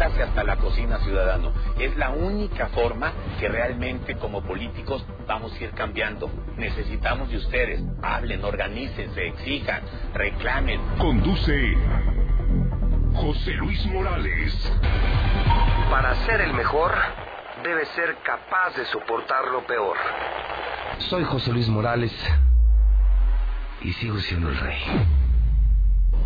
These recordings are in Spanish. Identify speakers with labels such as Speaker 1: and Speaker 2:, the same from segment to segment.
Speaker 1: Métase hasta la cocina, ciudadano. Es la única forma que realmente como políticos vamos a ir cambiando. Necesitamos de ustedes. Hablen, organícense, exijan, reclamen.
Speaker 2: Conduce José Luis Morales.
Speaker 3: Para ser el mejor, debe ser capaz de soportar lo peor. Soy José Luis Morales y sigo siendo el rey.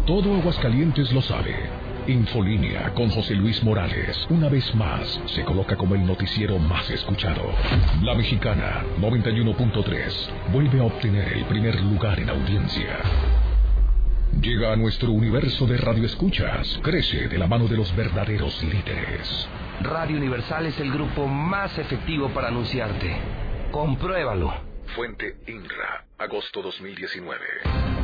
Speaker 2: Todo Aguascalientes lo sabe. Infolínea con José Luis Morales, una vez más, se coloca como el noticiero más escuchado. La Mexicana 91.3 vuelve a obtener el primer lugar en audiencia. Llega a nuestro universo de radioescuchas, crece de la mano de los verdaderos líderes.
Speaker 3: Radio Universal es el grupo más efectivo para anunciarte. Compruébalo.
Speaker 2: Fuente INRA, agosto 2019.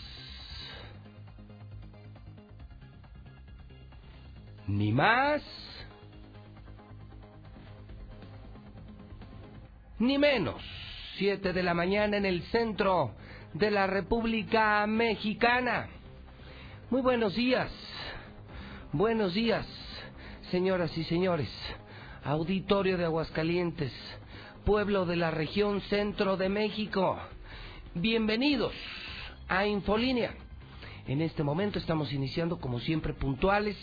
Speaker 3: Ni más ni menos. 7 de la mañana en el centro de la República Mexicana. Muy buenos días. Buenos días, señoras y señores. Auditorio de Aguascalientes, pueblo de la región centro de México. Bienvenidos a Infolínea. En este momento estamos iniciando, como siempre, puntuales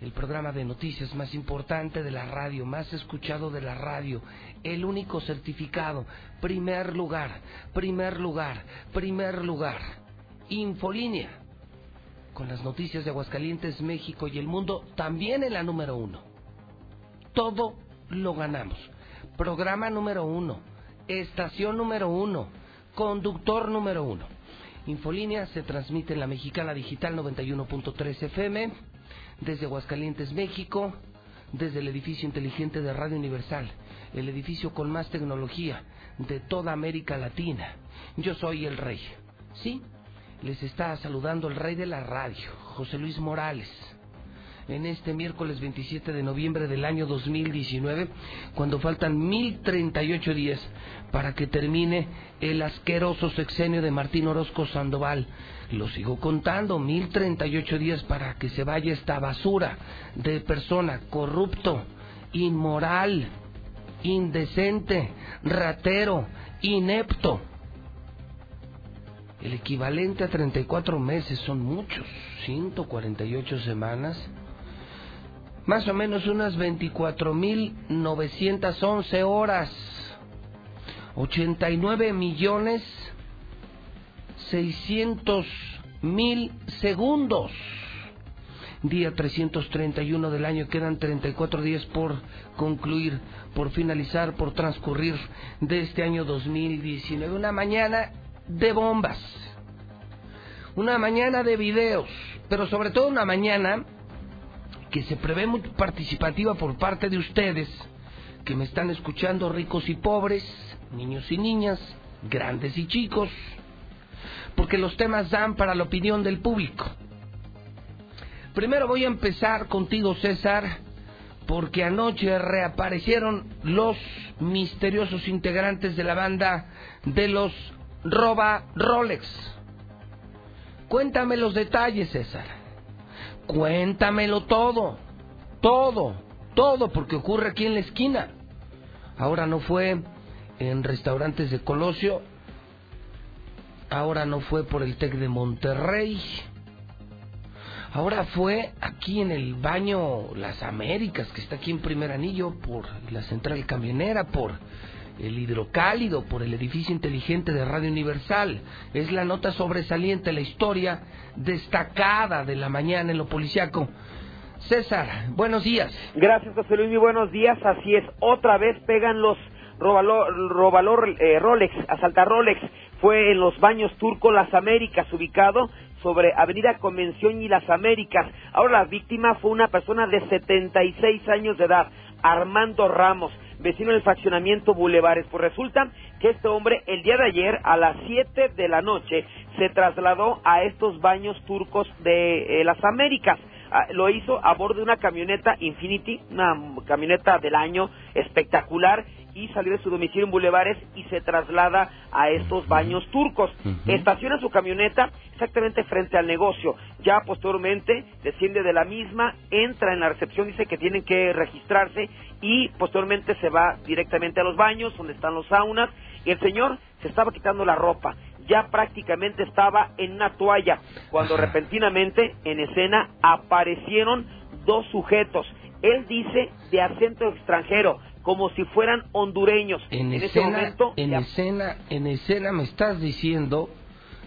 Speaker 3: el programa de noticias más importante de la radio, más escuchado de la radio, el único certificado, primer lugar, primer lugar, primer lugar, Infolínea, con las noticias de Aguascalientes, México y el mundo, también en la número uno. Todo lo ganamos. Programa número uno, estación número uno, conductor número uno. Infolínea se transmite en la Mexicana Digital 91.3 FM desde Aguascalientes, México, desde el edificio inteligente de Radio Universal, el edificio con más tecnología de toda América Latina. Yo soy el rey. ¿Sí? Les está saludando el rey de la radio, José Luis Morales en este miércoles 27 de noviembre del año 2019, cuando faltan 1038 días para que termine el asqueroso sexenio de Martín Orozco Sandoval. Lo sigo contando, 1038 días para que se vaya esta basura de persona corrupto, inmoral, indecente, ratero, inepto. El equivalente a 34 meses son muchos, 148 semanas más o menos unas 24.911 horas, 89 millones 600 mil segundos. Día 331 del año, quedan 34 días por concluir, por finalizar, por transcurrir de este año 2019. Una mañana de bombas, una mañana de videos, pero sobre todo una mañana que se prevé muy participativa por parte de ustedes, que me están escuchando ricos y pobres, niños y niñas, grandes y chicos, porque los temas dan para la opinión del público. Primero voy a empezar contigo, César, porque anoche reaparecieron los misteriosos integrantes de la banda de los Roba Rolex. Cuéntame los detalles, César. Cuéntamelo todo, todo, todo, porque ocurre aquí en la esquina. Ahora no fue en restaurantes de Colosio, ahora no fue por el TEC de Monterrey, ahora fue aquí en el baño Las Américas, que está aquí en Primer Anillo, por la central camionera, por el hidrocálido por el edificio inteligente de Radio Universal. Es la nota sobresaliente, la historia destacada de la mañana en lo policiaco. César, buenos días.
Speaker 4: Gracias, José Luis, muy buenos días. Así es, otra vez pegan los robalor, eh, Rolex, asalta Rolex. Fue en los baños turcos Las Américas, ubicado sobre Avenida Convención y Las Américas. Ahora la víctima fue una persona de 76 años de edad, Armando Ramos vecino del fraccionamiento Bulevares. Pues resulta que este hombre el día de ayer a las 7 de la noche se trasladó a estos baños turcos de eh, las Américas. Ah, lo hizo a bordo de una camioneta Infinity, una camioneta del año espectacular y salió de su domicilio en Bulevares y se traslada a estos baños turcos. Estaciona su camioneta exactamente frente al negocio. Ya posteriormente desciende de la misma, entra en la recepción, dice que tienen que registrarse y posteriormente se va directamente a los baños donde están los saunas y el señor se estaba quitando la ropa. Ya prácticamente estaba en una toalla cuando repentinamente en escena aparecieron dos sujetos. Él dice de acento extranjero, como si fueran hondureños.
Speaker 3: En, escena, en escena, en escena me estás diciendo,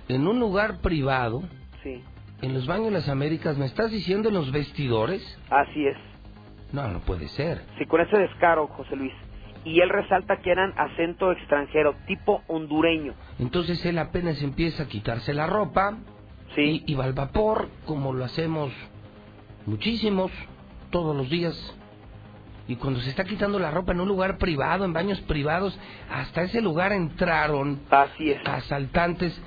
Speaker 3: en un lugar privado,
Speaker 4: sí.
Speaker 3: en los baños de las Américas, me estás diciendo en los vestidores.
Speaker 4: Así es.
Speaker 3: No, no puede ser.
Speaker 4: Sí, con ese descaro, José Luis. Y él resalta que eran acento extranjero, tipo hondureño.
Speaker 3: Entonces él apenas empieza a quitarse la ropa
Speaker 4: sí.
Speaker 3: y, y va al vapor, como lo hacemos muchísimos, todos los días y cuando se está quitando la ropa en un lugar privado, en baños privados, hasta ese lugar entraron asaltantes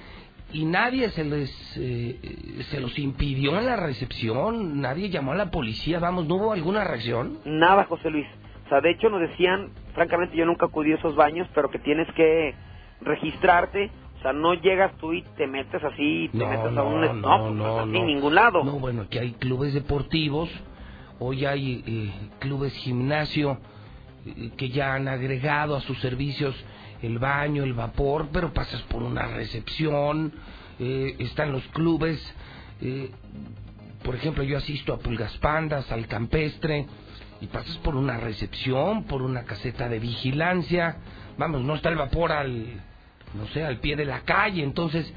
Speaker 3: y nadie se les eh, se los impidió en la recepción, nadie llamó a la policía, vamos, ¿no hubo alguna reacción?
Speaker 4: Nada, José Luis. O sea, de hecho nos decían, francamente yo nunca acudí a esos baños, pero que tienes que registrarte, o sea, no llegas tú y te metes así, te metes a un... No, no, no, no, ningún lado.
Speaker 3: No, bueno, aquí hay clubes deportivos Hoy hay eh, clubes gimnasio eh, que ya han agregado a sus servicios el baño, el vapor, pero pasas por una recepción, eh, están los clubes, por ejemplo, yo asisto a Pulgas Pandas, al Campestre, y pasas por una recepción, por una caseta de vigilancia, vamos, no está el vapor al, no sé, al pie de la calle, entonces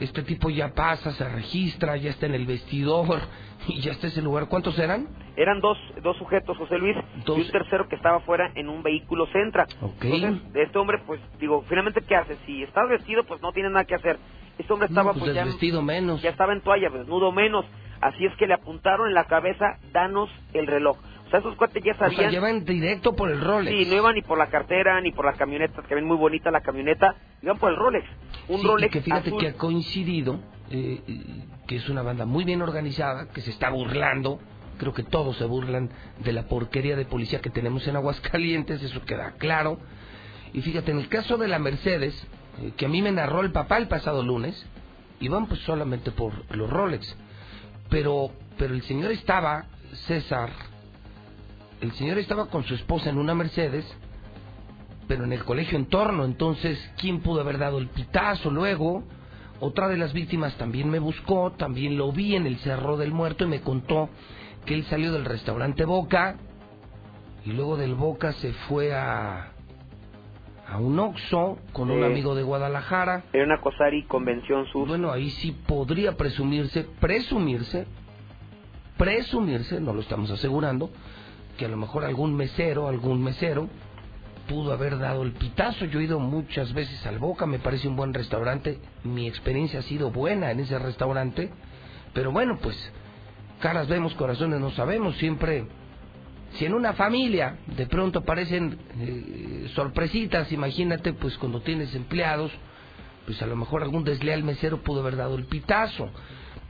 Speaker 3: este tipo ya pasa, se registra, ya está en el vestidor y ya está ese lugar. ¿Cuántos eran?
Speaker 4: Eran dos, dos sujetos, José Luis, y un tercero que estaba fuera en un vehículo Centra. Entonces, este hombre, pues, digo, finalmente, ¿qué hace? Si estás vestido, pues no tiene nada que hacer. Este hombre estaba,
Speaker 3: pues,
Speaker 4: pues
Speaker 3: ya, vestido menos.
Speaker 4: Ya estaba en toalla, desnudo menos. Así es que le apuntaron en la cabeza, danos el reloj. O sea, esos cuates ya sabían... O sea,
Speaker 3: llevan directo por el Rolex.
Speaker 4: Sí, no iban ni por la cartera, ni por las camionetas, que ven muy bonita la camioneta, iban por el Rolex. Un Rolex
Speaker 3: que fíjate que ha coincidido, eh, que es una banda muy bien organizada, que se está burlando creo que todos se burlan de la porquería de policía que tenemos en Aguascalientes, eso queda claro. Y fíjate, en el caso de la Mercedes, eh, que a mí me narró el papá el pasado lunes, iban pues solamente por los Rolex. Pero, pero el señor estaba, César, el señor estaba con su esposa en una Mercedes, pero en el colegio en torno, entonces, ¿quién pudo haber dado el pitazo luego? Otra de las víctimas también me buscó, también lo vi en el Cerro del Muerto y me contó que él salió del restaurante Boca y luego del Boca se fue a a un Oxxo con un amigo de Guadalajara.
Speaker 4: Era una Cosari Convención Sur.
Speaker 3: Bueno, ahí sí podría presumirse, presumirse, presumirse, no lo estamos asegurando, que a lo mejor algún mesero, algún mesero pudo haber dado el pitazo. Yo he ido muchas veces al Boca, me parece un buen restaurante, mi experiencia ha sido buena en ese restaurante, pero bueno, pues caras vemos, corazones no sabemos, siempre, si en una familia de pronto aparecen eh, sorpresitas, imagínate, pues cuando tienes empleados, pues a lo mejor algún desleal mesero pudo haber dado el pitazo,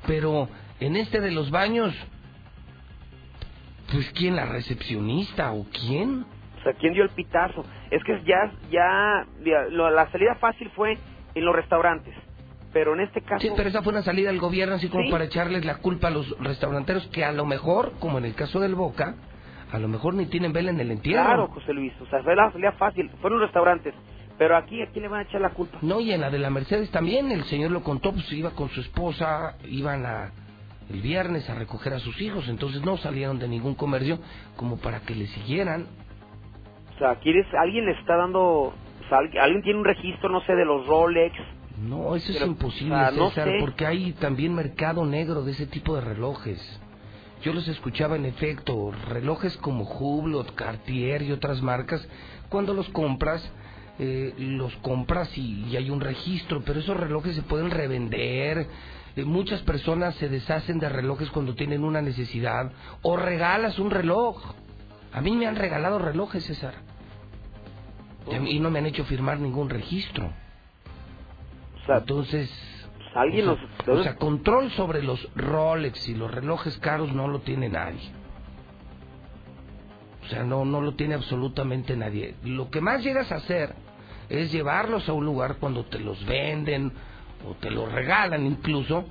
Speaker 3: pero en este de los baños, pues quién, la recepcionista o quién?
Speaker 4: O sea, ¿quién dio el pitazo? Es que ya, ya, la salida fácil fue en los restaurantes pero en este caso...
Speaker 3: Sí, pero esa fue una salida del gobierno así como para echarles la culpa a los restauranteros que a lo mejor, como en el caso del Boca, a lo mejor ni tienen vela en el entierro.
Speaker 4: Claro, José Luis, o sea, fue la salida fácil, fueron restaurantes, pero aquí, ¿a quién le van a echar la culpa?
Speaker 3: No, y en la de la Mercedes también, el señor lo contó, pues iba con su esposa, iban a, el viernes a recoger a sus hijos, entonces no salieron de ningún comercio como para que le siguieran.
Speaker 4: O sea, ¿quieres, alguien le está dando alguien tiene un registro, no sé, de los Rolex.
Speaker 3: No, eso es imposible, César, porque hay también mercado negro de ese tipo de relojes. Yo los escuchaba en efecto, relojes como Hublot, Cartier y otras marcas, cuando los compras, eh, los compras y, hay un registro, pero esos relojes se pueden revender. Eh, muchas personas se deshacen de relojes cuando tienen una necesidad o regalas un reloj. A mí me han regalado relojes, César. Y no me han hecho firmar ningún registro. Entonces,
Speaker 4: ¿alguien
Speaker 3: o sea, control sobre los Rolex y los relojes caros no lo tiene nadie. O sea, no, no lo tiene absolutamente nadie. Lo que más llegas a hacer es llevarlos a un lugar cuando te los venden o te los regalan incluso,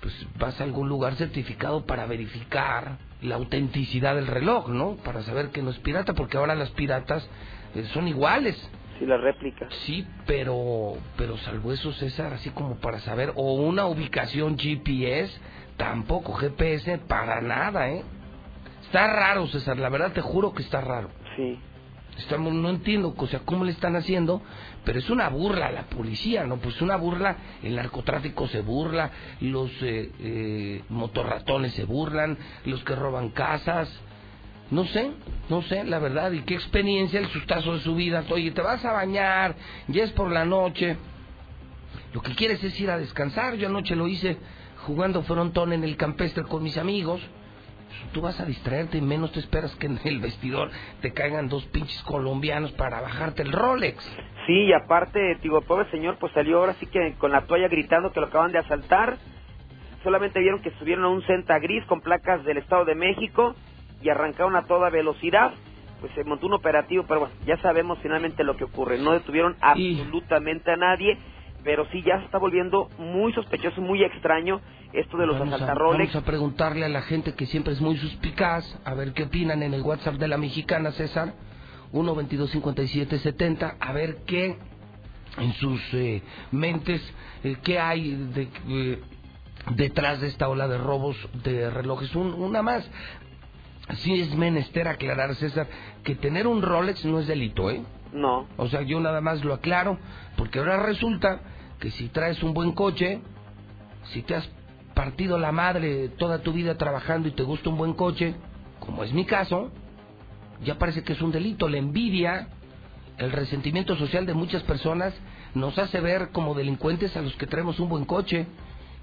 Speaker 3: pues vas a algún lugar certificado para verificar la autenticidad del reloj, ¿no? Para saber que no es pirata, porque ahora las piratas eh, son iguales.
Speaker 4: Sí, la réplica.
Speaker 3: Sí, pero, pero salvo eso, César, así como para saber, o una ubicación GPS, tampoco GPS, para nada, ¿eh? Está raro, César, la verdad te juro que está raro.
Speaker 4: Sí.
Speaker 3: Estamos, no entiendo, o sea, cómo le están haciendo, pero es una burla la policía, ¿no? Pues una burla, el narcotráfico se burla, los eh, eh, motorratones se burlan, los que roban casas, no sé, no sé, la verdad, y qué experiencia el sustazo de su vida. Oye, te vas a bañar, ya es por la noche. Lo que quieres es ir a descansar. Yo anoche lo hice jugando frontón en el campestre con mis amigos. Tú vas a distraerte y menos te esperas que en el vestidor te caigan dos pinches colombianos para bajarte el Rolex.
Speaker 4: Sí, y aparte, digo, pobre señor, pues salió ahora sí que con la toalla gritando que lo acaban de asaltar. Solamente vieron que subieron a un Senta Gris con placas del Estado de México y arrancaron a toda velocidad, pues se montó un operativo, pero bueno, ya sabemos finalmente lo que ocurre. No detuvieron absolutamente a nadie, pero sí ya se está volviendo muy sospechoso, muy extraño esto de los vamos
Speaker 3: Vamos a preguntarle a la gente que siempre es muy suspicaz, a ver qué opinan en el WhatsApp de la mexicana, César, 1225770, a ver qué en sus eh, mentes, eh, qué hay de, eh, detrás de esta ola de robos de relojes. una más, sí es menester aclarar, César, que tener un Rolex no es delito, ¿eh?
Speaker 4: No.
Speaker 3: O sea, yo nada más lo aclaro, porque ahora resulta que si traes un buen coche, si te has partido la madre toda tu vida trabajando y te gusta un buen coche, como es mi caso, ya parece que es un delito. La envidia, el resentimiento social de muchas personas nos hace ver como delincuentes a los que traemos un buen coche.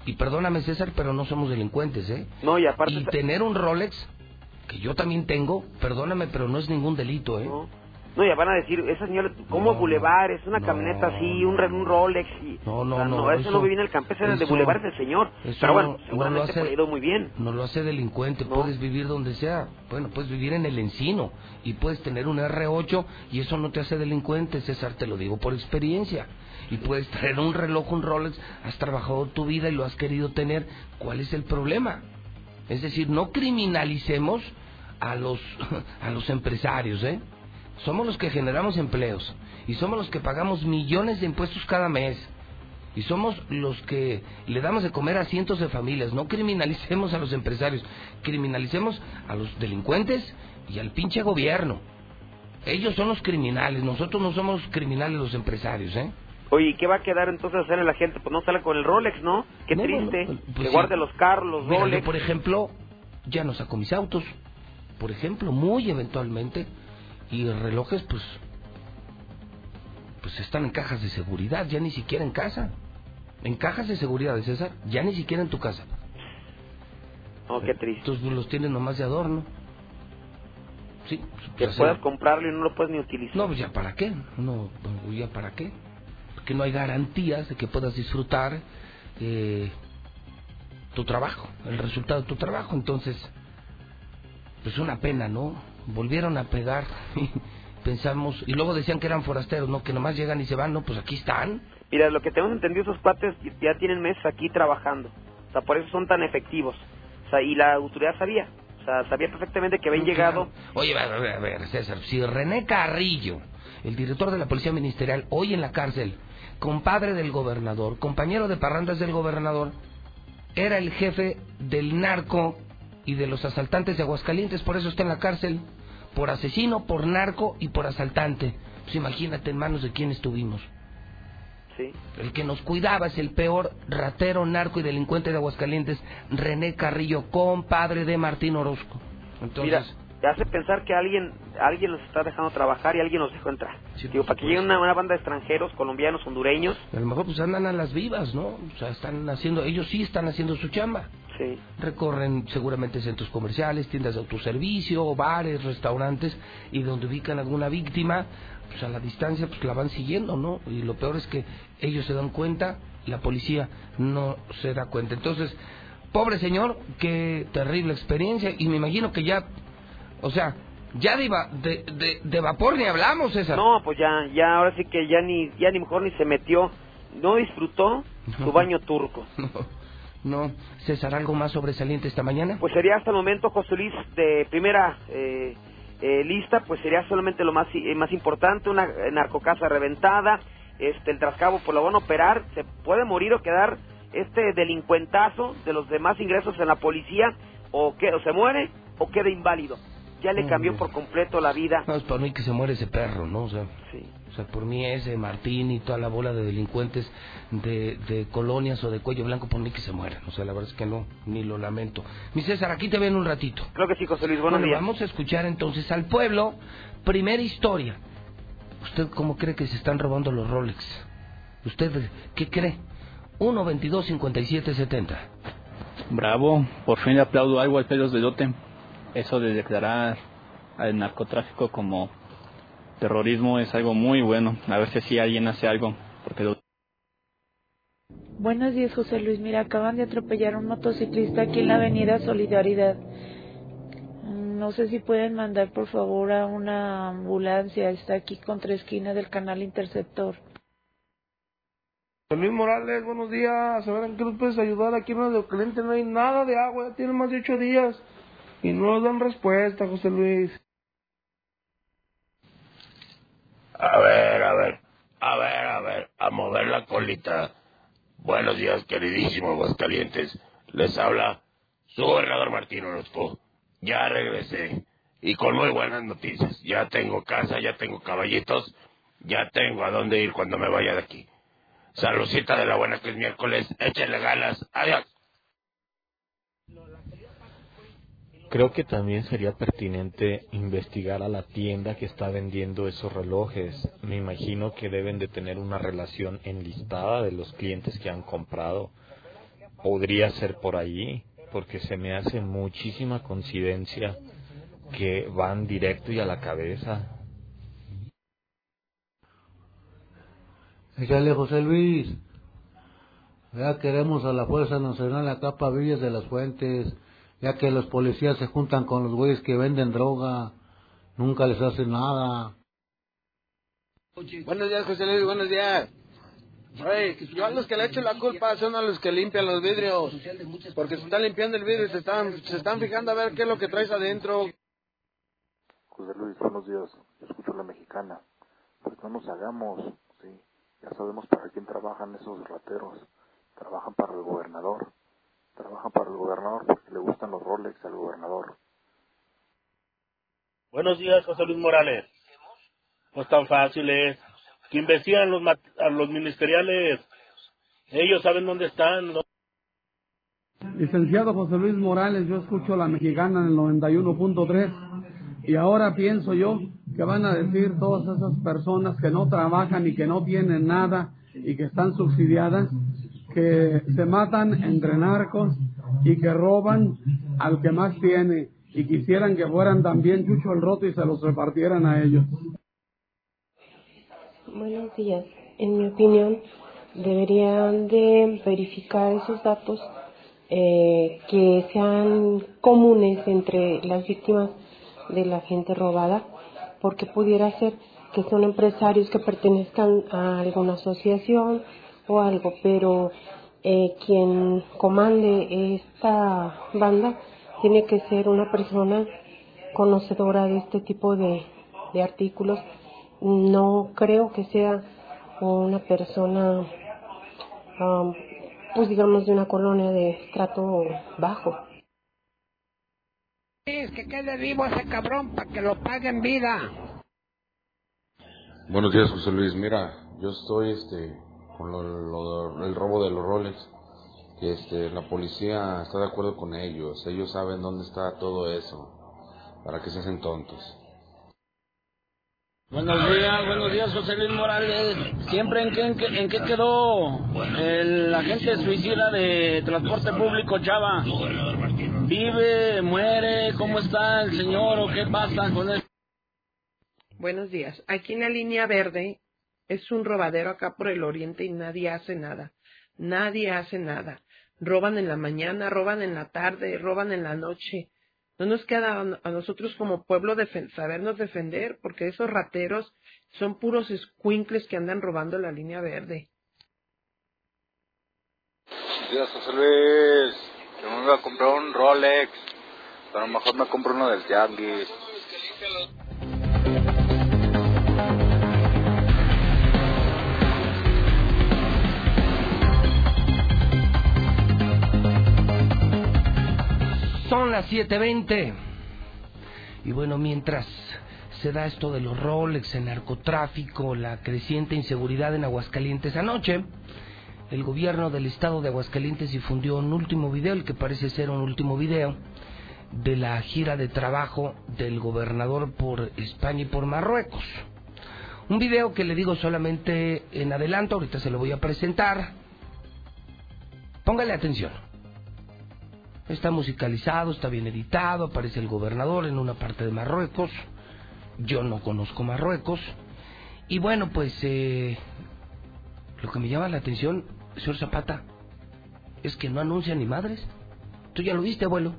Speaker 3: Y perdóname César, pero no somos delincuentes, ¿eh?
Speaker 4: No, y aparte...
Speaker 3: Y tener un Rolex que yo también tengo, perdóname, pero no es ningún delito, ¿eh?
Speaker 4: No. ya van a decir, esa señora, ¿cómo Boulevard? Es una camioneta así, un, un Rolex. Y,
Speaker 3: no, no, no.
Speaker 4: Eso, no vive en el campestre, el de Boulevard es el señor. Pero bueno, seguramente no lo hace, ido muy bien.
Speaker 3: No lo hace delincuente, puedes vivir donde sea. Bueno, puedes vivir en el encino y puedes tener un R8 y eso no te hace delincuente, César, te lo digo por experiencia. Y puedes traer un reloj, un Rolex, has trabajado tu vida y lo has querido tener. ¿Cuál es el problema? Es decir, no criminalicemos a los, a los empresarios, ¿eh? Somos los que generamos empleos y somos los que pagamos millones de impuestos cada mes y somos los que le damos de comer a cientos de familias. No criminalicemos a los empresarios, criminalicemos a los delincuentes y al pinche gobierno. Ellos son los criminales, nosotros no somos criminales los empresarios, ¿eh?
Speaker 4: Oye, ¿y qué va a quedar entonces hacer la gente? Pues no sale con el Rolex, ¿no? Qué triste. Pues que guarde los carros, los Rolex.
Speaker 3: por ejemplo, ya no saco mis autos por ejemplo, muy eventualmente, y relojes, pues, pues están en cajas de seguridad, ya ni siquiera en casa. En cajas de seguridad, de César, ya ni siquiera en tu casa.
Speaker 4: Oh, qué triste.
Speaker 3: Entonces pues, los tienes nomás de adorno. Sí.
Speaker 4: Pues, que puedas comprarlo y no lo puedes ni utilizar.
Speaker 3: No, pues ya para qué. No, ya para qué. Porque no hay garantías de que puedas disfrutar eh, tu trabajo, el resultado de tu trabajo. Entonces, pues una pena, ¿no? Volvieron a pegar, pensamos, y luego decían que eran forasteros, ¿no? Que nomás llegan y se van, ¿no? Pues aquí están.
Speaker 4: Mira, lo que tenemos entendido, esos cuates ya tienen meses aquí trabajando, o sea, por eso son tan efectivos, o sea, y la autoridad sabía, o sea, sabía perfectamente que habían llegado.
Speaker 3: Oye, a ver, a ver, César, si René Carrillo, el director de la Policía Ministerial, hoy en la cárcel, compadre del gobernador, compañero de parrandas del gobernador, era el jefe del narco y de los asaltantes de Aguascalientes, por eso está en la cárcel, por asesino, por narco y por asaltante. Pues imagínate en manos de quién estuvimos.
Speaker 4: Sí.
Speaker 3: El que nos cuidaba es el peor ratero, narco y delincuente de Aguascalientes, René Carrillo, compadre de Martín Orozco. Entonces,
Speaker 4: Mira, te hace pensar que alguien alguien los está dejando trabajar y alguien los dejó entrar.
Speaker 3: Sí,
Speaker 4: Digo, para que llegue una, una banda de extranjeros, colombianos, hondureños.
Speaker 3: a lo mejor pues andan a las vivas, ¿no? O sea, están haciendo, ellos sí están haciendo su chamba.
Speaker 4: Sí.
Speaker 3: Recorren seguramente centros comerciales, tiendas de autoservicio, bares, restaurantes, y donde ubican alguna víctima, pues a la distancia pues la van siguiendo, ¿no? Y lo peor es que ellos se dan cuenta, la policía no se da cuenta. Entonces, pobre señor, qué terrible experiencia, y me imagino que ya, o sea, ya de, de, de, de vapor ni hablamos, César.
Speaker 4: No, pues ya, ya ahora sí que ya ni, ya ni mejor ni se metió, no disfrutó su baño turco.
Speaker 3: No, no. César, ¿algo más sobresaliente esta mañana?
Speaker 4: Pues sería hasta el momento, José Luis, de primera eh, eh, lista, pues sería solamente lo más eh, más importante, una narcocasa reventada, este el trascabo pues lo van a operar, se puede morir o quedar este delincuentazo de los demás ingresos en la policía, o que o se muere o queda inválido. Ya le cambió por completo la vida.
Speaker 3: No, es para mí que se muere ese perro, ¿no? O sea,
Speaker 4: Sí.
Speaker 3: o sea, por mí ese Martín y toda la bola de delincuentes de, de colonias o de cuello blanco, por mí que se mueran. O sea, la verdad es que no, ni lo lamento. Mi César, aquí te ven un ratito.
Speaker 4: Creo que sí, José Luis, buenos
Speaker 3: Bueno,
Speaker 4: días.
Speaker 3: vamos a escuchar entonces al pueblo. Primera historia. ¿Usted cómo cree que se están robando los Rolex? ¿Usted qué cree? 1, 22, 57, 70.
Speaker 5: Bravo, por fin le aplaudo algo al pelos de Dote. Eso de declarar al narcotráfico como terrorismo es algo muy bueno. A ver si así alguien hace algo. Porque lo-
Speaker 6: Buenos días, José Luis. Mira, acaban de atropellar a un motociclista aquí en la avenida Solidaridad. No sé si pueden mandar, por favor, a una ambulancia. Está aquí contra esquina del canal Interceptor.
Speaker 7: Luis Morales, buenos días. A ver, ¿en qué nos puedes ayudar? Aquí en el cliente no hay nada de agua, ya tiene más de ocho días. Y no dan respuesta, José Luis.
Speaker 8: A ver, a ver, a ver, a ver, a mover la colita. Buenos días, queridísimo Aguascalientes. Les habla su gobernador Martín Orozco. Ya regresé. Y con muy buenas noticias. Ya tengo casa, ya tengo caballitos, ya tengo a dónde ir cuando me vaya de aquí. Saludcita de la buena que es miércoles. Échenle ganas. Adiós.
Speaker 9: Creo que también sería pertinente investigar a la tienda que está vendiendo esos relojes. Me imagino que deben de tener una relación enlistada de los clientes que han comprado. Podría ser por ahí, porque se me hace muchísima coincidencia que van directo y a la cabeza.
Speaker 10: José Luis. Ya queremos a la Fuerza Nacional acá para Villas de las Fuentes, ya que los policías se juntan con los güeyes que venden droga, nunca les hacen nada.
Speaker 7: Buenos días, José Luis, buenos días. Oye, yo a los que le echo la culpa son a los que limpian los vidrios, porque se están limpiando el vidrio y se están, se están fijando a ver qué es lo que traes adentro.
Speaker 11: José Luis, buenos días. Yo escucho la mexicana. Pues no nos hagamos, sí. Ya sabemos para quién trabajan esos rateros. Trabajan para el gobernador. Trabajan para el gobernador porque le gustan los Rolex al gobernador.
Speaker 12: Buenos días, José Luis Morales. No es tan fácil, es que investigan los, a los ministeriales. Ellos saben dónde están. ¿no?
Speaker 7: Licenciado José Luis Morales, yo escucho la mexicana en el 91.3 y ahora pienso yo que van a decir todas esas personas que no trabajan y que no tienen nada y que están subsidiadas, que se matan entre narcos y que roban al que más tiene y quisieran que fueran también Chucho el Roto y se los repartieran a ellos.
Speaker 13: Buenos días. En mi opinión, deberían de verificar esos datos eh, que sean comunes entre las víctimas de la gente robada, porque pudiera ser que son empresarios que pertenezcan a alguna asociación o algo, pero eh, quien comande esta banda tiene que ser una persona conocedora de este tipo de, de artículos. No creo que sea una persona, um, pues digamos, de una colonia de estrato bajo.
Speaker 14: Es que quede vivo ese cabrón para que lo pague en vida.
Speaker 15: Buenos días, José Luis. Mira, yo estoy este, con lo, lo- el robo de los roles. Que este, la policía está de acuerdo con ellos. Ellos saben dónde está todo eso. Para que se hacen tontos.
Speaker 16: Buenos días, buenos días, José Luis Morales. Siempre en qué, en qué, en qué quedó el agente suicida de transporte público, Chava. ¿Vive, muere? ¿Cómo está el señor o qué pasa con él?
Speaker 17: Buenos días. Aquí en la línea verde es un robadero acá por el oriente y nadie hace nada. Nadie hace nada. Roban en la mañana, roban en la tarde, roban en la noche. No nos queda a nosotros como pueblo sabernos defender porque esos rateros son puros escuincles que andan robando la línea verde.
Speaker 18: Días, José Luis. Yo me iba a comprar un Rolex, a lo mejor me compro uno del Tianguis.
Speaker 3: Son las 7.20. Y bueno, mientras se da esto de los Rolex, el narcotráfico, la creciente inseguridad en Aguascalientes anoche, el gobierno del estado de Aguascalientes difundió un último video, el que parece ser un último video, de la gira de trabajo del gobernador por España y por Marruecos. Un video que le digo solamente en adelanto, ahorita se lo voy a presentar. Póngale atención. Está musicalizado, está bien editado, aparece el gobernador en una parte de Marruecos. Yo no conozco Marruecos. Y bueno, pues eh, lo que me llama la atención, señor Zapata, es que no anuncia ni madres. Tú ya lo viste, abuelo.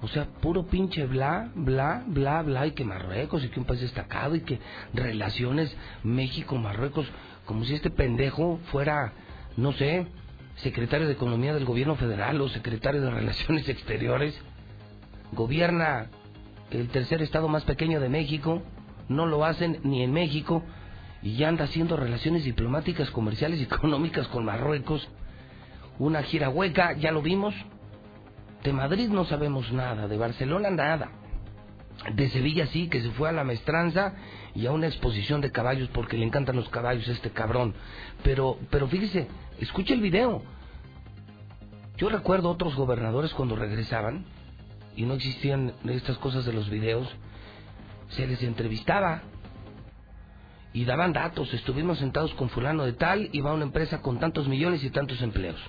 Speaker 3: O sea, puro pinche bla, bla, bla, bla, y que Marruecos, y que un país destacado, y que relaciones México-Marruecos, como si este pendejo fuera, no sé, secretario de Economía del gobierno federal o secretario de Relaciones Exteriores. Gobierna el tercer estado más pequeño de México, no lo hacen ni en México, y ya anda haciendo relaciones diplomáticas, comerciales y económicas con Marruecos. Una gira hueca, ya lo vimos. De Madrid no sabemos nada, de Barcelona nada. De Sevilla sí, que se fue a la maestranza y a una exposición de caballos porque le encantan los caballos a este cabrón. Pero, pero fíjese, escuche el video. Yo recuerdo otros gobernadores cuando regresaban y no existían estas cosas de los videos, se les entrevistaba y daban datos. Estuvimos sentados con fulano de tal y va a una empresa con tantos millones y tantos empleos.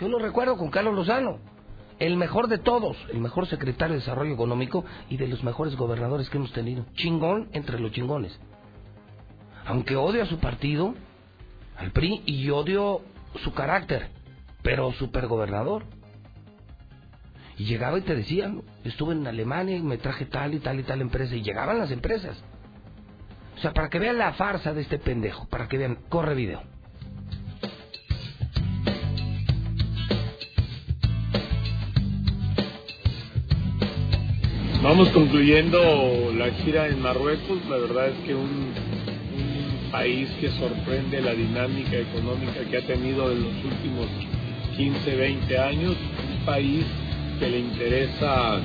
Speaker 3: Yo lo recuerdo con Carlos Lozano el mejor de todos, el mejor secretario de Desarrollo Económico y de los mejores gobernadores que hemos tenido. Chingón entre los chingones. Aunque odio a su partido, al PRI, y odio su carácter, pero supergobernador. Y llegaba y te decían, estuve en Alemania y me traje tal y tal y tal empresa, y llegaban las empresas. O sea, para que vean la farsa de este pendejo, para que vean, corre video.
Speaker 19: Vamos concluyendo la gira en Marruecos. La verdad es que un, país que sorprende la dinámica económica que ha tenido en los últimos 15, 20 años. Un país que le interesa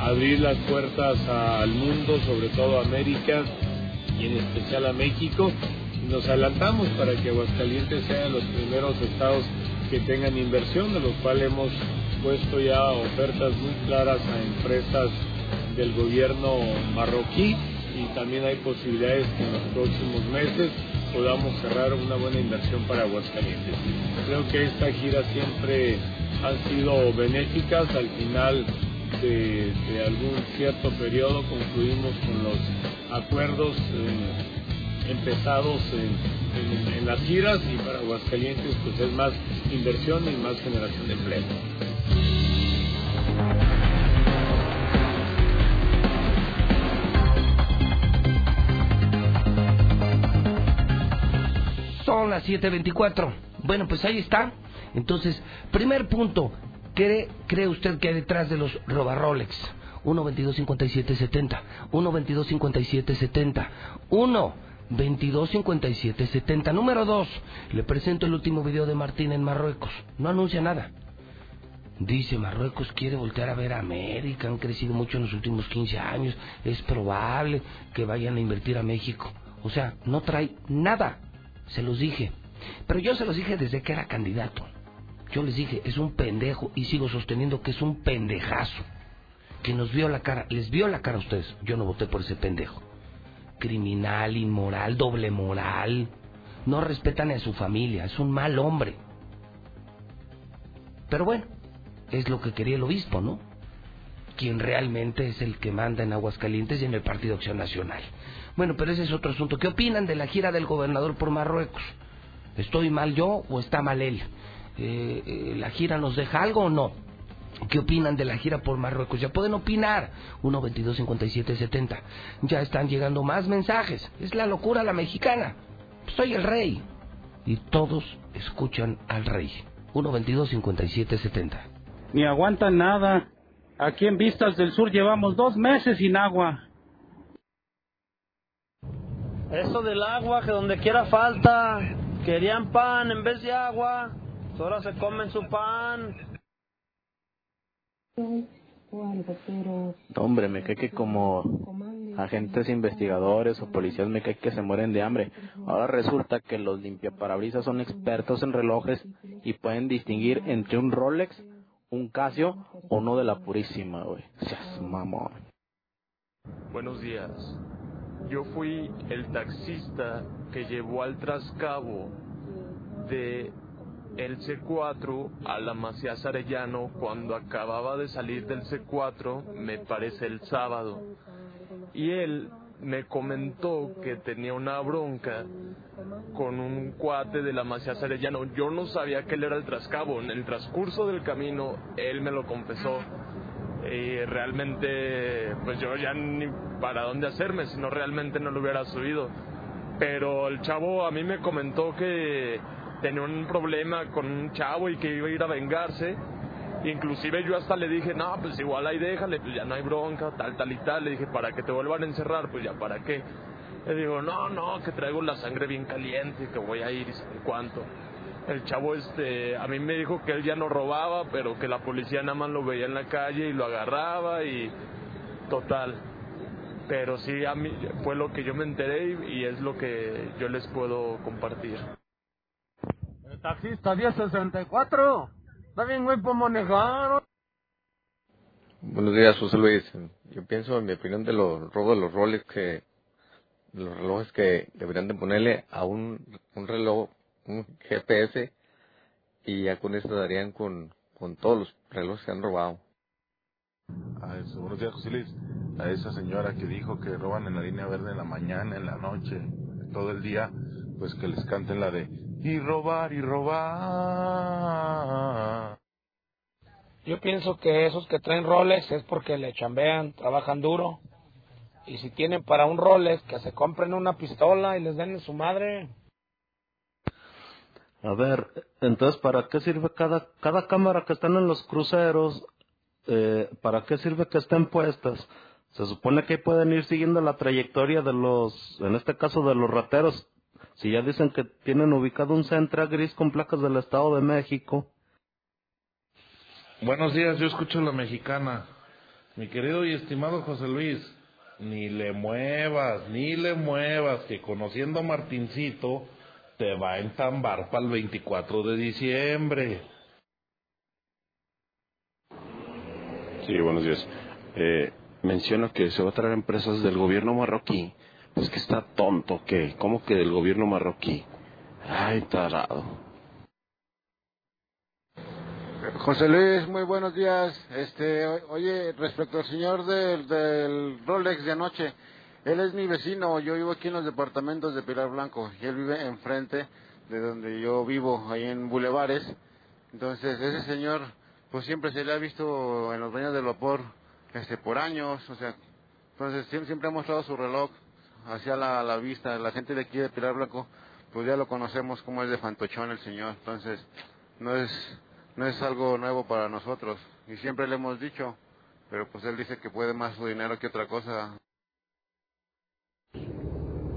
Speaker 19: abrir las puertas al mundo, sobre todo a América y en especial a México. Nos adelantamos para que Aguascalientes sea los primeros estados que tengan inversión, de los cuales hemos puesto ya ofertas muy claras a empresas del gobierno marroquí y también hay posibilidades que en los próximos meses podamos cerrar una buena inversión para Aguascalientes. Creo que esta gira siempre han sido benéficas. Al final de, algún cierto periodo concluimos con los acuerdos eh, empezados en- en las giras y para Aguascalientes pues es más inversión y más generación de empleo.
Speaker 3: Son las 7.24. Bueno, pues ahí está. Entonces, primer punto. ¿Cree, cree usted que hay detrás de los robarrolex? 1 22 57 70 1 22 57 70 1 22 57 70 Número 2 Le presento el último video de Martín en Marruecos No anuncia nada Dice, Marruecos quiere voltear a ver a América, han crecido mucho en los últimos 15 años, es probable que vayan a invertir a México. O sea, no trae nada, se los dije. Pero yo se los dije desde que era candidato. Yo les dije, es un pendejo y sigo sosteniendo que es un pendejazo. Que nos vio la cara, les vio la cara a ustedes. Yo no voté por ese pendejo. Criminal, inmoral, doble moral. No respetan a su familia, es un mal hombre. Pero bueno, es lo que quería el obispo, ¿no? Quien realmente es el que manda en Aguascalientes y en el Partido Acción Nacional. Bueno, pero ese es otro asunto. ¿Qué opinan de la gira del gobernador por Marruecos? ¿Estoy mal yo o está mal él? Eh, eh, ¿La gira nos deja algo o no? ¿Qué opinan de la gira por Marruecos? Ya pueden opinar. 1 22 57 70. Ya están llegando más mensajes. Es la locura la mexicana. Soy el rey. Y todos escuchan al rey. 1 22 57 70.
Speaker 20: Ni aguantan nada. Aquí en Vistas del Sur llevamos dos meses sin agua.
Speaker 16: Eso del agua, que donde quiera falta. Querían pan en vez de agua. Ahora se comen su pan.
Speaker 5: No, hombre, me cae que como agentes investigadores o policías me cae que se mueren de hambre. Ahora resulta que los limpiaparabrisas son expertos en relojes y pueden distinguir entre un Rolex, un Casio o uno de la Purísima, güey. Seas mamón.
Speaker 21: Buenos días. Yo fui el taxista que llevó al trascabo de el C4 a la Macías Arellano cuando acababa de salir del C4, me parece el sábado. Y él me comentó que tenía una bronca con un cuate de la Macías Arellano. Yo no sabía que él era el trascabo. En el transcurso del camino, él me lo confesó. Y realmente, pues yo ya ni para dónde hacerme, si no realmente no lo hubiera subido. Pero el chavo a mí me comentó que tenía un problema con un chavo y que iba a ir a vengarse. Inclusive yo hasta le dije, no, pues igual ahí déjale, pues ya no hay bronca, tal, tal y tal. Le dije, para que te vuelvan a encerrar, pues ya para qué. Le digo, no, no, que traigo la sangre bien caliente, que voy a ir y cuánto. El chavo, este, a mí me dijo que él ya no robaba, pero que la policía nada más lo veía en la calle y lo agarraba y total. Pero sí, a mí fue lo que yo me enteré y es lo que yo les puedo compartir.
Speaker 22: El taxista 1064. Está bien, güey, por manejar.
Speaker 23: Buenos días, José Luis. Yo pienso, en mi opinión, de los robos de los roles que los relojes que deberían de ponerle a un, un reloj, un GPS, y ya con eso darían con, con todos los relojes que han robado.
Speaker 24: A eso, buenos días, José Luis. A esa señora que dijo que roban en la línea verde en la mañana, en la noche, todo el día, pues que les canten la de y robar y robar.
Speaker 20: Yo pienso que esos que traen Rolex es porque le chambean, trabajan duro. Y si tienen para un Rolex, que se compren una pistola y les den su madre.
Speaker 25: A ver, entonces, ¿para qué sirve cada, cada cámara que están en los cruceros? Eh, ¿Para qué sirve que estén puestas? Se supone que pueden ir siguiendo la trayectoria de los, en este caso de los rateros. Si ya dicen que tienen ubicado un Centra gris con placas del Estado de México.
Speaker 26: Buenos días, yo escucho la mexicana. Mi querido y estimado José Luis, ni le muevas, ni le muevas, que conociendo a Martincito te va a entambar para el 24 de diciembre.
Speaker 27: Sí, buenos días. Eh, menciona que se va a traer empresas del gobierno marroquí. Pues que está tonto, ¿qué? ¿Cómo que del gobierno marroquí? Ay, tarado.
Speaker 28: José Luis, muy buenos días. Este, oye, respecto al señor del, del Rolex de anoche, él es mi vecino, yo vivo aquí en los departamentos de Pilar Blanco y él vive enfrente de donde yo vivo, ahí en Bulevares. Entonces, ese señor, pues siempre se le ha visto en los baños del vapor, este, por años, o sea, entonces siempre, siempre ha mostrado su reloj hacia la, la vista, la gente de aquí de Pilar Blanco, pues ya lo conocemos como es de fantochón el señor, entonces no es no es algo nuevo para nosotros y siempre le hemos dicho, pero pues él dice que puede más su dinero que otra cosa.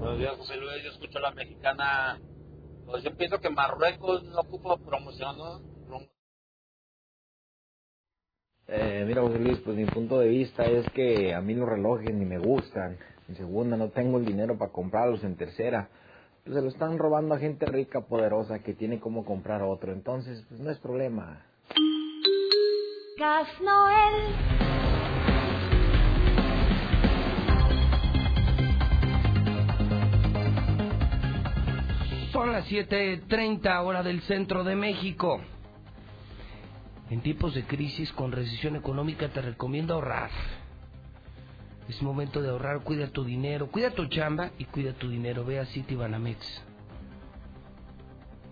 Speaker 29: Buenos días, José Luis. Yo escucho a la mexicana. Pues yo pienso que Marruecos no ocupa promoción, ¿no?
Speaker 30: Eh, mira, José Luis, pues mi punto de vista es que a mí los relojes ni me gustan. En segunda, no tengo el dinero para comprarlos. En tercera, pues se lo están robando a gente rica, poderosa, que tiene como comprar otro. Entonces, pues no es problema.
Speaker 31: Gas Noel.
Speaker 3: Son las 7.30 hora del centro de México. En tiempos de crisis con recesión económica te recomiendo ahorrar. Es momento de ahorrar, cuida tu dinero, cuida tu chamba y cuida tu dinero. Ve a Citibanamex.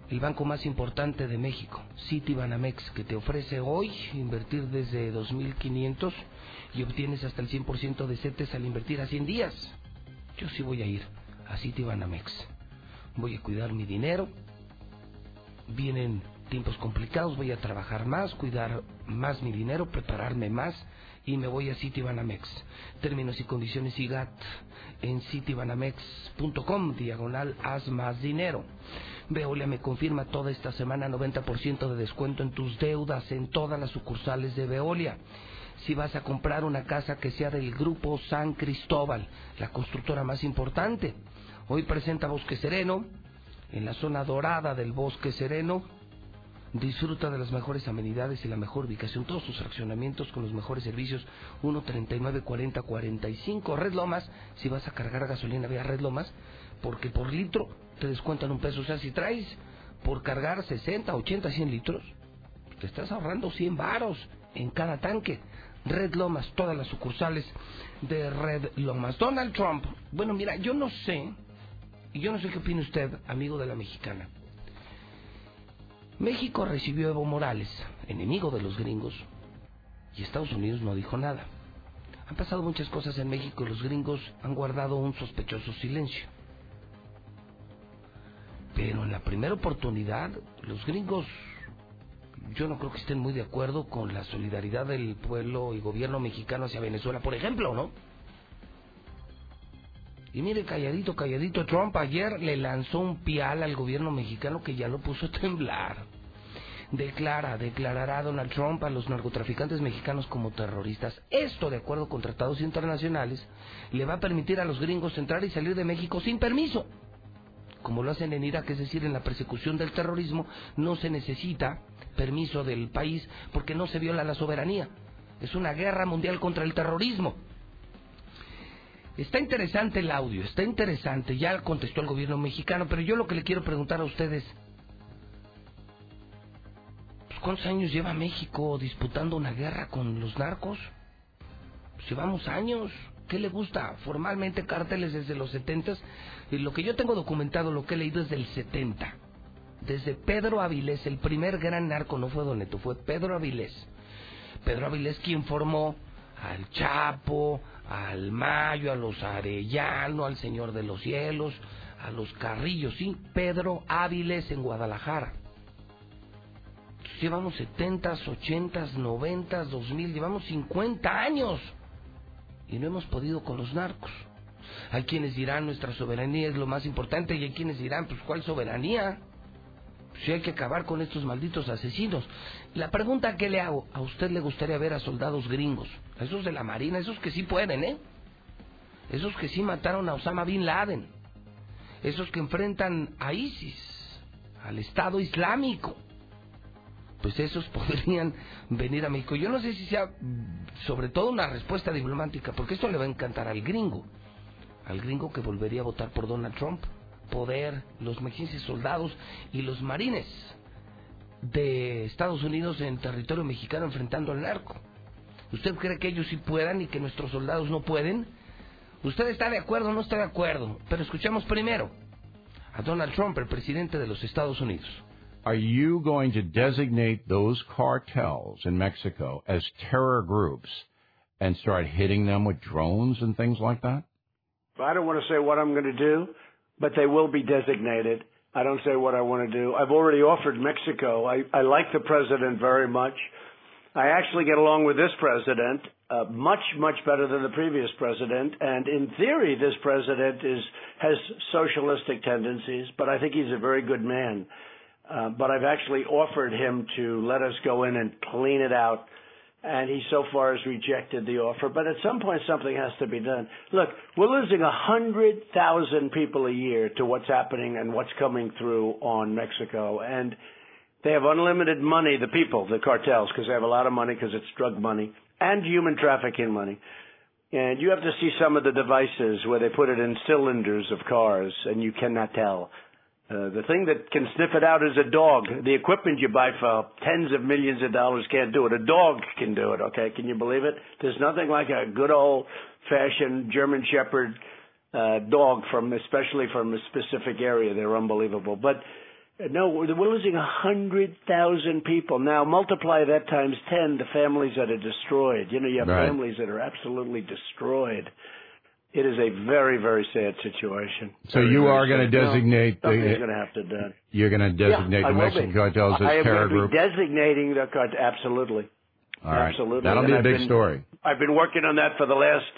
Speaker 3: El banco más importante de México, Citibanamex, que te ofrece hoy invertir desde 2.500 y obtienes hasta el 100% de CETES al invertir a 100 días. Yo sí voy a ir a Citibanamex. Voy a cuidar mi dinero. Vienen tiempos complicados, voy a trabajar más, cuidar más mi dinero, prepararme más y me voy a Citibanamex. Términos y condiciones IGAT en citibanamex.com, diagonal, haz más dinero. Veolia me confirma toda esta semana 90% de descuento en tus deudas en todas las sucursales de Veolia. Si vas a comprar una casa que sea del grupo San Cristóbal, la constructora más importante. Hoy presenta Bosque Sereno, en la zona dorada del Bosque Sereno, Disfruta de las mejores amenidades y la mejor ubicación. Todos sus fraccionamientos con los mejores servicios. 139 40 45. Red Lomas. Si vas a cargar gasolina, ve a Red Lomas. Porque por litro te descuentan un peso. O sea, si traes por cargar 60, 80, 100 litros, te estás ahorrando 100 varos en cada tanque. Red Lomas, todas las sucursales de Red Lomas. Donald Trump. Bueno, mira, yo no sé. Y yo no sé qué opina usted, amigo de la mexicana. México recibió a Evo Morales, enemigo de los gringos, y Estados Unidos no dijo nada. Han pasado muchas cosas en México y los gringos han guardado un sospechoso silencio. Pero en la primera oportunidad, los gringos, yo no creo que estén muy de acuerdo con la solidaridad del pueblo y gobierno mexicano hacia Venezuela, por ejemplo, ¿no? Y mire, calladito, calladito, Trump ayer le lanzó un pial al gobierno mexicano que ya lo puso a temblar. Declara, declarará Donald Trump a los narcotraficantes mexicanos como terroristas. Esto, de acuerdo con tratados internacionales, le va a permitir a los gringos entrar y salir de México sin permiso. Como lo hacen en Irak, es decir, en la persecución del terrorismo, no se necesita permiso del país porque no se viola la soberanía. Es una guerra mundial contra el terrorismo. Está interesante el audio, está interesante, ya contestó el gobierno mexicano, pero yo lo que le quiero preguntar a ustedes, pues, ¿cuántos años lleva México disputando una guerra con los narcos? Pues, llevamos años. ¿Qué le gusta? Formalmente cárteles desde los 70 y lo que yo tengo documentado, lo que he leído es del 70. Desde Pedro Avilés, el primer gran narco no fue Don Neto, fue Pedro Avilés. Pedro Avilés quien formó al Chapo, al Mayo, a los Arellano, al Señor de los Cielos, a los Carrillos, sí, Pedro Áviles en Guadalajara. Llevamos 70, 80, 90, 2000, llevamos 50 años y no hemos podido con los narcos. Hay quienes dirán nuestra soberanía es lo más importante y hay quienes dirán, pues ¿cuál soberanía? Si hay que acabar con estos malditos asesinos. La pregunta que le hago, ¿a usted le gustaría ver a soldados gringos? Esos de la Marina, esos que sí pueden, ¿eh? Esos que sí mataron a Osama Bin Laden. Esos que enfrentan a ISIS, al Estado Islámico. Pues esos podrían venir a México. Yo no sé si sea sobre todo una respuesta diplomática, porque esto le va a encantar al gringo. Al gringo que volvería a votar por Donald Trump poder, los mexicanos soldados y los marines de Estados Unidos en territorio mexicano enfrentando al narco. ¿Usted cree que ellos sí puedan y que nuestros soldados no pueden? ¿Usted está de acuerdo o no está de acuerdo? Pero escuchamos primero a Donald Trump, el presidente de los Estados Unidos.
Speaker 32: Are you going to designate those cartels in Mexico as terror groups and start hitting them with drones and things like that?
Speaker 33: I don't want to say what I'm going to do. but they will be designated. I don't say what I want to do. I've already offered Mexico. I, I like the president very much. I actually get along with this president uh, much, much better than the previous president. And in theory, this president is has socialistic tendencies, but I think he's a very good man. Uh, but I've actually offered him to let us go in and clean it out and he so far has rejected the offer. But at some point, something has to be done. Look, we're losing a hundred thousand people a year to what's happening and what's coming through on Mexico, and they have unlimited money. The people, the cartels, because they have a lot of money because it's drug money and human trafficking money. And you have to see some of the devices where they put it in cylinders of cars, and you cannot tell. Uh, the thing that can sniff it out is a dog. The equipment you buy for tens of millions of dollars can't do it. A dog can do it, okay? Can you believe it? There's nothing like a good old fashioned German Shepherd uh, dog from, especially from a specific area. They're unbelievable. But no, we're losing a hundred thousand people. Now multiply that times ten, the families that are destroyed. You know, you have
Speaker 32: Right.
Speaker 33: families that are absolutely destroyed. It is a very, very sad situation.
Speaker 32: So
Speaker 33: Very,
Speaker 32: you
Speaker 33: very
Speaker 32: are going to
Speaker 33: No,
Speaker 32: designate
Speaker 33: something's
Speaker 32: the,
Speaker 33: going to have to done.
Speaker 32: you're going to designate
Speaker 33: Yeah,
Speaker 32: the Mexican
Speaker 33: be.
Speaker 32: cartels as
Speaker 33: I
Speaker 32: terror
Speaker 33: going to
Speaker 32: group.
Speaker 33: be designating the cart. Absolutely.
Speaker 32: All right.
Speaker 33: Absolutely.
Speaker 32: That'll be
Speaker 33: And
Speaker 32: a
Speaker 33: I've
Speaker 32: big
Speaker 33: been-
Speaker 32: story.
Speaker 33: I've been working on that for the last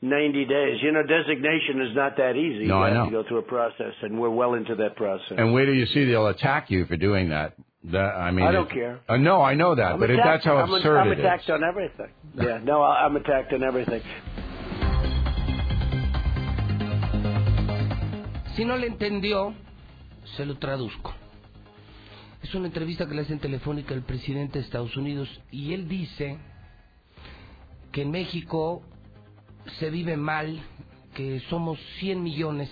Speaker 33: 90 days. You know, designation is not that easy.
Speaker 32: No,
Speaker 33: you
Speaker 32: I
Speaker 33: have
Speaker 32: know.
Speaker 33: to go through a process, and we're well into that process.
Speaker 32: And wait till you see they'll attack you for doing that. That I mean,
Speaker 33: I don't
Speaker 32: it-
Speaker 33: care.
Speaker 32: Uh, no, I know that,
Speaker 33: I'm
Speaker 32: but it,
Speaker 33: attacked.
Speaker 32: that's how
Speaker 33: I'm,
Speaker 32: absurd
Speaker 33: I'm
Speaker 32: it is.
Speaker 33: attacked on everything. Yeah, no, I- I'm attacked on everything.
Speaker 3: Si no le entendió, se lo traduzco. Es una entrevista que le hacen en telefónica el presidente de Estados Unidos y él dice que en México se vive mal, que somos 100 millones,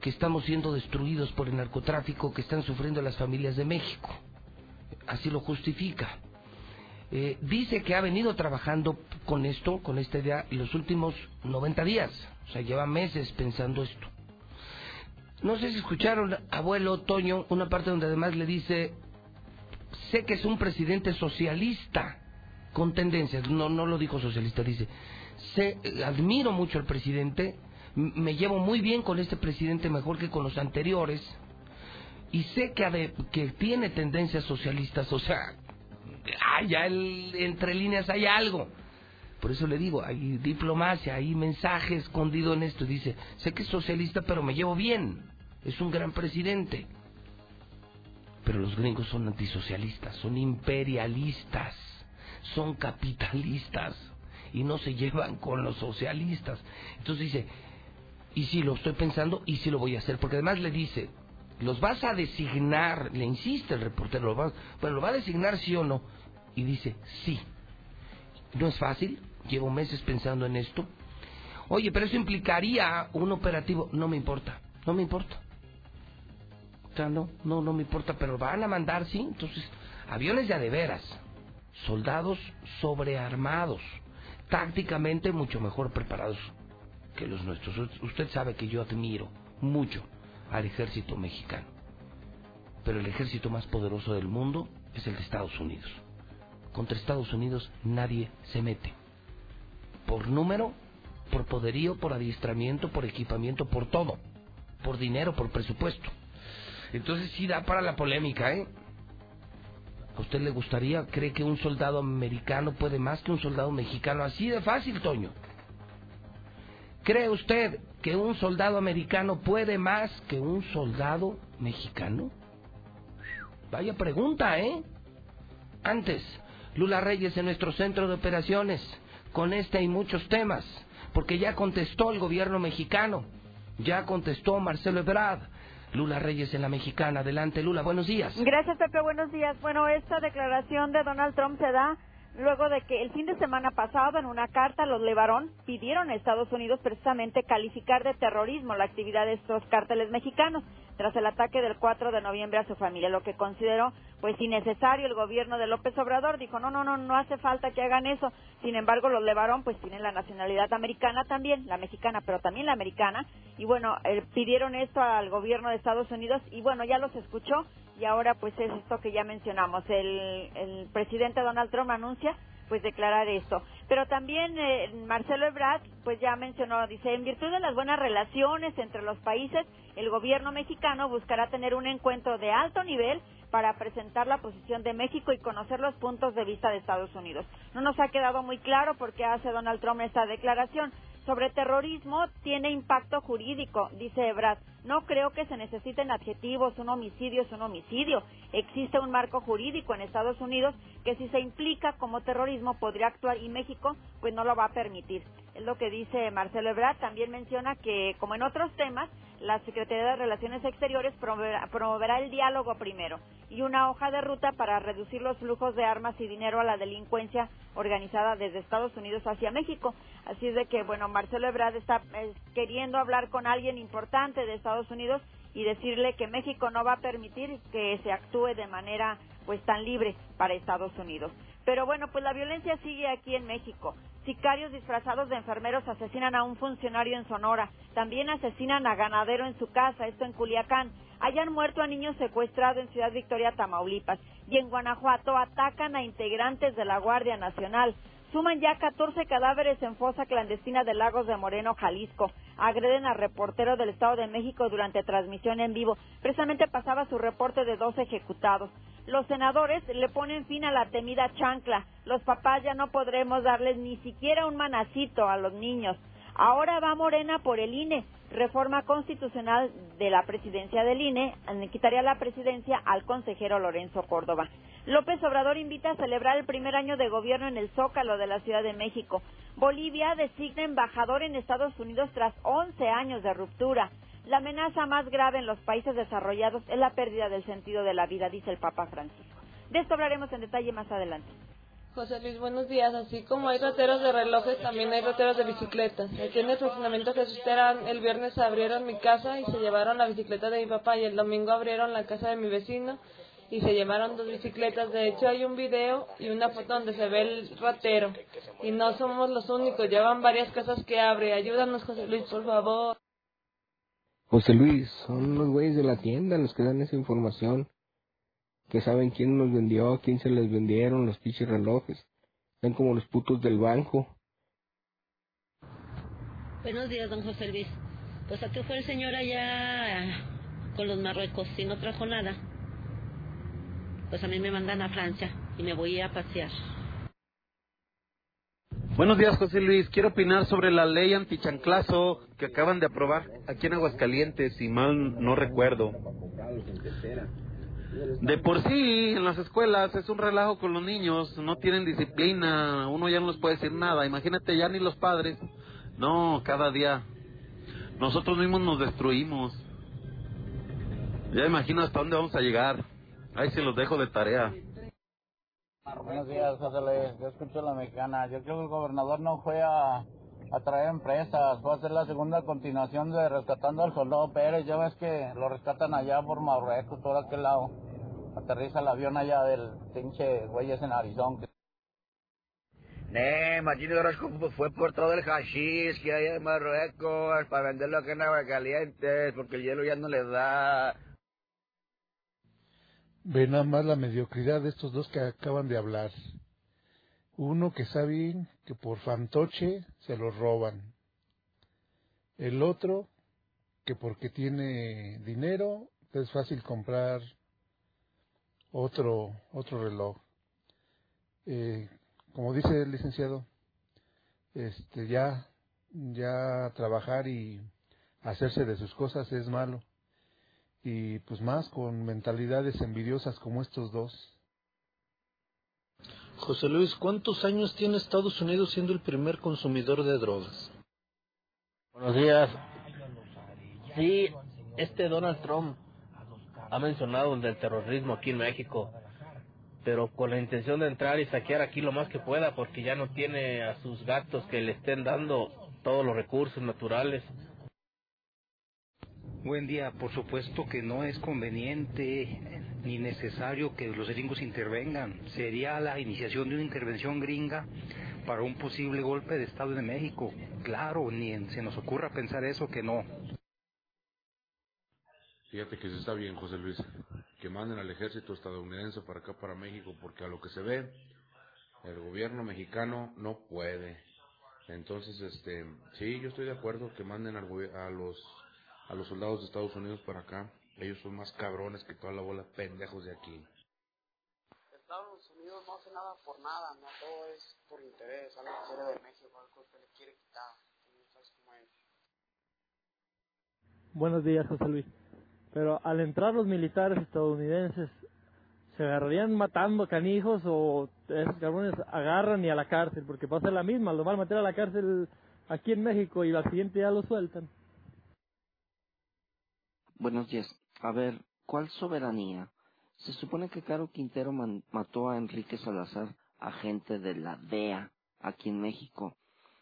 Speaker 3: que estamos siendo destruidos por el narcotráfico, que están sufriendo las familias de México. Así lo justifica. Eh, dice que ha venido trabajando con esto, con esta idea, los últimos 90 días. O sea, lleva meses pensando esto. No sé si escucharon, abuelo Toño, una parte donde además le dice, sé que es un presidente socialista con tendencias, no, no lo dijo socialista, dice, sé, eh, admiro mucho al presidente, me llevo muy bien con este presidente mejor que con los anteriores, y sé que, tiene tendencias socialistas, o sea, ya el- entre líneas hay algo. Por eso le digo, hay diplomacia, hay mensaje escondido en esto. Dice, sé que es socialista, pero me llevo bien. Es un gran presidente. Pero los gringos son antisocialistas, son imperialistas, son capitalistas y no se llevan con los socialistas. Entonces dice, y si lo estoy pensando, y si lo voy a hacer, porque además le dice, los vas a designar, le insiste el reportero, lo va, bueno, lo va a designar sí o no, y dice, sí. No es fácil, llevo meses pensando en esto. Oye, pero eso implicaría un operativo, no me importa, no me importa. O sea, no, no, no me importa, pero van a mandar, sí, entonces, aviones de a de veras, soldados sobrearmados, tácticamente mucho mejor preparados que los nuestros. Usted sabe que yo admiro mucho al ejército mexicano, pero el ejército más poderoso del mundo es el de Estados Unidos. Contra Estados Unidos nadie se mete. Por número, por poderío, por adiestramiento, por equipamiento, por todo. Por dinero, por presupuesto. Entonces sí da para la polémica, ¿eh? ¿A usted le gustaría, cree que un soldado americano puede más que un soldado mexicano? Así de fácil, Toño. ¿Cree usted que un soldado americano puede más que un soldado mexicano? Vaya pregunta, ¿eh? Antes, Lula Reyes en nuestro centro de operaciones, con este y muchos temas, porque ya contestó el gobierno mexicano, ya contestó Marcelo Ebrard. Lula Reyes en la mexicana. Adelante, Lula, buenos días.
Speaker 34: Gracias, Pepe. Buenos días. Bueno, esta declaración de Donald Trump se da luego de que el fin de semana pasado, en una carta, los Levarón pidieron a Estados Unidos precisamente calificar de terrorismo la actividad de estos cárteles mexicanos tras el ataque del 4 de noviembre a su familia, lo que consideró pues innecesario el gobierno de López Obrador. Dijo, no, no, no, no hace falta que hagan eso. Sin embargo, los Levarón pues tienen la nacionalidad americana también, la mexicana, pero también la americana. Y bueno, eh, pidieron esto al gobierno de Estados Unidos y bueno, ya los escuchó y ahora pues es esto que ya mencionamos. El, el presidente Donald Trump anuncia pues declarar esto. Pero también eh, Marcelo Ebrard pues ya mencionó, dice, en virtud de las buenas relaciones entre los países, el gobierno mexicano buscará tener un encuentro de alto nivel para presentar la posición de México y conocer los puntos de vista de Estados Unidos. No nos ha quedado muy claro por qué hace Donald Trump esta declaración. Sobre terrorismo tiene impacto jurídico, dice Ebrard. No creo que se necesiten adjetivos, un homicidio es un homicidio. Existe un marco jurídico en Estados Unidos que si se implica como terrorismo podría actuar y México pues no lo va a permitir. Es lo que dice Marcelo Ebrard. También menciona que como en otros temas, la Secretaría de Relaciones Exteriores promoverá, promoverá, el diálogo primero y una hoja de ruta para reducir los flujos de armas y dinero a la delincuencia organizada desde Estados Unidos hacia México. Así es de que, bueno, Marcelo Ebrard está eh, queriendo hablar con alguien importante de Estados Unidos y decirle que México no va a permitir que se actúe de manera pues tan libre para Estados Unidos. Pero bueno, pues la violencia sigue aquí en México. Sicarios disfrazados de enfermeros asesinan a un funcionario en Sonora. También asesinan a ganadero en su casa, esto en Culiacán. Hayan muerto a niños secuestrados en Ciudad Victoria, Tamaulipas. Y en Guanajuato atacan a integrantes de la Guardia Nacional. Suman ya 14 cadáveres en fosa clandestina de Lagos de Moreno, Jalisco. Agreden a reportero del Estado de México durante transmisión en vivo. Precisamente pasaba su reporte de dos ejecutados. Los senadores le ponen fin a la temida chancla. Los papás ya no podremos darles ni siquiera un manacito a los niños. Ahora va Morena por el INE. Reforma constitucional de la presidencia del INE quitaría la presidencia al consejero Lorenzo Córdoba. López Obrador invita a celebrar el primer año de gobierno en el Zócalo de la Ciudad de México. Bolivia designa embajador en Estados Unidos tras 11 años de ruptura. La amenaza más grave en los países desarrollados es la pérdida del sentido de la vida, dice el Papa Francisco. De esto hablaremos en detalle más adelante.
Speaker 35: José Luis, buenos días. Así como hay rateros de relojes, también hay rateros de bicicletas. Aquí en el fraccionamiento Jesús Terán, el viernes abrieron mi casa y se llevaron la bicicleta de mi papá y el domingo abrieron la casa de mi vecino y se llevaron dos bicicletas. De hecho, hay un video y una foto donde se ve el ratero. Y no somos los únicos, llevan varias casas que abre. Ayúdanos, José Luis, por favor.
Speaker 36: José Luis, son los güeyes de la tienda los que dan esa información. Que saben quién nos vendió, quién se les vendieron los pinches relojes. Son como los putos del banco.
Speaker 37: Buenos días, don José Luis. Pues a qué fue el señor allá con los marruecos y no trajo nada. Pues a mí me mandan a Francia y me voy a pasear.
Speaker 38: Buenos días, José Luis. Quiero opinar sobre la ley antichanclazo que acaban de aprobar aquí en Aguascalientes, si mal no recuerdo. De por sí, en las escuelas es un relajo con los niños, no tienen disciplina, uno ya no les puede decir nada. Imagínate, ya ni los padres. No, cada día. Nosotros mismos nos destruimos. Ya imagino hasta dónde vamos a llegar. Ahí se los dejo de tarea.
Speaker 32: Buenos días, José Luis. Yo escucho la mexicana. Yo creo que el gobernador no fue a, a traer empresas, fue a hacer la segunda continuación de rescatando al soldado Pérez. Ya ves que lo rescatan allá por Marruecos, por aquel lado. Aterriza el avión allá del pinche güeyes en Arizona.
Speaker 39: Nee, Martín Orozco fue por todo el hashish que hay en Marruecos para venderlo aquí en Aguascalientes, porque el hielo ya no le da.
Speaker 40: Ve nada más la mediocridad de estos dos que acaban de hablar. Uno que sabe que por fantoche se los roban. El otro que porque tiene dinero es fácil comprar otro otro reloj. Eh, como dice el licenciado, este ya ya trabajar y hacerse de sus cosas es malo y pues más con mentalidades envidiosas como estos dos.
Speaker 36: José Luis, ¿cuántos años tiene Estados Unidos siendo el primer consumidor de drogas?
Speaker 41: Buenos días. Sí, este Donald Trump ha mencionado el terrorismo aquí en México, pero con la intención de entrar y saquear aquí lo más que pueda, porque ya no tiene a sus gatos que le estén dando todos los recursos naturales.
Speaker 42: Buen día. Por supuesto que no es conveniente ni necesario que los gringos intervengan. Sería la iniciación de una intervención gringa para un posible golpe de Estado de México. Claro, ni se nos ocurra pensar eso que no.
Speaker 24: Fíjate que se está bien, José Luis, que manden al ejército estadounidense para acá, para México, porque a lo que se ve, el gobierno mexicano no puede. Entonces, este, sí, yo estoy de acuerdo que manden al, a los a los soldados de Estados Unidos para acá. Ellos son más cabrones que toda la bola de pendejos de aquí.
Speaker 43: Estados Unidos no hace nada por nada, no todo es por interés, algo que quiere de México, algo que le quiere quitar.
Speaker 44: Buenos días, José Luis. Pero al entrar los militares estadounidenses, ¿se agarrarían matando canijos o esos cabrones agarran y a la cárcel? Porque pasa la misma, lo van a meter a la cárcel aquí en México y al siguiente ya lo sueltan.
Speaker 45: Buenos días. A ver, ¿cuál soberanía? Se supone que Caro Quintero mató a Enrique Salazar, agente de la DEA, aquí en México.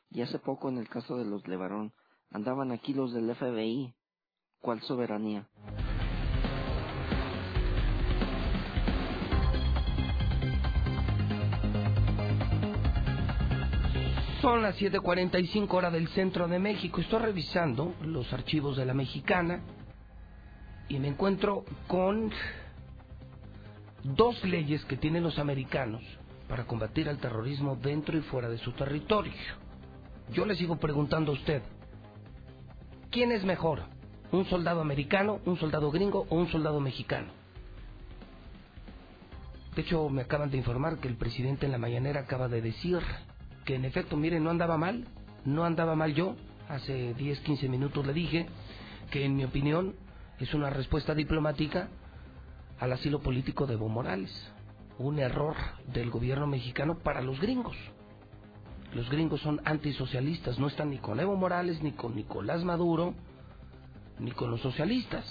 Speaker 45: Y hace poco, en el caso de los Levarón, andaban aquí los del FBI. ¿Cuál soberanía?
Speaker 3: Son las 7:45 hora del centro de México. Estoy revisando los archivos de la mexicana y me encuentro con dos leyes que tienen los americanos para combatir al terrorismo dentro y fuera de su territorio. Yo le sigo preguntando a usted, ¿quién es mejor? ¿Un soldado americano, un soldado gringo o un soldado mexicano? De hecho, me acaban de informar que el presidente en la mañanera acaba de decir que en efecto, miren, no andaba mal, no andaba mal yo. Hace 10, 15 minutos le dije que en mi opinión es una respuesta diplomática al asilo político de Evo Morales. Un error del gobierno mexicano para los gringos. Los gringos son antisocialistas, no están ni con Evo Morales, ni con Nicolás Maduro, ni con los socialistas.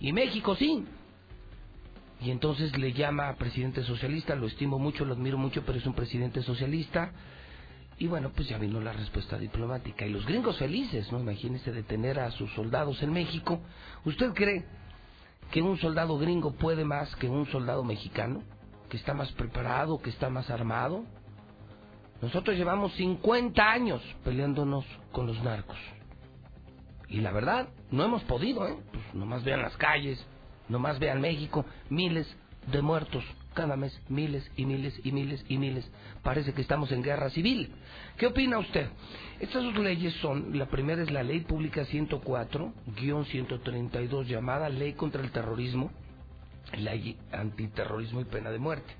Speaker 3: Y México sí. Y entonces le llama presidente socialista, lo estimo mucho, lo admiro mucho, pero es un presidente socialista. Y bueno, pues ya vino la respuesta diplomática. Y los gringos felices, ¿no? Imagínense detener a sus soldados en México. ¿Usted cree que un soldado gringo puede más que un soldado mexicano? ¿Que está más preparado, que está más armado? Nosotros llevamos 50 años peleándonos con los narcos. Y la verdad, no hemos podido, ¿eh? Pues nomás vean las calles, nomás vean México, miles de muertos cada mes, miles y miles y miles y miles. Parece que estamos en guerra civil. ¿Qué opina usted? Estas dos leyes son, la primera es la Ley Pública 104-132 llamada Ley contra el Terrorismo, Ley Antiterrorismo y Pena de Muerte.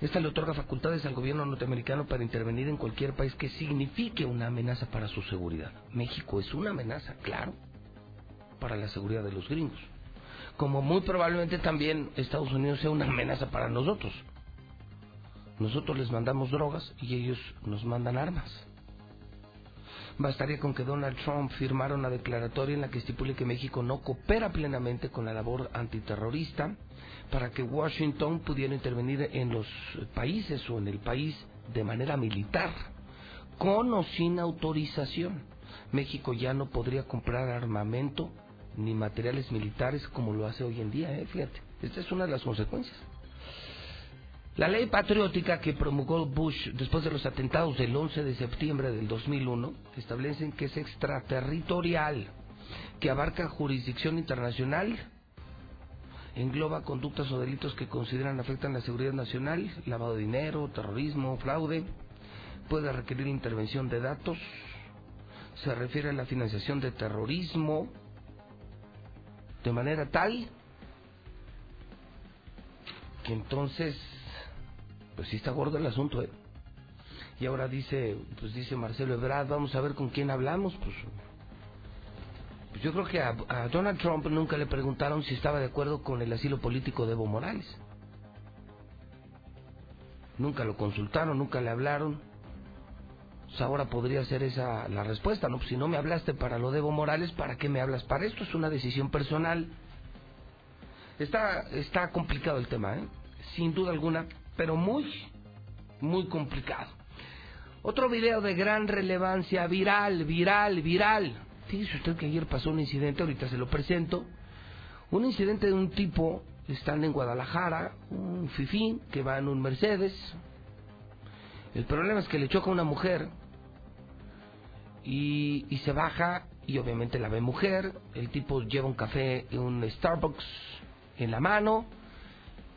Speaker 3: Esta le otorga facultades al gobierno norteamericano para intervenir en cualquier país que signifique una amenaza para su seguridad. México es una amenaza, claro, para la seguridad de los gringos. Como muy probablemente también Estados Unidos sea una amenaza para nosotros. Nosotros les mandamos drogas y ellos nos mandan armas. Bastaría con que Donald Trump firmara una declaratoria en la que estipule que México no coopera plenamente con la labor antiterrorista para que Washington pudiera intervenir en los países o en el país de manera militar, con o sin autorización. México ya no podría comprar armamento ni materiales militares como lo hace hoy en día, ¿eh? fíjate. Esta es una de las consecuencias. La ley patriótica que promulgó Bush después de los atentados del 11 de septiembre del 2001 establecen que es extraterritorial, que abarca jurisdicción internacional, engloba conductas o delitos que consideran afectan la seguridad nacional, lavado de dinero, terrorismo, fraude, puede requerir intervención de datos, se refiere a la financiación de terrorismo, de manera tal que entonces pues sí está gordo el asunto ¿eh? y ahora dice pues dice Marcelo Ebrard vamos a ver con quién hablamos pues, pues yo creo que a, a, Donald Trump nunca le preguntaron si estaba de acuerdo con el asilo político de Evo Morales. Nunca lo consultaron nunca le hablaron pues ahora podría ser esa la respuesta, ¿no? Pues si no me hablaste para lo de Evo Morales, ¿para qué me hablas? Para esto es una decisión personal. Está, está complicado el tema, ¿eh? Sin duda alguna, pero muy, muy complicado. Otro video de gran relevancia, viral, viral, viral. Fíjese usted que ayer pasó un incidente, ahorita se lo presento. Un incidente de un tipo, están en Guadalajara, un fifín que va en un Mercedes, el problema es que le choca a una mujer y, y, se baja y obviamente la ve mujer. El tipo lleva un café, un Starbucks en la mano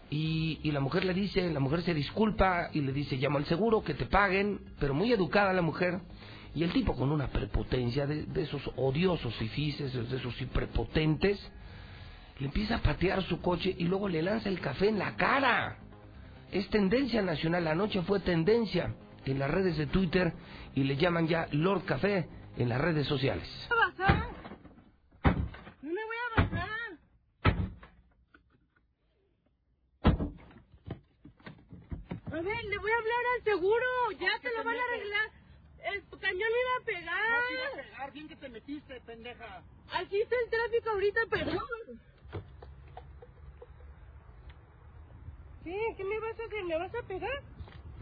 Speaker 3: y, y, la mujer le dice, la mujer se disculpa y le dice llamo al seguro que te paguen, pero muy educada la mujer. Y el tipo con una prepotencia de, de esos odiosos fifices, de esos prepotentes, le empieza a patear su coche y luego le lanza el café en la cara es tendencia nacional. Anoche fue tendencia en las redes de Twitter y le llaman ya Lord Café en las redes sociales. ¿Me voy a ¡No me voy a bajar! A ver, le voy a hablar
Speaker 46: al seguro. Ya te lo van a arreglar. El cañón iba a pegar.
Speaker 47: No iba a pegar. Bien que te metiste, pendeja.
Speaker 46: Aquí está el tráfico ahorita, perdón. ¿Qué? ¿Qué me vas a hacer? ¿Me vas a pegar?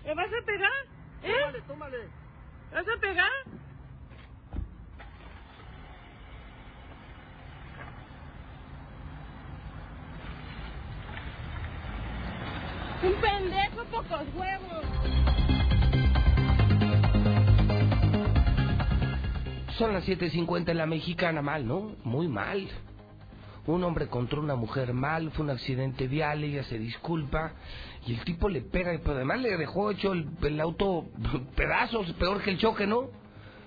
Speaker 46: ¿Me vas a pegar? ¿Eh?
Speaker 47: Tómale, tómale.
Speaker 46: ¿Me vas a pegar? Un pendejo, pocos huevos.
Speaker 3: Son las 7.50 en la mexicana, mal, ¿no? Muy mal. Un hombre contra una mujer mal, fue un accidente vial, ella se disculpa y el tipo le pega, pero además le dejó hecho el, el auto pedazos, peor que el choque, ¿no?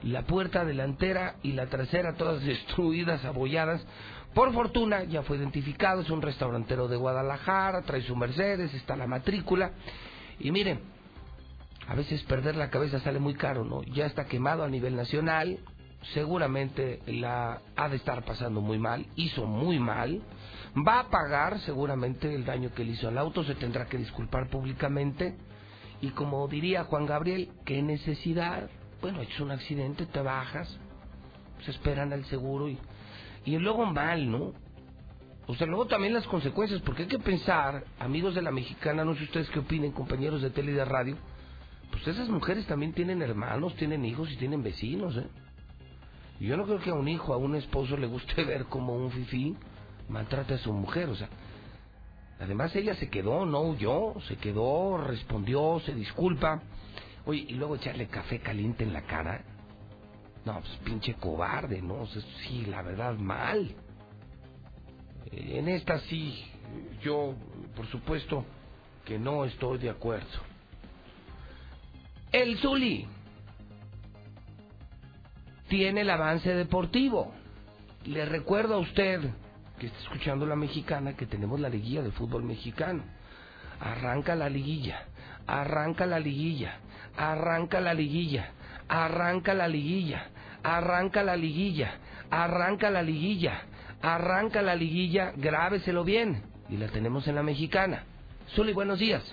Speaker 3: La puerta delantera y la trasera todas destruidas, abolladas. Por fortuna ya fue identificado, es un restaurantero de Guadalajara, trae su Mercedes, está la matrícula. Y miren, a veces perder la cabeza sale muy caro, ¿no? Ya está quemado a nivel nacional, seguramente la ha de estar pasando muy mal, hizo muy mal, va a pagar seguramente el daño que le hizo al auto, se tendrá que disculpar públicamente y como diría Juan Gabriel, qué necesidad, bueno, es un accidente, te bajas, se esperan al seguro y, y luego mal, ¿no? O sea, luego también las consecuencias, porque hay que pensar, amigos de la mexicana, no sé ustedes qué opinen, compañeros de tele y de radio, pues esas mujeres también tienen hermanos, tienen hijos y tienen vecinos, ¿eh? Yo no creo que a un hijo, a un esposo le guste ver como un fifí maltrata a su mujer, o sea. Además ella se quedó, no huyó, se quedó, respondió, se disculpa. Oye, y luego echarle café caliente en la cara. No, pues pinche cobarde, ¿no? Sí, la verdad, mal. En esta sí, yo, por supuesto, que no estoy de acuerdo. El Zuli tiene el avance deportivo. Le recuerdo a usted que está escuchando la mexicana que tenemos la liguilla de fútbol mexicano. Arranca la liguilla, arranca la liguilla, arranca la liguilla, arranca la liguilla, arranca la liguilla, arranca la liguilla, arranca la liguilla, grábeselo bien. Y la tenemos en la mexicana. Zuli, buenos días.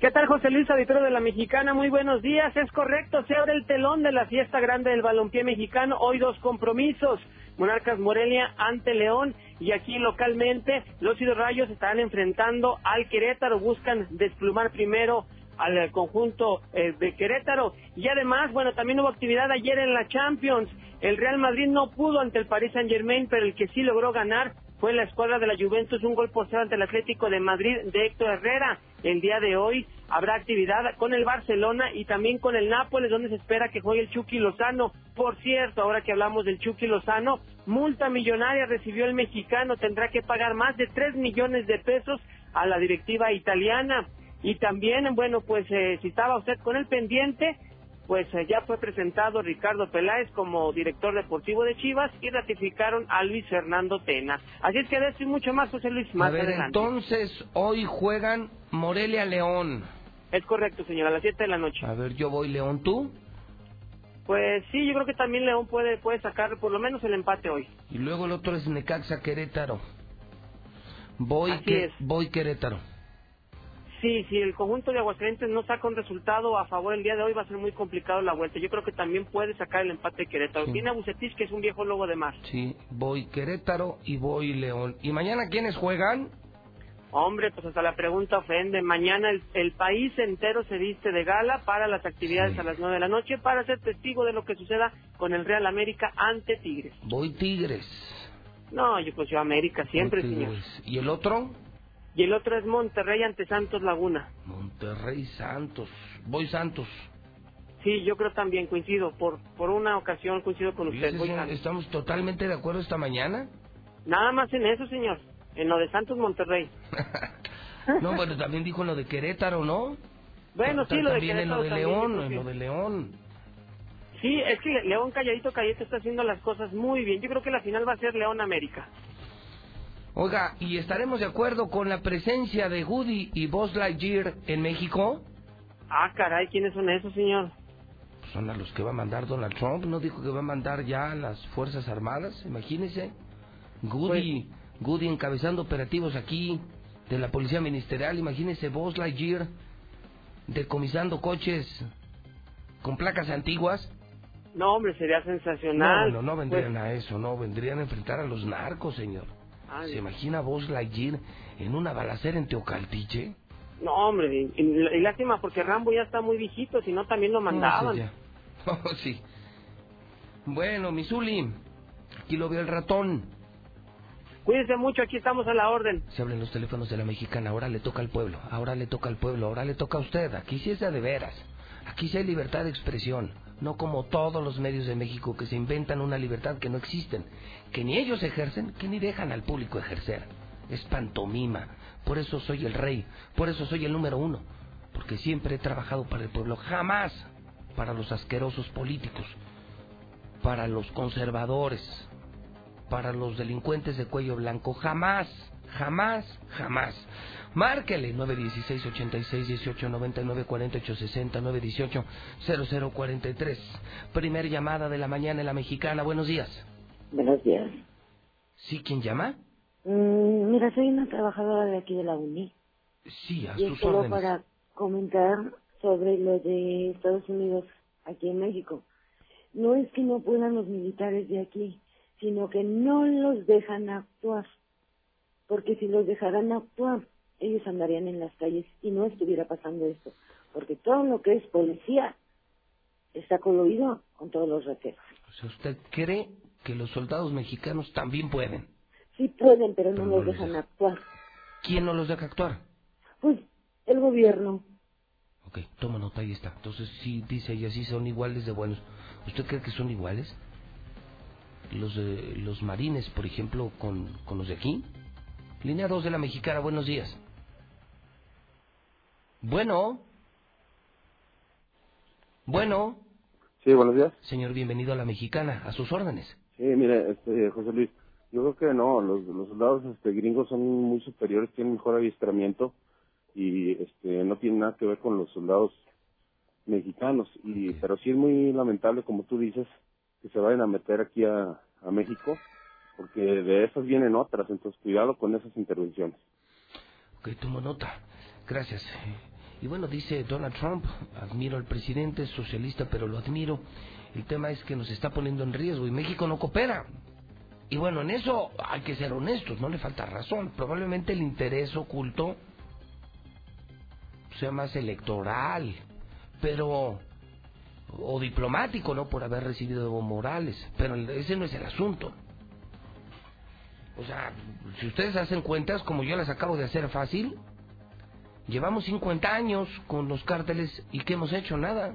Speaker 48: ¿Qué tal, José Luis, auditorio de la Mexicana? Muy buenos días. Es correcto, se abre el telón de la fiesta grande del balompié mexicano. Hoy dos compromisos. Monarcas Morelia ante León y aquí localmente los Rayos estarán enfrentando al Querétaro. Buscan desplumar primero al conjunto eh, de Querétaro. Y además, bueno, también hubo actividad ayer en la Champions. El Real Madrid no pudo ante el Paris Saint Germain, pero el que sí logró ganar fue la escuadra de la Juventus, un gol por cero ante el Atlético de Madrid de Héctor Herrera. El día de hoy habrá actividad con el Barcelona y también con el Nápoles, donde se espera que juegue el Chucky Lozano. Por cierto, ahora que hablamos del Chucky Lozano, multa millonaria recibió el mexicano, tendrá que pagar más de 3 millones de pesos a la directiva italiana. Y también, bueno, pues eh, si estaba usted con el pendiente, pues eh, ya fue presentado Ricardo Peláez como director deportivo de Chivas y ratificaron a Luis Fernando Tena. Así es que de esto y mucho más, José Luis, más
Speaker 3: a ver,
Speaker 48: adelante.
Speaker 3: entonces hoy juegan Morelia León.
Speaker 48: Es correcto, señor, a las 7 de la noche.
Speaker 3: A ver, yo voy León, ¿tú?
Speaker 48: Pues sí, yo creo que también León puede, puede sacar por lo menos el empate hoy.
Speaker 3: Y luego el otro es Necaxa Querétaro. Voy,
Speaker 48: Así
Speaker 3: que,
Speaker 48: es.
Speaker 3: voy Querétaro.
Speaker 48: Sí, si el conjunto de Aguascalientes no saca un resultado a favor el día de hoy, va a ser muy complicado la vuelta. Yo creo que también puede sacar el empate de Querétaro.
Speaker 3: Sí.
Speaker 48: Tiene a Bucetich, que es un viejo lobo de mar.
Speaker 3: Sí, voy Querétaro y voy León. ¿Y mañana quiénes juegan?
Speaker 48: Hombre, pues hasta la pregunta ofende. Mañana el, el país entero se viste de gala para las actividades a las 9 de la noche para ser testigo de lo que suceda con el Real América ante Tigres.
Speaker 3: Voy Tigres.
Speaker 48: No, yo pues yo América siempre, señor.
Speaker 3: ¿Y el otro?
Speaker 48: Y el otro es Monterrey ante Santos Laguna.
Speaker 3: Monterrey Santos. Voy Santos.
Speaker 48: Sí, yo creo también, coincido. Por, por una ocasión coincido con usted. Voy Santos.
Speaker 3: Estamos totalmente de acuerdo esta mañana.
Speaker 48: Nada más en eso, señor. En lo de Santos Monterrey.
Speaker 3: No, bueno, también dijo lo de Querétaro, ¿no?
Speaker 48: Bueno, sí, lo de
Speaker 3: También en lo de
Speaker 48: Querétaro también,
Speaker 3: León, en lo de León.
Speaker 48: Sí, es que León calladito, calladito está haciendo las cosas muy bien. Yo creo que la final va a ser León América.
Speaker 3: Oiga, ¿y estaremos de acuerdo con la presencia de Woody y Buzz Lightyear en México?
Speaker 48: Ah, caray, ¿quiénes son esos, señor?
Speaker 3: Son a los que va a mandar Donald Trump, ¿no dijo que va a mandar ya a las Fuerzas Armadas? Imagínese. Goody, Goody encabezando operativos aquí de la Policía Ministerial, imagínese Buzz Lightyear. decomisando coches con placas antiguas.
Speaker 48: No, hombre, sería sensacional.
Speaker 3: No, no, no vendrían
Speaker 48: Pues,
Speaker 3: a eso, no, vendrían a enfrentar a los narcos, señor.
Speaker 48: Ay.
Speaker 3: ¿Se imagina vos Lightyear en una balacera en Teocaltiche?
Speaker 48: no, hombre, y, y- lástima porque Rambo ya está muy viejito, si no también lo mandaban.
Speaker 3: No, sí. Oh, sí. Bueno, Misuli, aquí lo veo el ratón.
Speaker 48: Cuídense mucho, aquí estamos a la orden.
Speaker 3: Se hablan los teléfonos de la mexicana, ahora le toca al pueblo, ahora le toca al pueblo, ahora le toca a usted. Aquí sí es de veras. Aquí sí hay libertad de expresión, no como todos los medios de México que se inventan una libertad que no existen, que ni ellos ejercen, que ni dejan al público ejercer. Es pantomima. Por eso soy el rey, por eso soy el número uno, porque siempre he trabajado para el pueblo, jamás para los asquerosos políticos, para los conservadores, para los delincuentes de cuello blanco. Jamás, jamás, jamás. Márquele 916 86 18 99 48 60 918 0043. Primer llamada de la mañana en la mexicana. Buenos días.
Speaker 49: Buenos días.
Speaker 3: ¿Sí quién llama?
Speaker 49: Mm, mira, soy una trabajadora de aquí de la UNI.
Speaker 3: Sí, a
Speaker 49: Y
Speaker 3: sus
Speaker 49: solo
Speaker 3: órdenes.
Speaker 49: para comentar sobre lo de Estados Unidos aquí en México. No es que no puedan los militares de aquí, sino que no los dejan actuar. Porque si los dejaran actuar, ellos andarían en las calles y no estuviera pasando esto. Porque todo lo que es policía está coludido con todos los rateros.
Speaker 3: O sea, ¿usted cree que los soldados mexicanos también pueden?
Speaker 49: Sí pueden, pero no
Speaker 3: Pero no
Speaker 49: los dejan actuar.
Speaker 3: ¿Quién no los deja actuar?
Speaker 49: Pues el gobierno.
Speaker 3: Ok, toma nota, ahí está. Entonces, sí, dice ella, sí son iguales de buenos. ¿Usted cree que son iguales? Los, de- los marines, por ejemplo, con, con los de aquí. Línea 2 de la mexicana, buenos días. Bueno. Bueno.
Speaker 50: Sí, buenos días.
Speaker 3: Señor, bienvenido a la mexicana, a sus órdenes.
Speaker 50: Sí, mire, este, José Luis, yo creo que no, los, los soldados este, gringos son muy superiores, tienen mejor adiestramiento y este, no tienen nada que ver con los soldados mexicanos. y Pero sí es muy lamentable, como tú dices, que se vayan a meter aquí a, a México, porque de esas vienen otras, entonces cuidado con esas intervenciones.
Speaker 3: Ok, tomo nota. Gracias. Y bueno, dice Donald Trump, admiro al presidente, es socialista, pero lo admiro. El tema es que nos está poniendo en riesgo y México no coopera. Y bueno, en eso hay que ser honestos, no le falta razón. Probablemente el interés oculto sea más electoral, pero o diplomático, ¿no? Por haber recibido Evo Morales, pero ese no es el asunto. O sea, si ustedes hacen cuentas, como yo las acabo de hacer fácil, llevamos 50 años con los cárteles y ¿qué hemos hecho? Nada.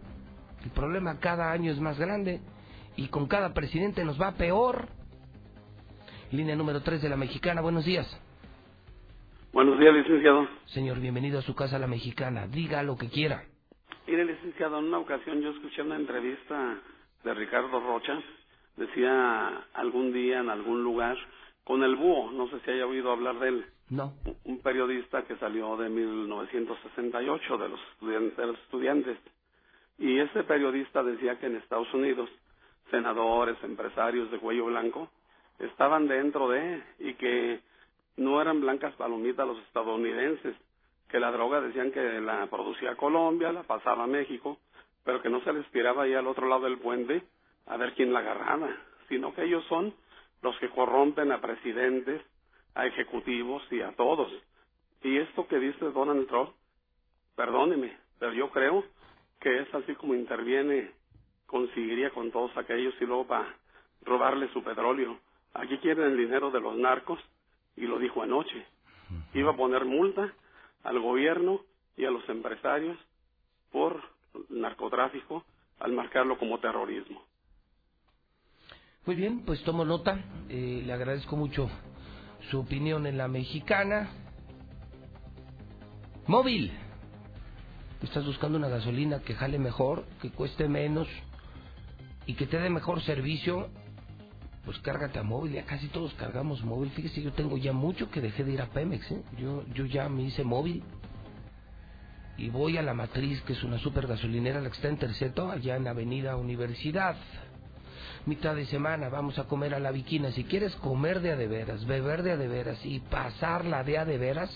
Speaker 3: El problema cada año es más grande y con cada presidente nos va peor. Línea número 3 de la Mexicana, buenos días.
Speaker 51: Buenos días, licenciado.
Speaker 3: Señor, bienvenido a su casa La Mexicana. Diga lo que quiera.
Speaker 51: Mire, licenciado, en una ocasión yo escuché una entrevista de Ricardo Rocha. Decía algún día en algún lugar con el búho, no sé si haya oído hablar de él,
Speaker 3: No.
Speaker 51: un periodista que salió de 1968 de los, estudien- de los estudiantes. Y ese periodista decía que en Estados Unidos senadores, empresarios de cuello blanco estaban dentro de y que no eran blancas palomitas los estadounidenses, que la droga decían que la producía Colombia, la pasaba a México, pero que no se les tiraba ahí al otro lado del puente a ver quién la agarraba, sino que ellos son los que corrompen a presidentes, a ejecutivos y a todos. Y esto que dice Donald Trump, perdóneme, pero yo creo que es así como interviene, conseguiría con todos aquellos y luego para robarle su petróleo. Aquí quieren el dinero de los narcos y lo dijo anoche. Iba a poner multa al gobierno y a los empresarios por narcotráfico al marcarlo como terrorismo.
Speaker 3: Muy bien, pues tomo nota. Eh, le agradezco mucho su opinión en la mexicana. Móvil. Estás buscando una gasolina que jale mejor, que cueste menos y que te dé mejor servicio. Pues cárgate a móvil, ya casi todos cargamos móvil. Fíjese, yo tengo ya mucho que dejé de ir a Pemex, ¿eh? Yo, yo ya me hice móvil. Y voy a la matriz, que es una super gasolinera, la que está en Terceto, allá en Avenida Universidad mitad de semana vamos a comer a la viquina. Si quieres comer de a de veras, beber de a de veras y pasarla de a de veras,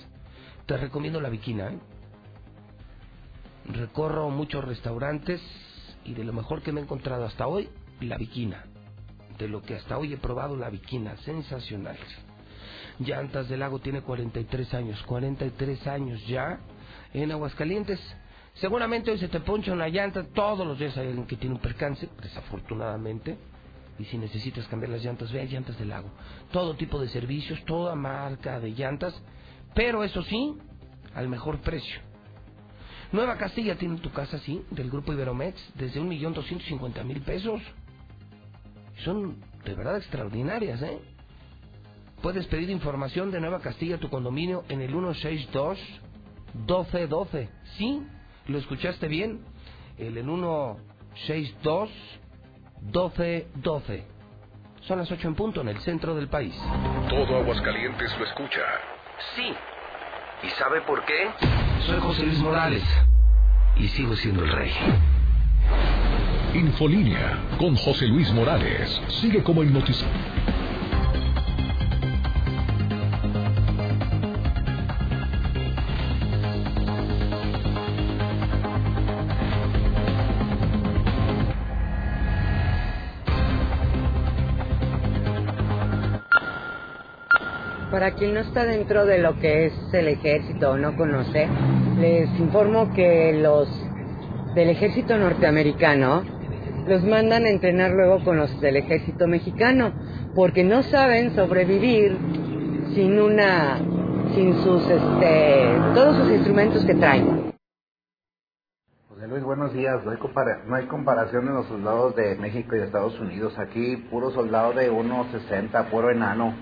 Speaker 3: te recomiendo la viquina. ¿eh? recorro muchos restaurantes y de lo mejor que me he encontrado hasta hoy, la viquina. De lo que hasta hoy he probado, la viquina, sensacional. Llantas del Lago tiene 43 años, 43 años ya en Aguascalientes. Seguramente hoy se te poncha una llanta, todos los días hay alguien que tiene un percance, desafortunadamente. Y si necesitas cambiar las llantas, ve a Llantas del Lago. Todo tipo de servicios, toda marca de llantas, pero eso sí, al mejor precio. Nueva Castilla tiene tu casa, sí, del grupo Iberomex, desde un millón doscientos cincuenta mil pesos. Son de verdad extraordinarias, ¿eh? Puedes pedir información de Nueva Castilla, tu condominio, en el 162 1212. ¿Sí? ¿Lo escuchaste bien? El, el 162 1212. Son las 8 en punto en el centro del país.
Speaker 52: Todo Aguascalientes lo escucha.
Speaker 3: Sí. ¿Y sabe por qué? Soy José Luis Morales y sigo siendo el rey.
Speaker 52: Infolínea con José Luis Morales. Sigue como hipnotizado.
Speaker 53: Para quien no está dentro de lo que es el ejército o no conoce, les informo que los del ejército norteamericano los mandan a entrenar luego con los del ejército mexicano, porque no saben sobrevivir sin una, sin sus, este, todos sus instrumentos que traen.
Speaker 54: José Luis, buenos días. No hay, comparación en los soldados de México y Estados Unidos. Aquí puro soldado de 1,60, puro enano.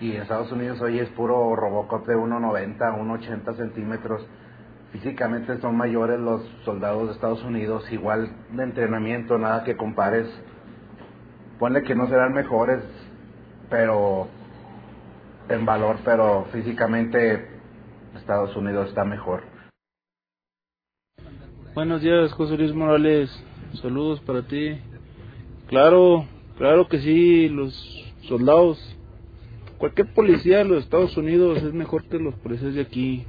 Speaker 54: Y en Estados Unidos hoy es puro Robocop de 1,90, 1,80 centímetros. Físicamente son mayores los soldados de Estados Unidos, igual de entrenamiento, nada que compares. Ponle que no serán mejores, pero en valor, pero físicamente Estados Unidos está mejor.
Speaker 55: Buenos días, José Luis Morales. Saludos para ti. Claro, claro que sí, los soldados, cualquier policía de los Estados Unidos es mejor que los policías de aquí.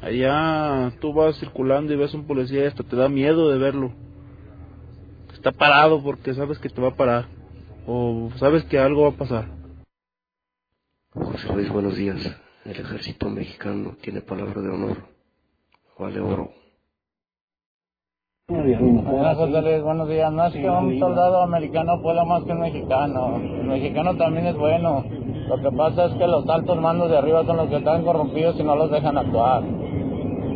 Speaker 55: Allá tú vas circulando y ves un policía y hasta te da miedo de verlo. Está parado porque sabes que te va a parar o sabes que algo va a pasar.
Speaker 56: José Luis, buenos días. El ejército mexicano tiene palabra de honor. Vale oro.
Speaker 57: José Luis, buenos días. No es que un soldado americano pueda más que un mexicano. El mexicano también es bueno. Lo que pasa es que los altos mandos de arriba son los que están corrompidos y no los dejan actuar.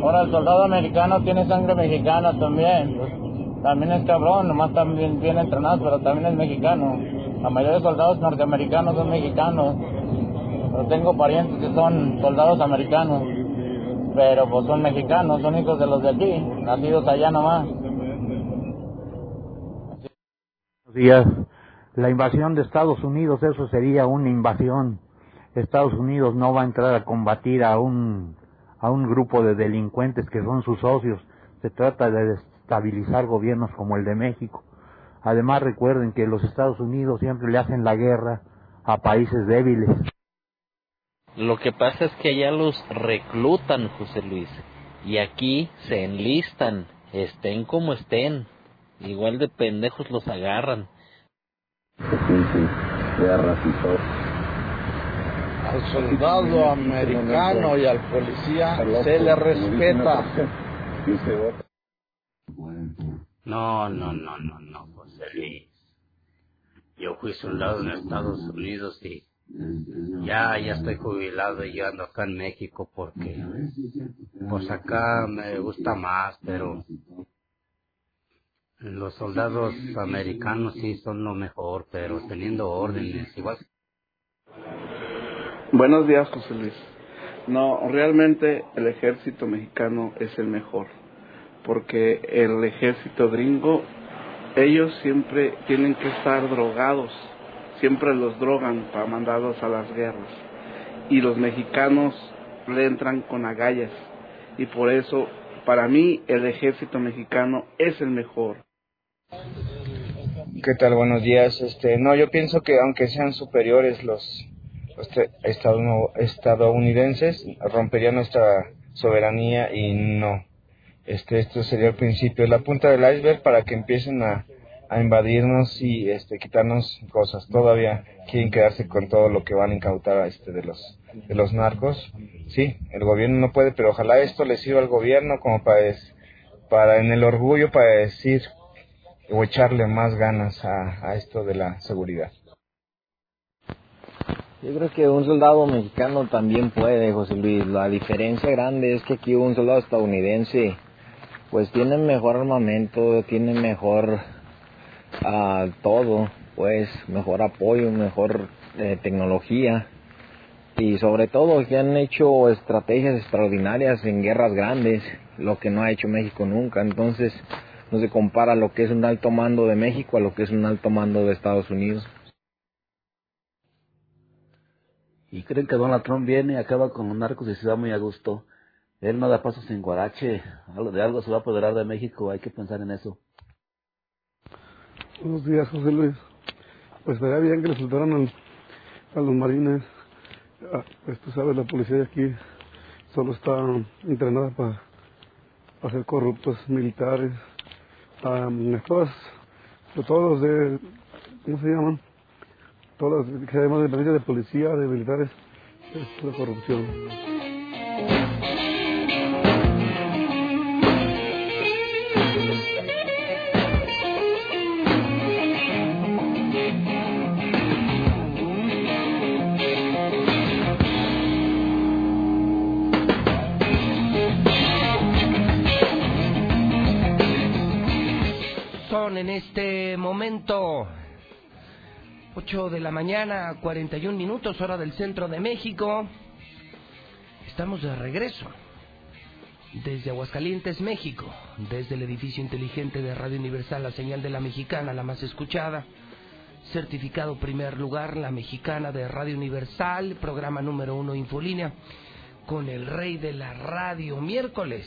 Speaker 57: Ahora, el soldado americano tiene sangre mexicana también. Pues, también es cabrón, nomás también bien entrenado, pero también es mexicano. La mayoría de soldados norteamericanos son mexicanos. Tengo parientes que son soldados americanos. Pero pues son mexicanos, son hijos de los de aquí, nacidos allá nomás.
Speaker 58: Buenos días. La invasión de Estados Unidos, eso sería una invasión. Estados Unidos no va a entrar a combatir a un, a un grupo de delincuentes que son sus socios. Se trata de destabilizar gobiernos como el de México. Además recuerden que los Estados Unidos siempre le hacen la guerra a países débiles.
Speaker 59: Lo que pasa es que allá los reclutan, José Luis, y aquí se enlistan, estén como estén. Igual de pendejos los agarran.
Speaker 60: Al soldado americano y al policía se le respeta.
Speaker 61: No, no, no, no, no, José Luis. Yo fui soldado en Estados Unidos y ya, ya estoy jubilado y yo ando acá en México porque, pues acá me gusta más, pero los soldados americanos sí son lo mejor, pero teniendo órdenes, igual.
Speaker 62: Buenos días, José Luis. No, realmente el ejército mexicano es el mejor, porque el ejército gringo, ellos siempre tienen que estar drogados, siempre los drogan para mandarlos a las guerras, y los mexicanos le entran con agallas, y por eso, para mí, el ejército mexicano es el mejor.
Speaker 63: ¿Qué tal? Buenos días. Este, no, yo pienso que aunque sean superiores los, los estadounidenses, rompería nuestra soberanía y no. este, esto sería el principio, la punta del iceberg para que empiecen a, invadirnos y este, quitarnos cosas. Todavía quieren quedarse con todo lo que van a incautar este, de, los, de los narcos. Sí, el gobierno no puede, pero ojalá esto le sirva al gobierno como para, para en el orgullo, para decir o echarle más ganas a, a esto de la seguridad.
Speaker 54: Yo creo que un soldado mexicano también puede, José Luis. La diferencia grande es que aquí un soldado estadounidense pues tiene mejor armamento, tiene mejor uh, todo, pues mejor apoyo, mejor eh, tecnología y sobre todo que han hecho estrategias extraordinarias en guerras grandes, lo que no ha hecho México nunca. Entonces no se compara lo que es un alto mando de México a lo que es un alto mando de Estados Unidos.
Speaker 64: y creen que Donald Trump viene y acaba con los narcos y se va muy a gusto. Él no da pasos sin guarache, de algo se va a apoderar de México, hay que pensar en eso.
Speaker 65: Buenos días, José Luis. Pues estaría bien que le soltaran a los marines. Ah, pues tú sabes, la policía de aquí solo está entrenada para, hacer corruptos militares. Um, todas, todos los de, ¿cómo se llaman? todas las que además de de policía, de militares, es la corrupción.
Speaker 3: Este momento 8 de la mañana, 41 minutos, hora del centro de México. Estamos de regreso. Desde Aguascalientes, México. Desde el edificio inteligente de Radio Universal, la señal de la mexicana, la más escuchada. Certificado primer lugar, la mexicana de Radio Universal, programa número uno Infolínea, con el rey de la radio, miércoles.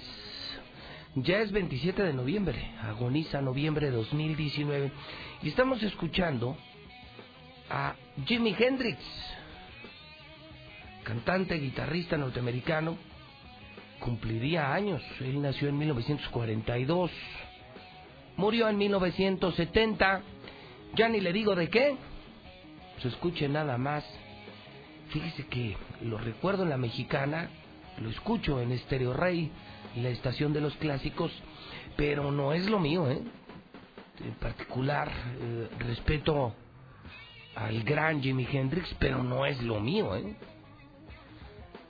Speaker 3: Ya es 27 de noviembre, agoniza noviembre 2019. Y estamos escuchando a Jimi Hendrix, cantante, guitarrista norteamericano, cumpliría años. Él nació en 1942, murió en 1970. Ya ni le digo de qué. Se escuche nada más. Fíjese que lo recuerdo en la mexicana, lo escucho en Estéreo Rey, la estación de los clásicos, pero no es lo mío, ¿eh? En particular, eh, respeto al gran Jimi Hendrix, pero no es lo mío, ¿eh?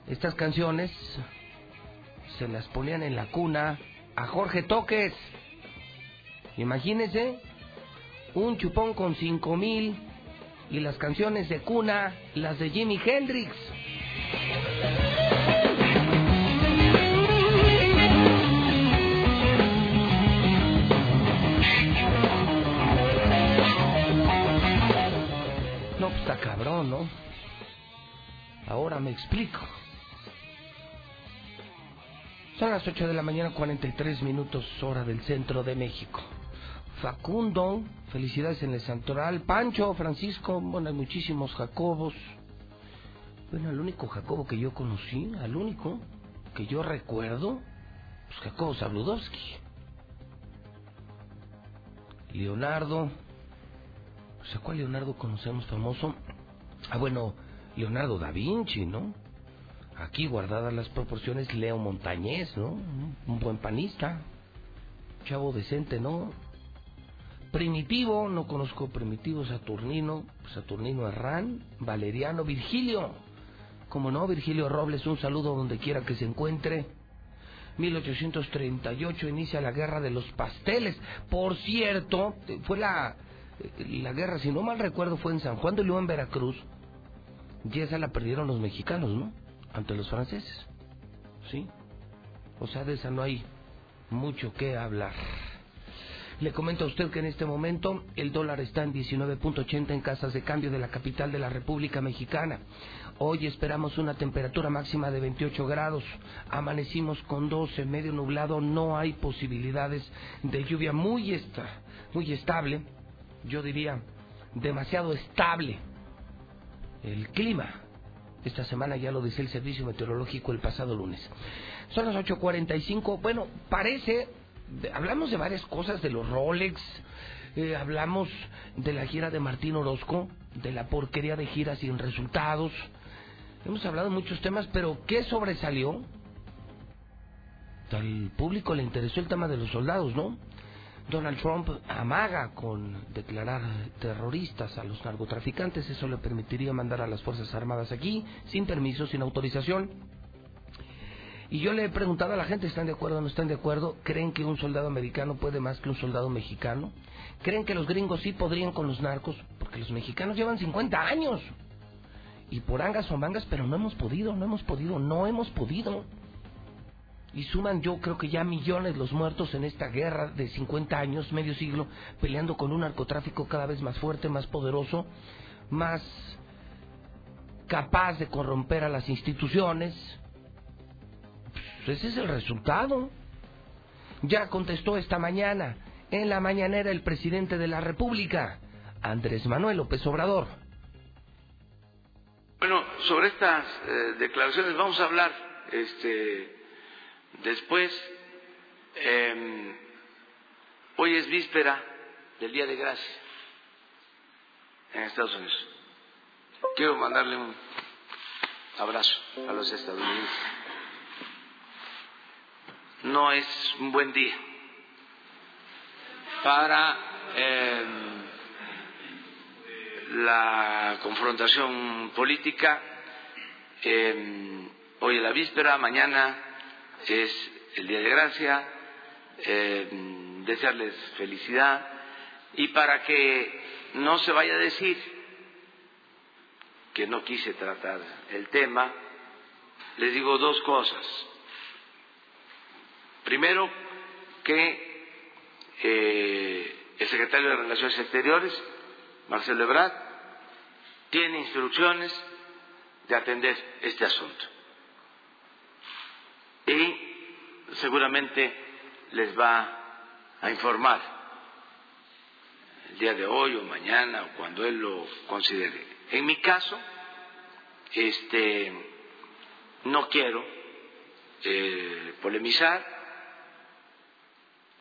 Speaker 3: Estas canciones se las ponían en la cuna a Jorge Toques. Imagínense, un chupón con cinco mil y las canciones de cuna, las de Jimi Hendrix. Cabrón, ¿no? Ahora me explico. Son las 8 de la mañana, 43 minutos, hora del centro de México. Facundo, felicidades en el santoral. Pancho, Francisco, bueno, hay muchísimos Jacobos. Bueno, el único Jacobo que yo conocí, al único que yo recuerdo, pues Jacobo Zabludowski. Leonardo, o sea, ¿cuál Leonardo conocemos famoso? Ah, bueno, Leonardo da Vinci, ¿no? Aquí guardadas las proporciones, Leo Montañés, ¿no? Un buen panista, chavo decente, ¿no? Primitivo, no conozco Primitivo, Saturnino, Saturnino Herrán, Valeriano, Virgilio, como no, Virgilio Robles, un saludo donde quiera que se encuentre. 1838 inicia la guerra de los pasteles. Por cierto, fue la la guerra, si no mal recuerdo, fue en San Juan de León, Veracruz, y esa la perdieron los mexicanos, ¿no? Ante los franceses. ¿Sí? O sea, de esa no hay mucho que hablar. Le comento a usted que en este momento el dólar está en 19.80 en casas de cambio de la capital de la República Mexicana. Hoy esperamos una temperatura máxima de 28 grados. Amanecimos con 12, medio nublado. No hay posibilidades de lluvia muy, esta, muy estable yo diría, demasiado estable el clima esta semana, ya lo decía el Servicio Meteorológico el pasado lunes. Son las 8.45. Bueno, parece, hablamos de varias cosas, de los Rolex, eh, hablamos de la gira de Martín Orozco, de la porquería de gira sin resultados. Hemos hablado de muchos temas, pero ¿qué sobresalió? Al público le interesó el tema de los soldados, ¿no? Donald Trump amaga con declarar terroristas a los narcotraficantes. Eso le permitiría mandar a las Fuerzas Armadas aquí, sin permiso, sin autorización. Y yo le he preguntado a la gente, ¿están de acuerdo o no están de acuerdo? ¿Creen que un soldado americano puede más que un soldado mexicano? ¿Creen que los gringos sí podrían con los narcos? Porque los mexicanos llevan 50 años. Y por angas o mangas, pero no hemos podido, no hemos podido, no hemos podido. Y suman yo creo que ya millones los muertos en esta guerra de 50 años, medio siglo, peleando con un narcotráfico cada vez más fuerte, más poderoso, más capaz de corromper a las instituciones. Pues ese es el resultado. Ya contestó esta mañana en la mañanera el presidente de la República, Andrés Manuel López Obrador.
Speaker 53: Bueno, sobre estas eh, declaraciones vamos a hablar este, después. Eh, hoy es víspera del Día de Gracia en Estados Unidos. Quiero mandarle un abrazo a los estadounidenses. No es un buen día para eh, la confrontación política. Eh, hoy es la víspera, mañana es el Día de Gracia, eh, desearles felicidad y para que no se vaya a decir que no quise tratar el tema, les digo dos cosas. Primero, que el secretario de Relaciones Exteriores, Marcelo Ebrard, tiene instrucciones de atender este asunto. Y seguramente les va a informar el día de hoy o mañana o cuando él lo considere. En mi caso, este, no quiero eh, polemizar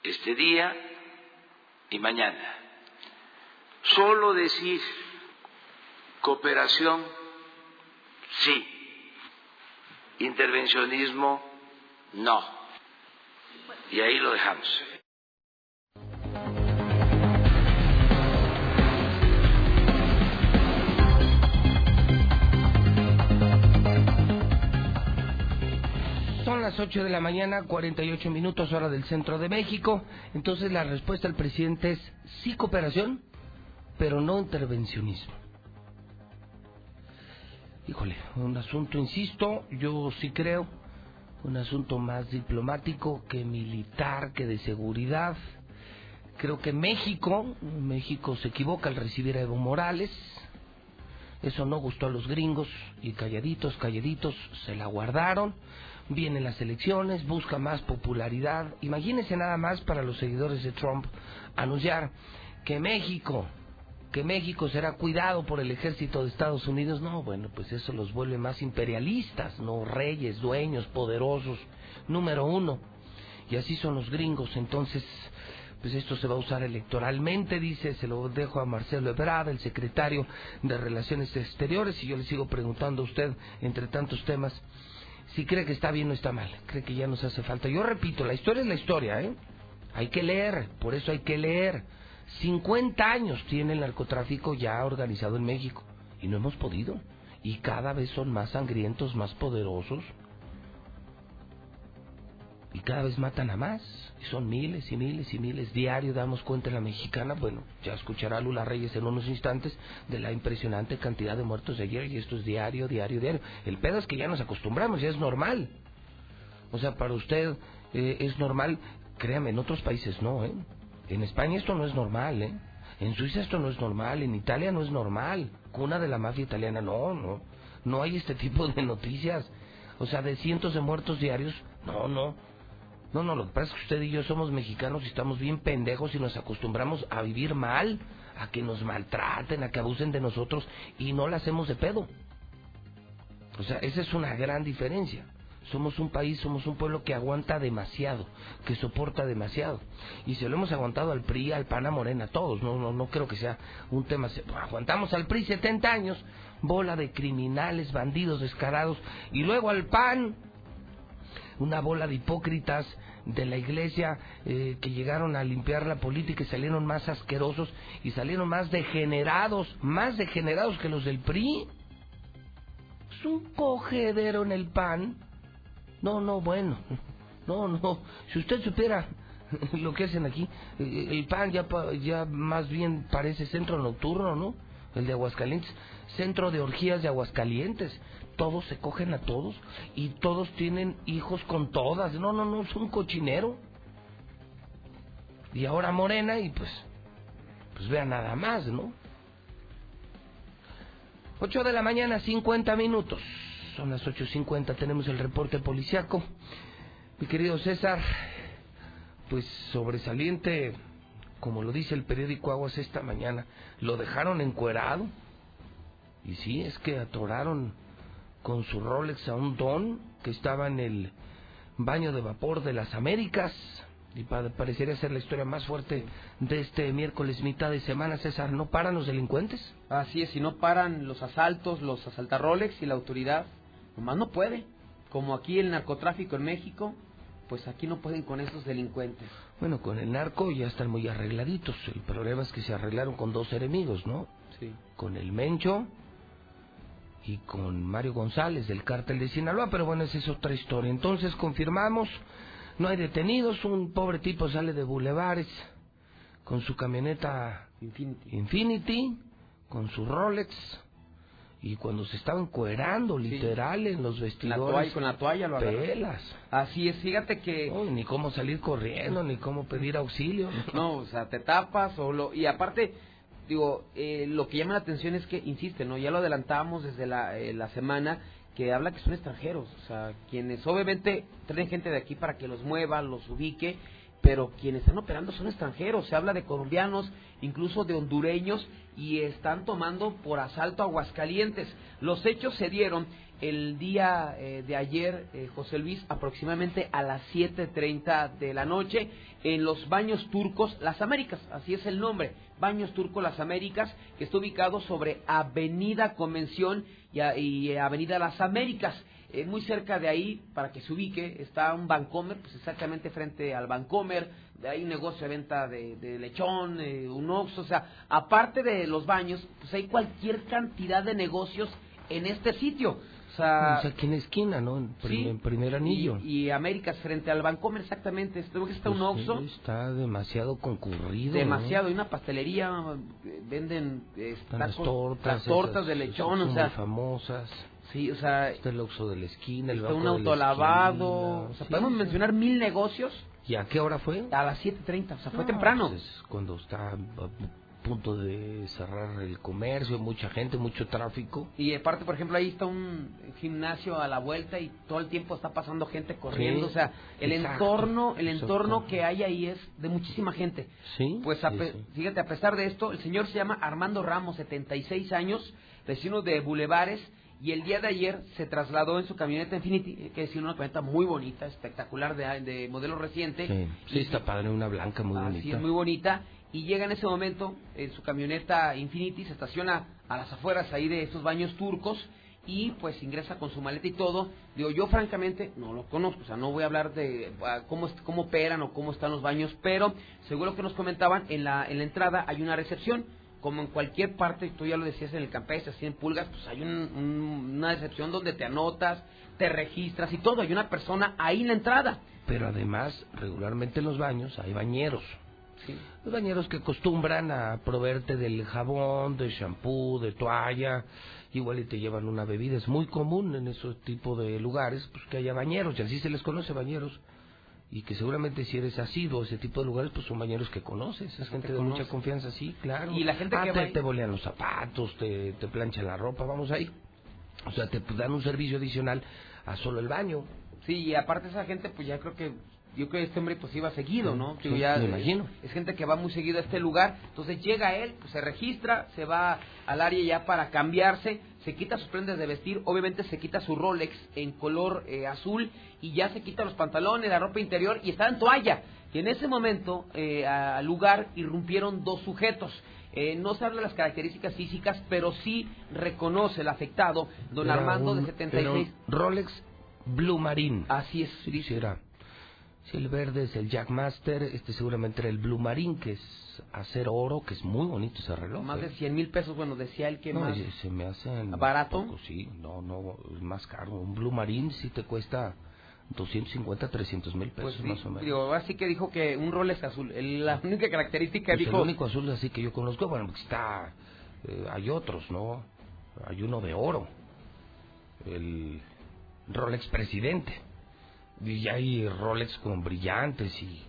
Speaker 53: este día y mañana. Solo decir cooperación, sí. Intervencionismo, no. Y ahí lo dejamos.
Speaker 3: Son las 8 de la mañana, 48 minutos hora del centro de México. Entonces la respuesta del presidente es sí cooperación, pero no intervencionismo. Híjole, un asunto, insisto, yo sí creo, un asunto más diplomático que militar, que de seguridad. Creo que México, México se equivoca al recibir a Evo Morales. Eso no gustó a los gringos y calladitos, calladitos se la guardaron vienen las elecciones, busca más popularidad. Imagínense nada más para los seguidores de Trump anunciar que México, que México será cuidado por el ejército de Estados Unidos. No, bueno, pues eso los vuelve más imperialistas, no reyes, dueños, poderosos, número uno. Y así son los gringos. Entonces, pues esto se va a usar electoralmente, dice, se lo dejo a Marcelo Ebrard, el secretario de Relaciones Exteriores, y yo le sigo preguntando a usted, entre tantos temas, si cree que está bien o está mal, cree que ya nos hace falta. Yo repito, la historia es la historia, ¿eh? Hay que leer, por eso hay que leer. 50 años tiene el narcotráfico ya organizado en México y no hemos podido. Y cada vez son más sangrientos, más poderosos. Y cada vez matan a más. Y son miles y miles y miles. Diario damos cuenta en la mexicana. Bueno, ya escuchará Lula Reyes en unos instantes de la impresionante cantidad de muertos de ayer. Y esto es diario, diario, diario. El pedo es que ya nos acostumbramos, ya es normal. O sea, para usted eh, es normal. Créame, en otros países no, ¿eh? En España esto no es normal, ¿eh? En Suiza esto no es normal, en Italia no es normal. Cuna de la mafia italiana, no, no. No hay este tipo de noticias. O sea, de cientos de muertos diarios, no, no. No, no, lo que pasa es que usted y yo somos mexicanos y estamos bien pendejos y nos acostumbramos a vivir mal, a que nos maltraten, a que abusen de nosotros y no la hacemos de pedo. O sea, esa es una gran diferencia. Somos un país, somos un pueblo que aguanta demasiado, que soporta demasiado. Y se lo hemos aguantado al PRI, al PAN, a Morena, todos. No, no, no creo que sea un tema. Aguantamos al PRI 70 años, bola de criminales, bandidos descarados. Y luego al PAN, una bola de hipócritas de la iglesia eh, que llegaron a limpiar la política y salieron más asquerosos y salieron más degenerados, más degenerados que los del PRI. Es un cogedero en el PAN no, no, bueno. No, no. Si usted supiera lo que hacen aquí, eh, el PAN ya, ya más bien parece centro nocturno, ¿no? El de Aguascalientes. Centro de orgías de Aguascalientes. Todos se cogen a todos y todos tienen hijos con todas. No, no, no, es un cochinero. Y ahora Morena y pues, pues vea nada más, ¿no? 8 de la mañana, 50 minutos son las 8.50, tenemos el reporte policiaco. Mi querido César, pues sobresaliente, como lo dice el periódico Aguas esta mañana, lo dejaron encuerado. Y sí, es que atoraron con su Rolex a un don que estaba en el baño de vapor de las Américas. Y parecería ser la historia más fuerte de este miércoles mitad de semana, César. ¿No paran los delincuentes?
Speaker 66: Así es, si no paran los asaltos, los asaltarolex y la autoridad Nomás no puede. Como aquí el narcotráfico en México, pues aquí no pueden con esos delincuentes.
Speaker 3: Bueno, con el narco ya están muy arregladitos. El problema es que se arreglaron con dos enemigos, ¿no?
Speaker 66: Sí.
Speaker 3: Con el Mencho y con Mario González del cártel de Sinaloa, pero bueno, esa es otra historia. Entonces confirmamos, no hay detenidos, un pobre tipo sale de Boulevares con su camioneta
Speaker 66: Infinity,
Speaker 3: Infinity con su Rolex, y cuando se estaban cuerando, literal, en los vestidores.
Speaker 66: con la toalla lo
Speaker 3: Pelas.
Speaker 66: Así es, fíjate que...
Speaker 3: ni cómo salir corriendo, ni cómo pedir auxilio.
Speaker 66: No, o sea, te tapas o lo... Y aparte, digo, eh, lo que llama la atención es que, insiste, ¿no? Ya lo adelantábamos desde la, eh, la semana, que habla que son extranjeros, o sea, quienes obviamente traen gente de aquí para que los mueva, los ubique, pero quienes están operando son extranjeros, se habla de colombianos, incluso de hondureños, y están tomando por asalto Aguascalientes. Los hechos se dieron el día eh, de ayer, eh, José Luis, aproximadamente a las 7.30 de la noche, en los Baños Turcos Las Américas, así es el nombre, Baños Turcos Las Américas, que está ubicado sobre Avenida Convención y, y Avenida Las Américas. Eh, muy cerca de ahí, para que se ubique, está un Bancomer, pues exactamente frente al Bancomer, hay un negocio de venta de, lechón, eh, un Oxxo, o sea, aparte de los baños, pues hay cualquier cantidad de negocios en este sitio. O sea,
Speaker 3: aquí en la esquina, ¿no? En, primer anillo.
Speaker 66: Y, Américas frente al Bancomer, exactamente. Creo que está un pues Oxxo.
Speaker 3: está demasiado concurrido.
Speaker 66: Demasiado. Hay una pastelería, venden
Speaker 3: eh, las tortas,
Speaker 66: las tortas de lechón, o sea.
Speaker 3: famosas.
Speaker 66: Sí, o sea...
Speaker 3: Está el Oxxo de la esquina, el
Speaker 66: Está un autolavado, o sea, podemos mencionar mil negocios.
Speaker 3: ¿Y a qué hora fue?
Speaker 66: A las 7.30, o sea, fue temprano.
Speaker 3: Pues es cuando está a punto de cerrar el comercio, mucha gente, mucho tráfico.
Speaker 66: Y aparte, por ejemplo, ahí está un gimnasio a la vuelta y todo el tiempo está pasando gente corriendo, o sea, el entorno, el entorno que hay ahí es de muchísima gente.
Speaker 3: Sí.
Speaker 66: Pues fíjate, a pesar de esto, el señor se llama Armando Ramos, 76 años, vecino de Bulevares y el día de ayer se trasladó en su camioneta Infinity, que es una camioneta muy bonita, espectacular, de, modelo reciente.
Speaker 3: Sí, está padre, una blanca muy bonita.
Speaker 66: Sí, es muy bonita. Y llega en ese momento en su camioneta Infinity, se estaciona a las afueras ahí de estos baños turcos y pues ingresa con su maleta y todo. Digo, yo francamente no lo conozco, o sea, no voy a hablar de ah, cómo, cómo operan o cómo están los baños, pero seguro que nos comentaban, en la, en la entrada hay una recepción como en cualquier parte, tú ya lo decías en el campestre, así en pulgas, pues hay una recepción donde te anotas, te registras y todo, hay una persona ahí en la entrada.
Speaker 3: Pero además, regularmente en los baños hay bañeros. Sí. Los bañeros que acostumbran a proveerte del jabón, del shampoo, de toalla, igual y te llevan una bebida. Es muy común en esos tipos de lugares pues, que haya bañeros, y así se les conoce bañeros y que seguramente si eres asiduo a ese tipo de lugares, pues son bañeros que conoces, es gente de mucha confianza, sí, claro.
Speaker 66: Y la gente
Speaker 3: ah,
Speaker 66: que
Speaker 3: te, te bolean los zapatos, te, te planchan la ropa, vamos ahí. O sea, te dan un servicio adicional a solo el baño.
Speaker 66: Sí, y aparte esa gente, pues ya creo que yo creo que este hombre pues iba seguido, ¿no?
Speaker 3: Sí,
Speaker 66: Digo, ya,
Speaker 3: me imagino.
Speaker 66: Es gente que va muy seguido a este lugar, entonces llega él, pues se registra, se va al área ya para cambiarse, se quita sus prendas de vestir, obviamente se quita su Rolex en color eh, azul y ya se quita los pantalones, la ropa interior y está en toalla. Y en ese momento eh, al lugar irrumpieron dos sujetos. Eh, no se habla de las características físicas, pero sí reconoce el afectado, don
Speaker 3: Era
Speaker 66: Armando
Speaker 3: un-
Speaker 66: de 76.
Speaker 3: era un Rolex Blue Marine.
Speaker 66: Así es.
Speaker 3: Sí, sí, era. Sí, el verde es el Jackmaster, este seguramente era el Blue Marine, que es acero oro, que es muy bonito ese reloj.
Speaker 66: Más
Speaker 3: ¿eh?
Speaker 66: de 100 mil pesos, bueno, decía él que
Speaker 3: no,
Speaker 66: más.
Speaker 3: se me hace
Speaker 66: ¿Barato?
Speaker 3: poco, sí, no, no, es más caro. Un Blue Marine sí te cuesta 250, 300 mil pesos
Speaker 66: Pues
Speaker 3: más o menos.
Speaker 66: digo, así que dijo que un Rolex azul. El- la única característica
Speaker 3: Pues
Speaker 66: dijo...
Speaker 3: el único azul así que yo conozco, bueno, pues está, eh, hay otros, ¿no? Hay uno de oro, el Rolex Presidente, y hay Rolex con brillantes y,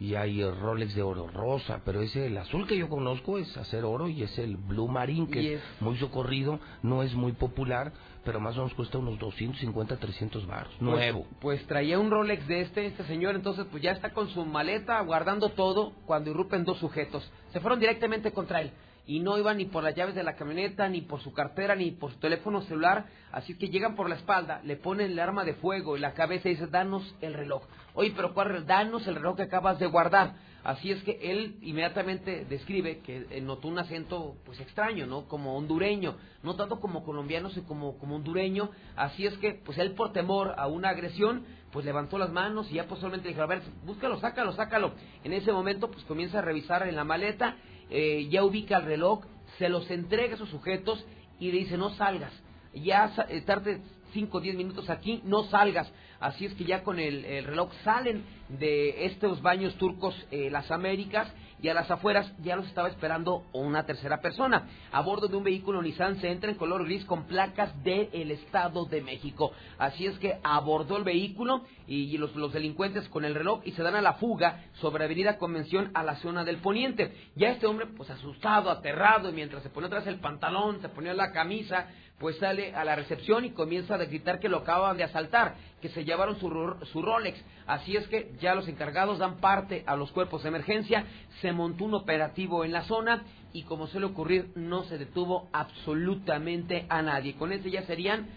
Speaker 3: y hay Rolex de oro rosa, pero ese, el azul que yo conozco es hacer oro y es el Blue Marine, que es, muy socorrido, no es muy popular, pero más o menos cuesta unos 250, 300 baros, nuevo.
Speaker 66: Pues, pues traía un Rolex de este, este señor, entonces pues ya está con su maleta guardando todo cuando irrumpen dos sujetos. Se fueron directamente contra él y no iban ni por las llaves de la camioneta, ni por su cartera, ni por su teléfono celular, así que llegan por la espalda, le ponen el arma de fuego en la cabeza y dice, danos el reloj. Oye, pero ¿cuál? Danos el reloj que acabas de guardar. Así es que él inmediatamente describe que eh, notó un acento pues extraño, ¿no? Como hondureño, no tanto como colombiano, sino como, como hondureño. Así es que pues él por temor a una agresión pues levantó las manos y ya posteriormente dijo, a ver, búscalo, sácalo, sácalo. En ese momento pues comienza a revisar en la maleta, eh, ya ubica el reloj, se los entrega a esos sujetos y le dice, no salgas, ya eh, tarde 5 o 10 minutos aquí, no salgas. Así es que ya con el, el reloj salen de estos baños turcos eh, las Américas y a las afueras ya los estaba esperando una tercera persona. A bordo de un vehículo Nissan se entra en color gris con placas del Estado de México. Así es que abordó el vehículo y, los, los delincuentes con el reloj y se dan a la fuga sobre Avenida Convención a la zona del Poniente. Ya este hombre, pues asustado, aterrado, mientras se pone atrás el pantalón, se ponía la camisa, pues sale a la recepción y comienza a gritar que lo acaban de asaltar, que se llevaron su, su Rolex. Así es que ya los encargados dan parte a los cuerpos de emergencia, se montó un operativo en la zona y como suele ocurrir no se detuvo absolutamente a nadie. Con este ya serían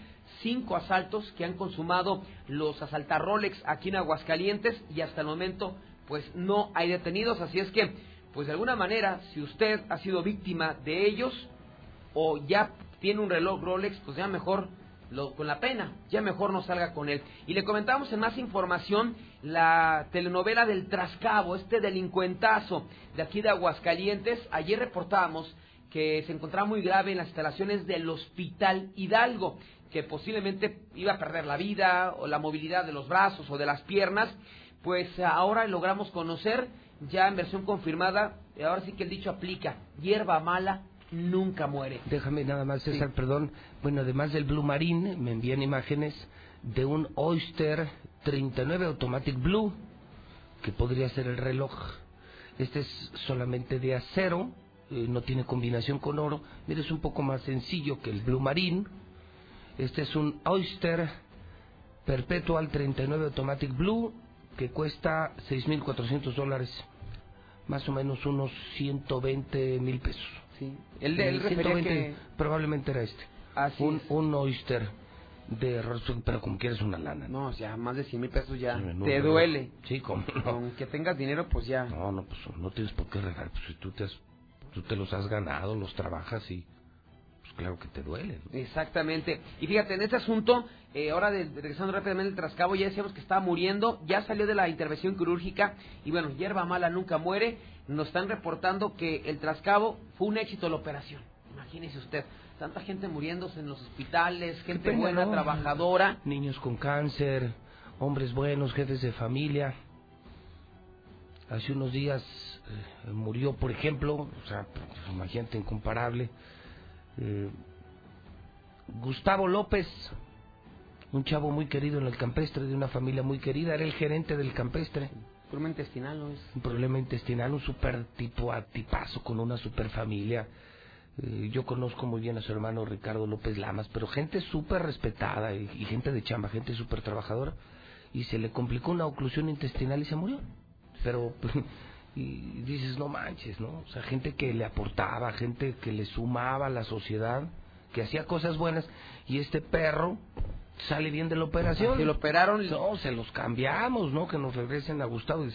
Speaker 66: cinco asaltos que han consumado los asaltar Rolex aquí en Aguascalientes y hasta el momento pues no hay detenidos, así es que pues de alguna manera si usted ha sido víctima de ellos o ya tiene un reloj Rolex, pues ya mejor lo, con la pena, ya mejor no salga con él. Y le comentamos en más información la telenovela del Trascabo, este delincuentazo de aquí de Aguascalientes. Ayer reportábamos que se encontraba muy grave en las instalaciones del Hospital Hidalgo, que posiblemente iba a perder la vida o la movilidad de los brazos o de las piernas. Pues ahora logramos conocer, ya en versión confirmada, ahora sí que el dicho aplica, hierba mala nunca muere.
Speaker 3: Déjame nada más, César, perdón. Bueno, además del Blue Marine, me envían imágenes de un Oyster 39 Automatic Blue, que podría ser el reloj. Este es solamente de acero, eh, no tiene combinación con oro. Mira, es un poco más sencillo que el Blue Marine. Este es un Oyster Perpetual 39 Automatic Blue, que cuesta 6.400 dólares, más o menos unos 120 mil pesos.
Speaker 66: Sí. Él, él refería
Speaker 3: 120,
Speaker 66: que...
Speaker 3: probablemente era este.
Speaker 66: Así
Speaker 3: un,
Speaker 66: es.
Speaker 3: un oyster de rostro, pero como quieres una lana.
Speaker 66: No, ya más de 100 mil pesos ya
Speaker 3: Sí, no,
Speaker 66: te
Speaker 3: pero-
Speaker 66: duele.
Speaker 3: Sí, como no.
Speaker 66: Con que tengas dinero, pues ya.
Speaker 3: No, no, pues no tienes por qué regalar. Pues si tú te, has- tú te los has ganado, los trabajas y claro que te duele. ¿no?
Speaker 66: Exactamente. Y fíjate, en este asunto, eh, ahora de- regresando rápidamente al trascabo, ya decíamos que estaba muriendo, ya salió de la intervención quirúrgica y bueno, hierba mala nunca muere. Nos están reportando que el trascabo fue un éxito la operación. Imagínese usted, tanta gente muriéndose en los hospitales, gente
Speaker 3: pena,
Speaker 66: buena,
Speaker 3: ¿no?
Speaker 66: trabajadora.
Speaker 3: Niños con cáncer, hombres buenos, jefes de familia. Hace unos días eh, murió, por ejemplo, o sea, pues, imagínate, incomparable, eh, Gustavo López, un chavo muy querido en el campestre, de una familia muy querida, era el gerente del campestre.
Speaker 66: Problema intestinal, ¿no es?
Speaker 3: Un problema intestinal, un super tipo a tipazo con una super familia. Eh, yo conozco muy bien a su hermano Ricardo López Lamas, pero gente súper respetada y, y gente de chamba, gente súper trabajadora. y se le complicó una oclusión intestinal y se murió. Pero y dices, no manches, ¿no? O sea, gente que le aportaba, gente que le sumaba a la sociedad, que hacía cosas buenas, y este perro sale bien de la operación.
Speaker 66: Se lo operaron.
Speaker 3: No, se los cambiamos, ¿no? Que nos regresen a Gustavo.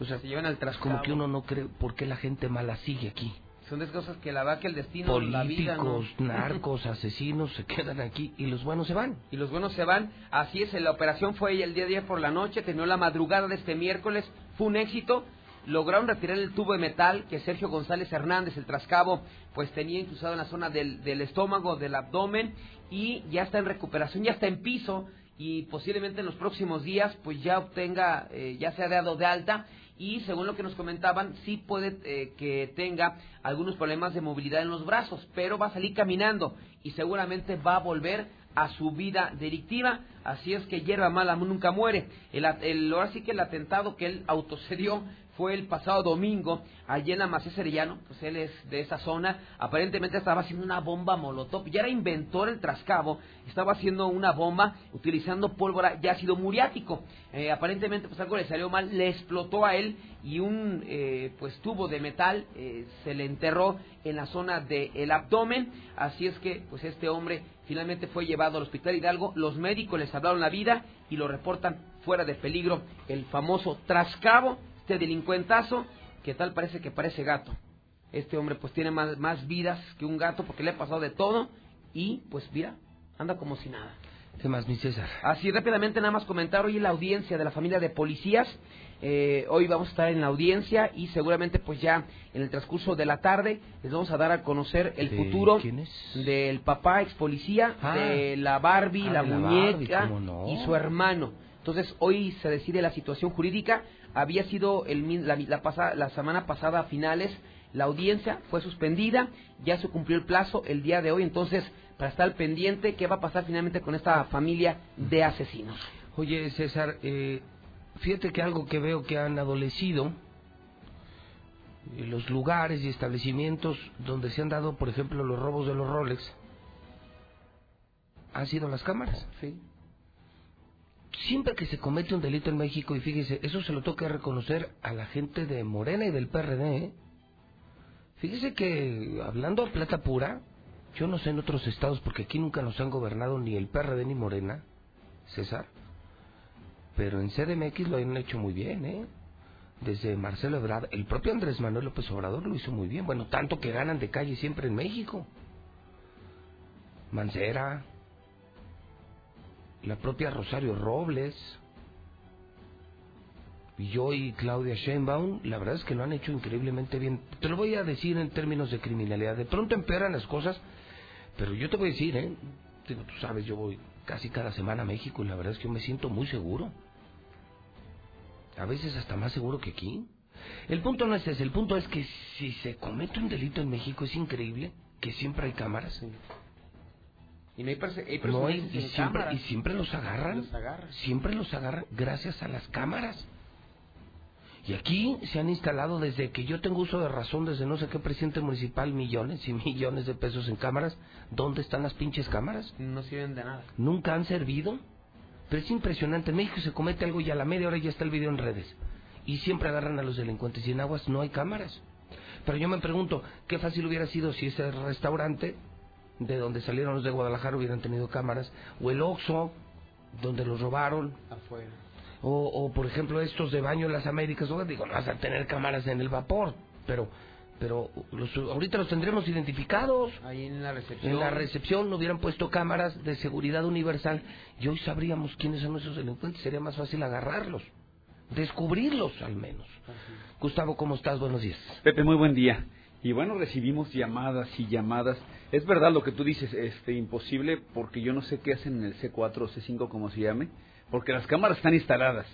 Speaker 3: O sea,
Speaker 66: se llevan al trascabo.
Speaker 3: como que uno no cree, ¿por qué la gente mala sigue aquí?
Speaker 66: Son de cosas que la va que el destino, la vida, ¿no?
Speaker 3: Políticos, narcos, asesinos se quedan aquí y los buenos se van.
Speaker 66: Y los buenos se van. Así es, la operación fue el día 10 por la noche, terminó la madrugada de este miércoles, fue un éxito. Lograron retirar el tubo de metal que Sergio González Hernández, el trascabo, pues tenía incrustado en la zona del, del estómago, del abdomen, y ya está en recuperación, ya está en piso, y posiblemente en los próximos días, pues ya obtenga, eh, ya se ha dado de alta, y según lo que nos comentaban, sí puede eh, que tenga algunos problemas de movilidad en los brazos, pero va a salir caminando y seguramente va a volver a su vida delictiva, así es que hierba mala nunca muere. El, ahora sí que el atentado que él autocedió fue el pasado domingo allí en Macías Arellano, pues él es de esa zona, aparentemente estaba haciendo una bomba molotov, ya era inventor el trascabo, estaba haciendo una bomba utilizando pólvora de ácido muriático, eh, aparentemente pues algo le salió mal, le explotó a él y un eh, pues tubo de metal eh, se le enterró en la zona del abdomen, así es que pues este hombre finalmente fue llevado al hospital Hidalgo, los médicos le salvaron la vida y lo reportan fuera de peligro, el famoso trascabo este delincuentazo que tal parece que parece gato. Este hombre pues tiene más, más vidas que un gato porque le ha pasado de todo y pues mira, anda como si nada.
Speaker 3: ¿Qué más, mi César?
Speaker 66: Así rápidamente nada más comentar hoy en la audiencia de la familia de policías. Eh, hoy vamos a estar en la audiencia y seguramente pues ya en el transcurso de la tarde les vamos a dar a conocer el
Speaker 3: ¿De
Speaker 66: futuro del papá ex policía,
Speaker 3: Ah.
Speaker 66: de la Barbie,
Speaker 3: Ah,
Speaker 66: la muñeca
Speaker 3: Barbie, ¿cómo no?
Speaker 66: y su hermano. Entonces hoy se decide la situación jurídica. Había sido el, la, la pasa- la semana pasada a finales la audiencia fue suspendida, ya se cumplió el plazo el día de hoy, entonces para estar pendiente qué va a pasar finalmente con esta familia de asesinos.
Speaker 3: Oye, César, eh, fíjate que algo que veo que han adolecido eh, los lugares y establecimientos donde se han dado, por ejemplo, los robos de los Rolex, han sido las cámaras.
Speaker 66: Sí.
Speaker 3: Siempre que se comete un delito en México, y fíjese, eso se lo toca reconocer a la gente de Morena y del PRD, ¿eh? Fíjese que, hablando a plata pura, yo no sé en otros estados, porque aquí nunca nos han gobernado ni el PRD ni Morena, César, pero en CDMX lo han hecho muy bien, ¿eh? Desde Marcelo Ebrard, el propio Andrés Manuel López Obrador lo hizo muy bien, bueno, tanto que ganan de calle siempre en México. Mancera, la propia Rosario Robles, y yo y Claudia Sheinbaum, la verdad es que lo han hecho increíblemente bien. Te lo voy a decir en términos de criminalidad. De pronto empeoran las cosas, pero yo te voy a decir, ¿eh? Digo, tú sabes, yo voy casi cada semana a México y la verdad es que yo me siento muy seguro. A veces hasta más seguro que aquí. El punto no es ese, el punto es que si se comete un delito en México es increíble que siempre hay cámaras.
Speaker 66: Y no hay,
Speaker 3: No hay- y, siempre,
Speaker 66: cámaras.
Speaker 3: y siempre los agarran.
Speaker 66: Los agarran.
Speaker 3: Siempre los agarran gracias a las cámaras. Y aquí se han instalado desde que yo tengo uso de razón, desde no sé qué presidente municipal, millones y millones de pesos en cámaras. ¿Dónde están las pinches cámaras?
Speaker 66: No sirven de nada.
Speaker 3: Nunca han servido. Pero es impresionante. En México se comete algo y a la media hora ya está el video en redes. Y siempre agarran a los delincuentes. Y en Aguas no hay cámaras. Pero yo me pregunto, qué fácil hubiera sido si ese restaurante de donde salieron los de Guadalajara hubieran tenido cámaras. O el Oxxo, donde los robaron.
Speaker 66: Afuera.
Speaker 3: O, o, por ejemplo estos de baño en las Américas, digo, no vas a tener cámaras en el vapor, pero pero los, ahorita los tendremos identificados.
Speaker 66: Ahí en la recepción.
Speaker 3: En la recepción no hubieran puesto cámaras de seguridad universal y hoy sabríamos quiénes son esos delincuentes, sería más fácil agarrarlos, descubrirlos al menos. Gustavo, ¿cómo estás? Buenos días.
Speaker 67: Pepe, muy buen día. Y bueno, recibimos llamadas y llamadas. Es verdad lo que tú dices, este imposible porque yo no sé qué hacen en el C4 o C5 como se llame, porque las cámaras están instaladas.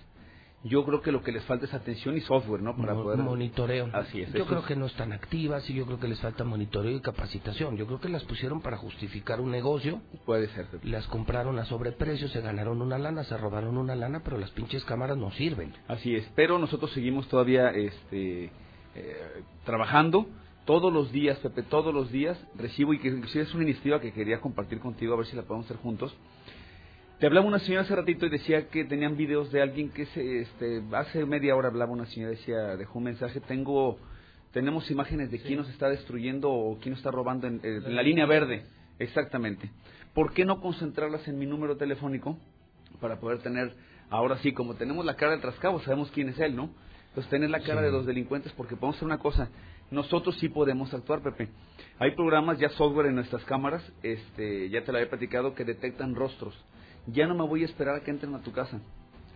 Speaker 67: Yo creo que lo que les falta es atención y software, ¿no? Para
Speaker 3: Mo-
Speaker 67: poder
Speaker 3: Monitoreo.
Speaker 67: Así es.
Speaker 3: Yo creo
Speaker 67: es-
Speaker 3: que no están activas y yo creo que les falta monitoreo y capacitación. Yo creo que las pusieron para justificar un negocio.
Speaker 67: Puede ser.
Speaker 3: Las compraron a sobreprecio, se ganaron una lana, se robaron una lana, pero las pinches cámaras no sirven.
Speaker 67: Así es, pero nosotros seguimos todavía este, eh, trabajando todos los días, Pepe, todos los días recibo, y que inclusive es una iniciativa que quería compartir contigo, a ver si la podemos hacer juntos. Te hablaba una señora hace ratito y decía que tenían videos de alguien que se, este, hace media hora hablaba una señora, decía, dejó un mensaje, tengo, tenemos imágenes de quién nos está destruyendo o quién nos está robando en, en la línea verde, exactamente. ¿Por qué no concentrarlas en mi número telefónico para poder tener, ahora sí, como tenemos la cara del trascabo, sabemos quién es él, ¿no? Pues tener la cara
Speaker 3: Sí.
Speaker 67: de los delincuentes, porque podemos hacer una cosa, nosotros sí podemos actuar, Pepe. Hay programas, ya software en nuestras cámaras, este, ya te lo había platicado, que detectan rostros. Ya no me voy a esperar a que entren a tu casa.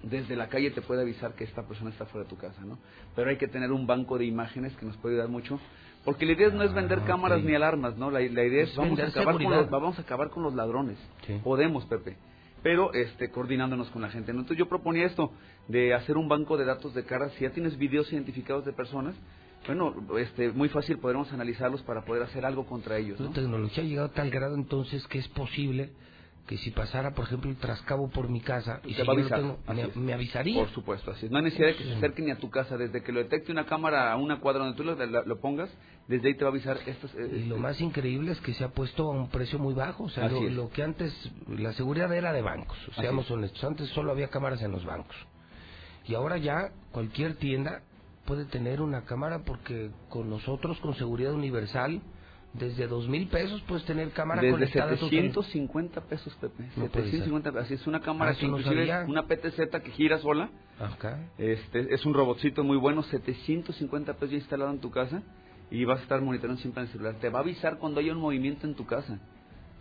Speaker 67: Desde la calle te puede avisar que esta persona está fuera de tu casa, ¿no? Pero hay que tener un banco de imágenes que nos puede ayudar mucho. Porque la idea no es vender cámaras ni alarmas, ¿no? La, la idea es,
Speaker 3: Es
Speaker 67: vamos a, acabar con los, vamos a acabar con los ladrones.
Speaker 3: Sí.
Speaker 67: Podemos, Pepe. Pero este, coordinándonos con la gente. ¿no? Entonces yo proponía esto, de hacer un banco de datos de caras. Si ya tienes videos identificados de personas, bueno, este, muy fácil podremos analizarlos para poder hacer algo contra ellos. ¿no?
Speaker 3: La tecnología ha llegado a tal grado entonces que es posible que si pasara, por ejemplo, el trascabo por mi casa y si yo lo tengo, me, me avisaría.
Speaker 67: Por supuesto, así es. No hay necesidad de que se acerque ni a tu casa. Desde que lo detecte una cámara a una cuadra donde tú lo, pongas, desde ahí te va a avisar. Estas, eh,
Speaker 3: Y lo más increíble es que se ha puesto a un precio muy bajo. O sea, lo, lo que antes, la seguridad era de bancos, seamos
Speaker 67: es.
Speaker 3: honestos. Antes solo había cámaras en los bancos. Y ahora ya cualquier tienda puede tener una cámara porque con nosotros, con seguridad universal, desde dos mil pesos puedes tener cámara
Speaker 67: Desde
Speaker 3: conectada teléfono.
Speaker 67: 750 pesos, Pepe.
Speaker 3: No puede
Speaker 67: 750 pesos. Así es una cámara
Speaker 3: Ah,
Speaker 67: que
Speaker 3: no
Speaker 67: una PTZ que gira sola. Este, es un robotcito muy bueno, 750 pesos ya instalado en tu casa y vas a estar monitoreando siempre en el celular. Te va a avisar cuando haya un movimiento en tu casa.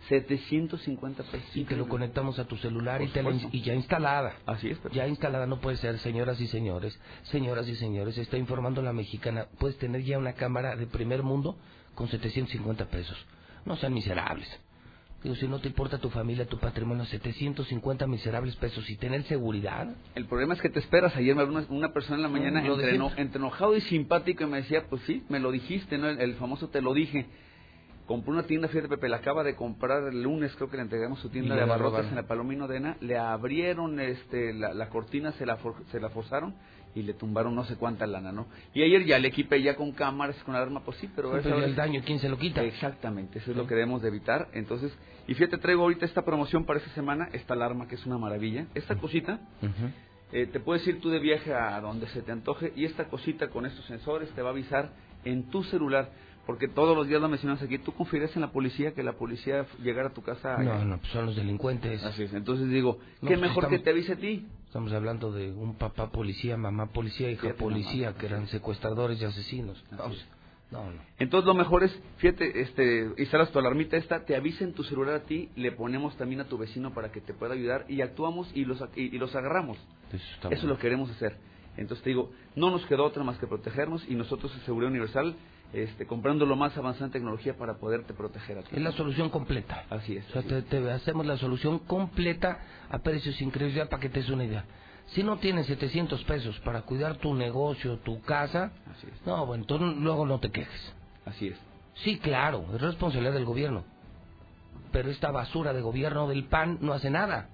Speaker 67: 750 pesos.
Speaker 3: Y que lo conectamos a tu celular y, te la- y ya instalada.
Speaker 67: Así es.
Speaker 3: Ya instalada no puede ser, señoras y señores. Señoras y señores, está informando la mexicana. Puedes tener ya una cámara de primer mundo con 750 pesos. No sean miserables. Digo, si no te importa tu familia, tu patrimonio, 750 miserables pesos y tener seguridad.
Speaker 67: El problema es que te esperas. Ayer me habló una, persona en la mañana
Speaker 3: de
Speaker 67: entre, enojado y simpático y me decía, pues sí, me lo dijiste, ¿no? El, el famoso te lo dije. Compró una tienda, fíjate Pepe, la acaba de comprar el lunes, creo que le entregamos su tienda de abarrotes en la Palomino Dena, le abrieron este, la, la cortina, se la, for- se la forzaron y le tumbaron no sé cuánta lana, ¿no? Y ayer ya le equipé ya con cámaras, con alarma, pues sí, pero...
Speaker 3: Sí, pero el daño, ¿quién se lo quita?
Speaker 67: Exactamente, eso es lo que debemos de evitar. Entonces, y fíjate, traigo ahorita esta promoción para esta semana, esta alarma que es una maravilla. Esta cosita, eh, te puedes ir tú de viaje a donde se te antoje y esta cosita con estos sensores te va a avisar en tu celular. Porque todos los días lo mencionas aquí, tú confías en la policía que la policía llegara a tu casa.
Speaker 3: No, no, pues son los delincuentes.
Speaker 67: Así es, entonces digo,
Speaker 3: No,
Speaker 67: ¿qué
Speaker 3: pues
Speaker 67: mejor
Speaker 3: estamos-
Speaker 67: que te avise a ti?
Speaker 3: Estamos hablando de un papá policía, mamá policía, hija
Speaker 67: Fíjate
Speaker 3: policía, que eran secuestradores y asesinos. Vamos. No, no.
Speaker 67: Entonces lo mejor es, fíjate, este, instalas tu alarmita esta, te avisa en tu celular a ti, le ponemos también a tu vecino para que te pueda ayudar y actuamos y los, y, y los agarramos.
Speaker 3: Eso está
Speaker 67: Eso
Speaker 3: bueno.
Speaker 67: lo queremos hacer. Entonces te digo, no nos quedó otra más que protegernos y nosotros en Seguridad Universal, este, comprando lo más avanzada en tecnología para poderte proteger a ti.
Speaker 3: Es la solución completa.
Speaker 67: Así es.
Speaker 3: O sea, te, te hacemos la solución completa a precios increíbles, ya para que te des una idea. Si no tienes 700 pesos para cuidar tu negocio, tu casa,
Speaker 67: Así es.
Speaker 3: no, bueno, entonces luego no te quejes.
Speaker 67: Así es.
Speaker 3: Sí, claro, es responsabilidad del gobierno. Pero esta basura de gobierno del PAN no hace nada.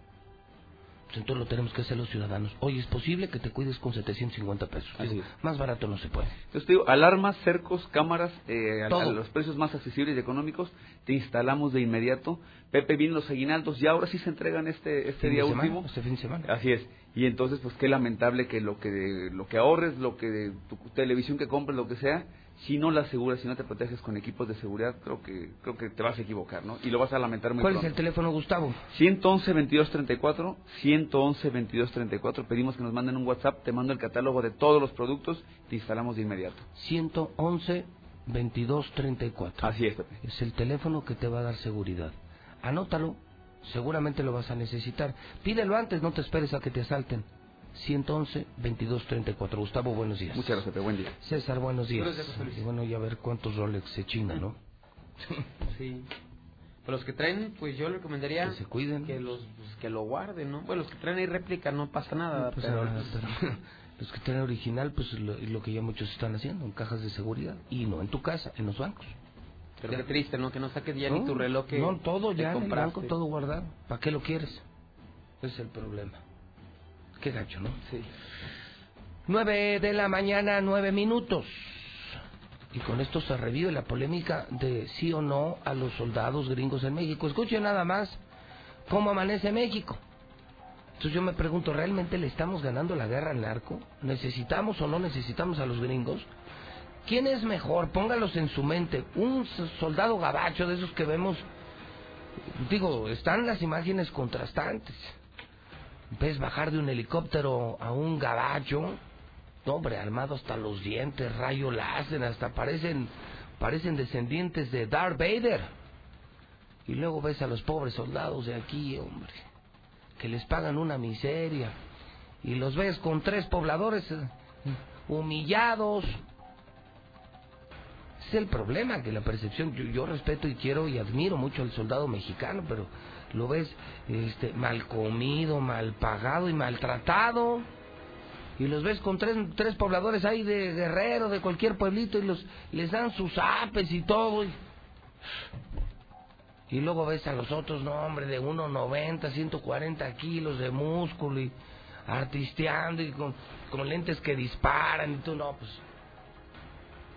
Speaker 3: Pues entonces lo tenemos que hacer los ciudadanos. Oye, es posible que te cuides con 750 pesos. Digo, más barato no se puede.
Speaker 67: Entonces te digo, alarmas, cercos, cámaras, eh, a, los precios más accesibles y económicos, te instalamos de inmediato. Pepe, vienen los aguinaldos y ahora sí se entregan este, este
Speaker 3: Fin
Speaker 67: día
Speaker 3: semana,
Speaker 67: último.
Speaker 3: Este fin de semana.
Speaker 67: Así es. Y entonces, pues qué lamentable que lo que lo que ahorres, lo que tu televisión que compres, lo que sea, si no la aseguras, si no te proteges con equipos de seguridad, creo que creo que te vas a equivocar, ¿no? Y lo vas a lamentar muy
Speaker 3: ¿Cuál es
Speaker 67: pronto.
Speaker 3: el teléfono, Gustavo?
Speaker 67: 111 2234 111 2234 pedimos que nos manden un WhatsApp, te mando el catálogo de todos los productos, te instalamos de inmediato.
Speaker 3: 111 2234.
Speaker 67: Así es, Pepe.
Speaker 3: Es el teléfono que te va a dar seguridad. Anótalo, seguramente lo vas a necesitar. Pídelo antes, no te esperes a que te asalten. 111 2234. Gustavo, buenos días.
Speaker 67: Muchas gracias, Pepe. Buen día.
Speaker 3: César, buenos días.
Speaker 66: Buenos días, José Luis.
Speaker 3: Y bueno, ya ver cuántos Rolex se china, ¿no?
Speaker 66: Sí. Pero los que traen, pues yo le recomendaría
Speaker 3: Que se cuiden.
Speaker 66: que los pues, que lo guarden, ¿no? Bueno, los que traen ahí réplica no pasa nada,
Speaker 3: No pasa
Speaker 66: pero
Speaker 3: nada, pero los que tienen original, pues lo, lo que ya muchos están haciendo, en cajas de seguridad. Y no en tu casa, en los bancos.
Speaker 66: pero qué triste, ¿no? Que no saques ya
Speaker 3: no,
Speaker 66: ni tu reloj que
Speaker 3: No, todo ya en el banco, todo guardado. ¿Para qué lo quieres? Ese es el problema. Qué gacho, ¿no?
Speaker 66: Sí.
Speaker 3: Nueve de la mañana, nueve minutos. Y con esto se revive la polémica de sí o no a los soldados gringos en México. Escuchen nada más cómo amanece México. Entonces yo me pregunto, ¿realmente le estamos ganando la guerra al narco? ¿Necesitamos o no necesitamos a los gringos? ¿Quién es mejor? Póngalos en su mente. Un soldado gabacho de esos que vemos, digo, están las imágenes contrastantes. Ves bajar de un helicóptero a un gabacho, hombre, armado hasta los dientes, rayo láser, hasta parecen, parecen descendientes de Darth Vader. Y luego ves a los pobres soldados de aquí, hombre, que les pagan una miseria. Y los ves con tres pobladores eh, humillados, es el problema, que la percepción, yo, respeto y quiero y admiro mucho al soldado mexicano, pero lo ves este, mal comido, mal pagado y maltratado. Y los ves con tres, tres pobladores ahí de guerrero, de cualquier pueblito, y los les dan sus apes y todo. Y, y luego ves a los otros, no hombre, de 1,90, 140 kilos de músculo y artisteando y con, lentes que disparan y tú, no, pues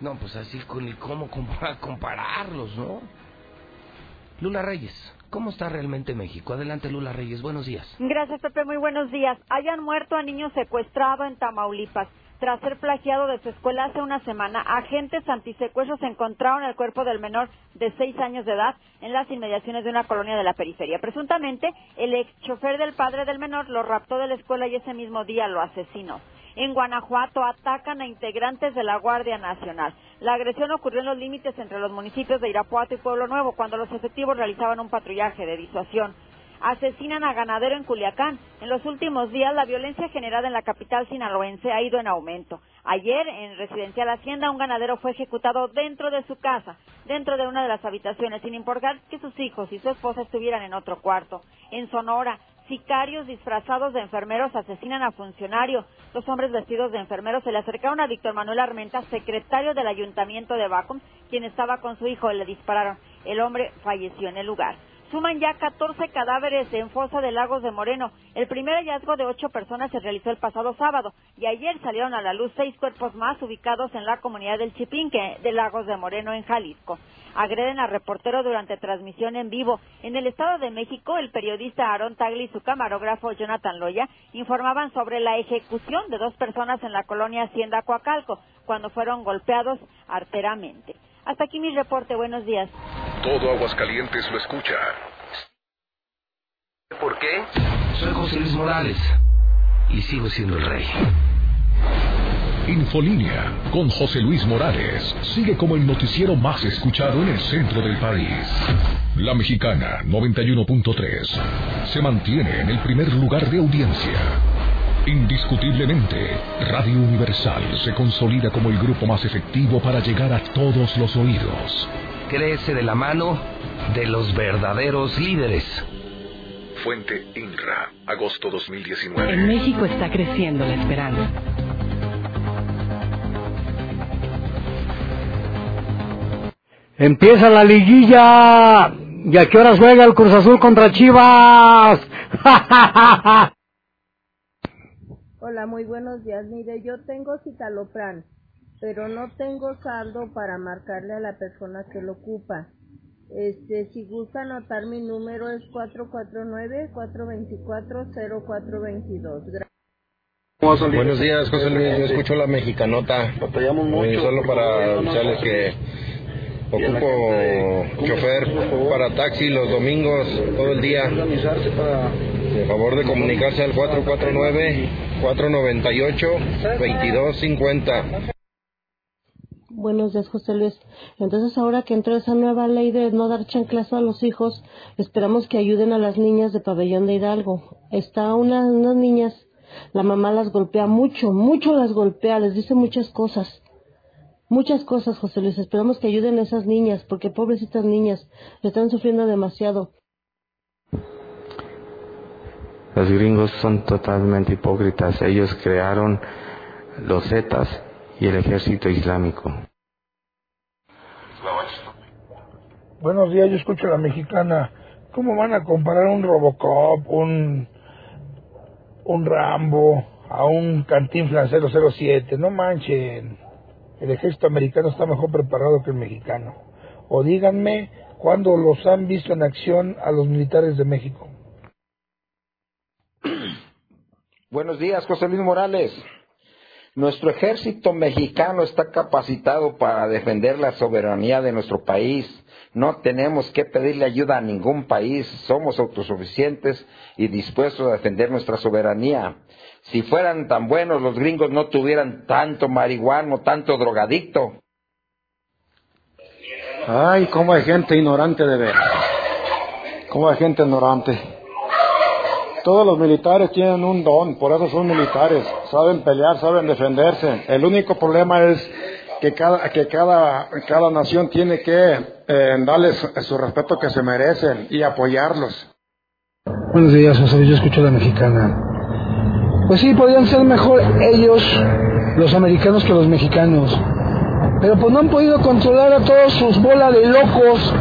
Speaker 3: no, pues así con ni cómo compararlos, ¿no? Lula Reyes, ¿cómo está realmente México? Adelante, Lula Reyes, buenos días.
Speaker 34: Gracias, Pepe, muy buenos días. Hayan muerto a niño secuestrado en Tamaulipas. Tras ser plagiado de su escuela hace una semana, agentes antisecuestros encontraron el cuerpo del menor de seis años de edad en las inmediaciones de una colonia de la periferia. Presuntamente, el ex chofer del padre del menor lo raptó de la escuela y ese mismo día lo asesinó en Guanajuato atacan a integrantes de la Guardia Nacional. La agresión ocurrió en los límites entre los municipios de Irapuato y Pueblo Nuevo, cuando los efectivos realizaban un patrullaje de disuasión. Asesinan a ganadero en Culiacán. En los últimos días, la violencia generada en la capital sinaloense ha ido en aumento. Ayer, en Residencial Hacienda, un ganadero fue ejecutado dentro de su casa, dentro de una de las habitaciones, sin importar que sus hijos y su esposa estuvieran en otro cuarto. En Sonora, Sicarios disfrazados de enfermeros asesinan a funcionario. Los hombres vestidos de enfermeros se le acercaron a Víctor Manuel Armenta, secretario del ayuntamiento de Bacum, quien estaba con su hijo le dispararon. El hombre falleció en el lugar. Suman ya 14 cadáveres en fosa de Lagos de Moreno. El primer hallazgo de ocho personas se realizó el pasado sábado y ayer salieron a la luz seis cuerpos más ubicados en la comunidad del Chipinque de Lagos de Moreno en Jalisco. Agreden a reportero durante transmisión en vivo. En el Estado de México, el periodista Aaron Tagli y su camarógrafo Jonathan Loya informaban sobre la ejecución de dos personas en la colonia Hacienda Coacalco cuando fueron golpeados arteramente. Hasta aquí mi reporte. Buenos días.
Speaker 52: Todo Aguascalientes lo escucha.
Speaker 3: ¿Por qué? Soy José Luis Morales y sigo siendo el rey.
Speaker 52: Infolínea con José Luis Morales sigue como el noticiero más escuchado en el centro del país. La Mexicana 91.3 se mantiene en el primer lugar de audiencia. Indiscutiblemente, Radio Universal se consolida como el grupo más efectivo para llegar a todos los oídos
Speaker 3: crece de la mano de los verdaderos líderes.
Speaker 52: Fuente INRA, agosto 2019.
Speaker 68: En México está creciendo la esperanza.
Speaker 69: Empieza la liguilla. ¿Y a qué horas juega el Cruz Azul contra Chivas?
Speaker 70: Hola, muy buenos días. Mire, yo tengo citalopran pero no tengo saldo para marcarle a la persona que lo ocupa. Este, si gusta anotar mi número es 449-424-0422.
Speaker 71: Buenos días, José Luis. Yo escucho la mexicanota.
Speaker 72: Batallamos mucho.
Speaker 71: Eh, solo para avisarles que ocupo chofer para taxi los domingos, todo el día. Por favor de comunicarse al 449-498-2250.
Speaker 70: Buenos días, José Luis. Entonces, ahora que entró esa nueva ley de no dar chanclazo a los hijos, esperamos que ayuden a las niñas de Pabellón de Hidalgo. Está una, unas niñas, la mamá las golpea mucho, mucho las golpea, les dice muchas cosas. Muchas cosas, José Luis. Esperamos que ayuden a esas niñas, porque pobrecitas niñas están sufriendo demasiado.
Speaker 71: Los gringos son totalmente hipócritas. Ellos crearon los Zetas y el ejército islámico.
Speaker 72: Buenos días, yo escucho a la mexicana. ¿Cómo van a comparar un Robocop, un, un Rambo, a un Cantinflas 007? No manchen. El ejército americano está mejor preparado que el mexicano. O díganme cuándo los han visto en acción a los militares de México.
Speaker 73: Buenos días, José Luis Morales. Nuestro ejército mexicano está capacitado para defender la soberanía de nuestro país. No tenemos que pedirle ayuda a ningún país. Somos autosuficientes y dispuestos a defender nuestra soberanía. Si fueran tan buenos, los gringos no tuvieran tanto marihuano, tanto drogadicto.
Speaker 74: Ay, cómo hay gente ignorante de ver. Cómo hay gente ignorante. Todos los militares tienen un don, por eso son militares. Saben pelear, saben defenderse. El único problema es que cada, que cada, cada nación tiene que eh, darles su respeto que se merecen y apoyarlos.
Speaker 75: Buenos días, José. Yo escucho la mexicana. Pues sí, podrían ser mejor ellos, los americanos, que los mexicanos. Pero pues no han podido controlar a todos sus bolas de locos.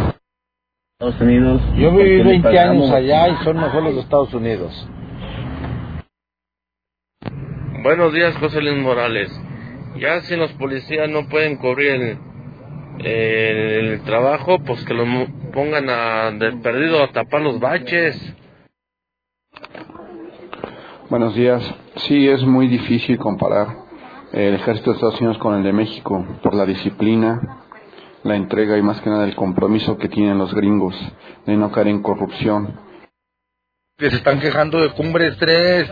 Speaker 74: Estados Unidos. Yo viví 20 años allá y son mejores los Estados Unidos.
Speaker 76: Buenos días, José Luis Morales. Ya si los policías no pueden cubrir el, el, trabajo, pues que lo pongan a, de perdido a tapar los baches.
Speaker 77: Buenos días. Sí, es muy difícil comparar el ejército de Estados Unidos con el de México por la disciplina, la entrega y más que nada el compromiso que tienen los gringos de no caer en corrupción.
Speaker 74: Que se están quejando de Cumbres 3,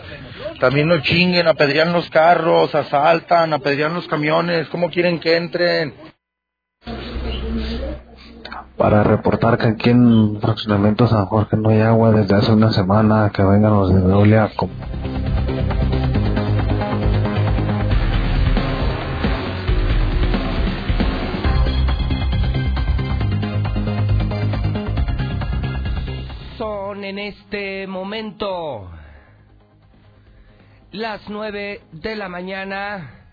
Speaker 74: también no chinguen, apedrean los carros, asaltan, apedrean los camiones, ¿cómo quieren que entren?
Speaker 78: Para reportar que aquí en Fraccionamiento San Jorge no hay agua desde hace una semana, que vengan los de Veolia.
Speaker 3: Son en este momento las nueve de la mañana,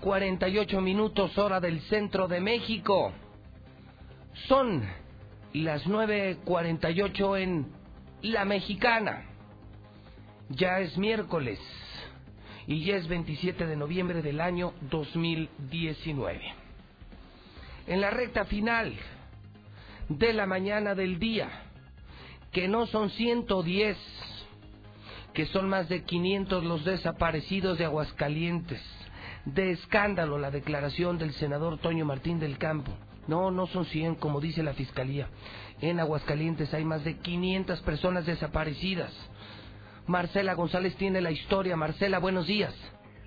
Speaker 3: 48 minutos hora del centro de México. Son las 9.48 en La Mexicana. Ya es miércoles y ya es 27 de noviembre del año 2019. En la recta final de la mañana del día, que no son 110, que son más de 500 los desaparecidos de Aguascalientes. De escándalo la declaración del senador Toño Martín del Campo. No, no son 100, como dice la Fiscalía. En Aguascalientes hay más de 500 personas desaparecidas. Marcela González tiene la historia. Marcela, buenos días.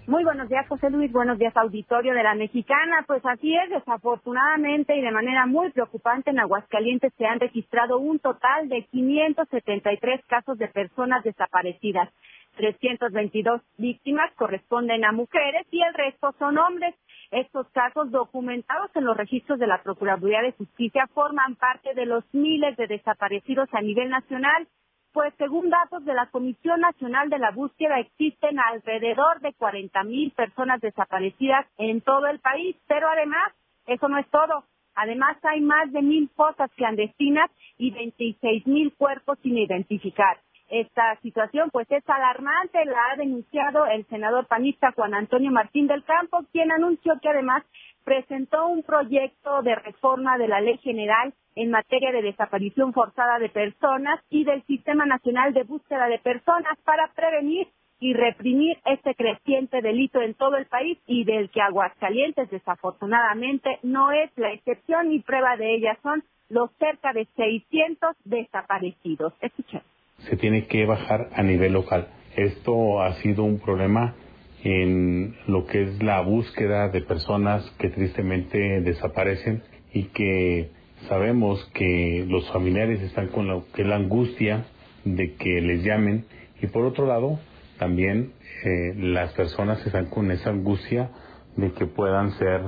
Speaker 79: Muy buenos días, José Luis. Buenos días, auditorio de la Mexicana. Pues así es, desafortunadamente y de manera muy preocupante, en Aguascalientes se han registrado un total de 573 casos de personas desaparecidas. 322 víctimas corresponden a mujeres y el resto son hombres. Estos casos documentados en los registros de la Procuraduría de Justicia forman parte de los miles de desaparecidos a nivel nacional, pues según datos de la Comisión Nacional de la Búsqueda existen alrededor de 40 mil personas desaparecidas en todo el país, pero además, eso no es todo. Además, hay más de mil fosas clandestinas y 26 mil cuerpos sin identificar. Esta situación pues es alarmante, la ha denunciado el senador panista Juan Antonio Martín del Campo, quien anunció que además presentó un proyecto de reforma de la Ley General en materia de desaparición forzada de personas y del Sistema Nacional de Búsqueda de Personas para prevenir y reprimir este creciente delito en todo el país y del que Aguascalientes desafortunadamente no es la excepción y prueba de ella son los cerca de 600 desaparecidos. Escuchen
Speaker 80: se tiene que bajar a nivel local. Esto ha sido un problema en lo que es la búsqueda de personas que tristemente desaparecen y que sabemos que los familiares están con lo que la angustia de que les llamen y por otro lado también eh, las personas están con esa angustia de que puedan ser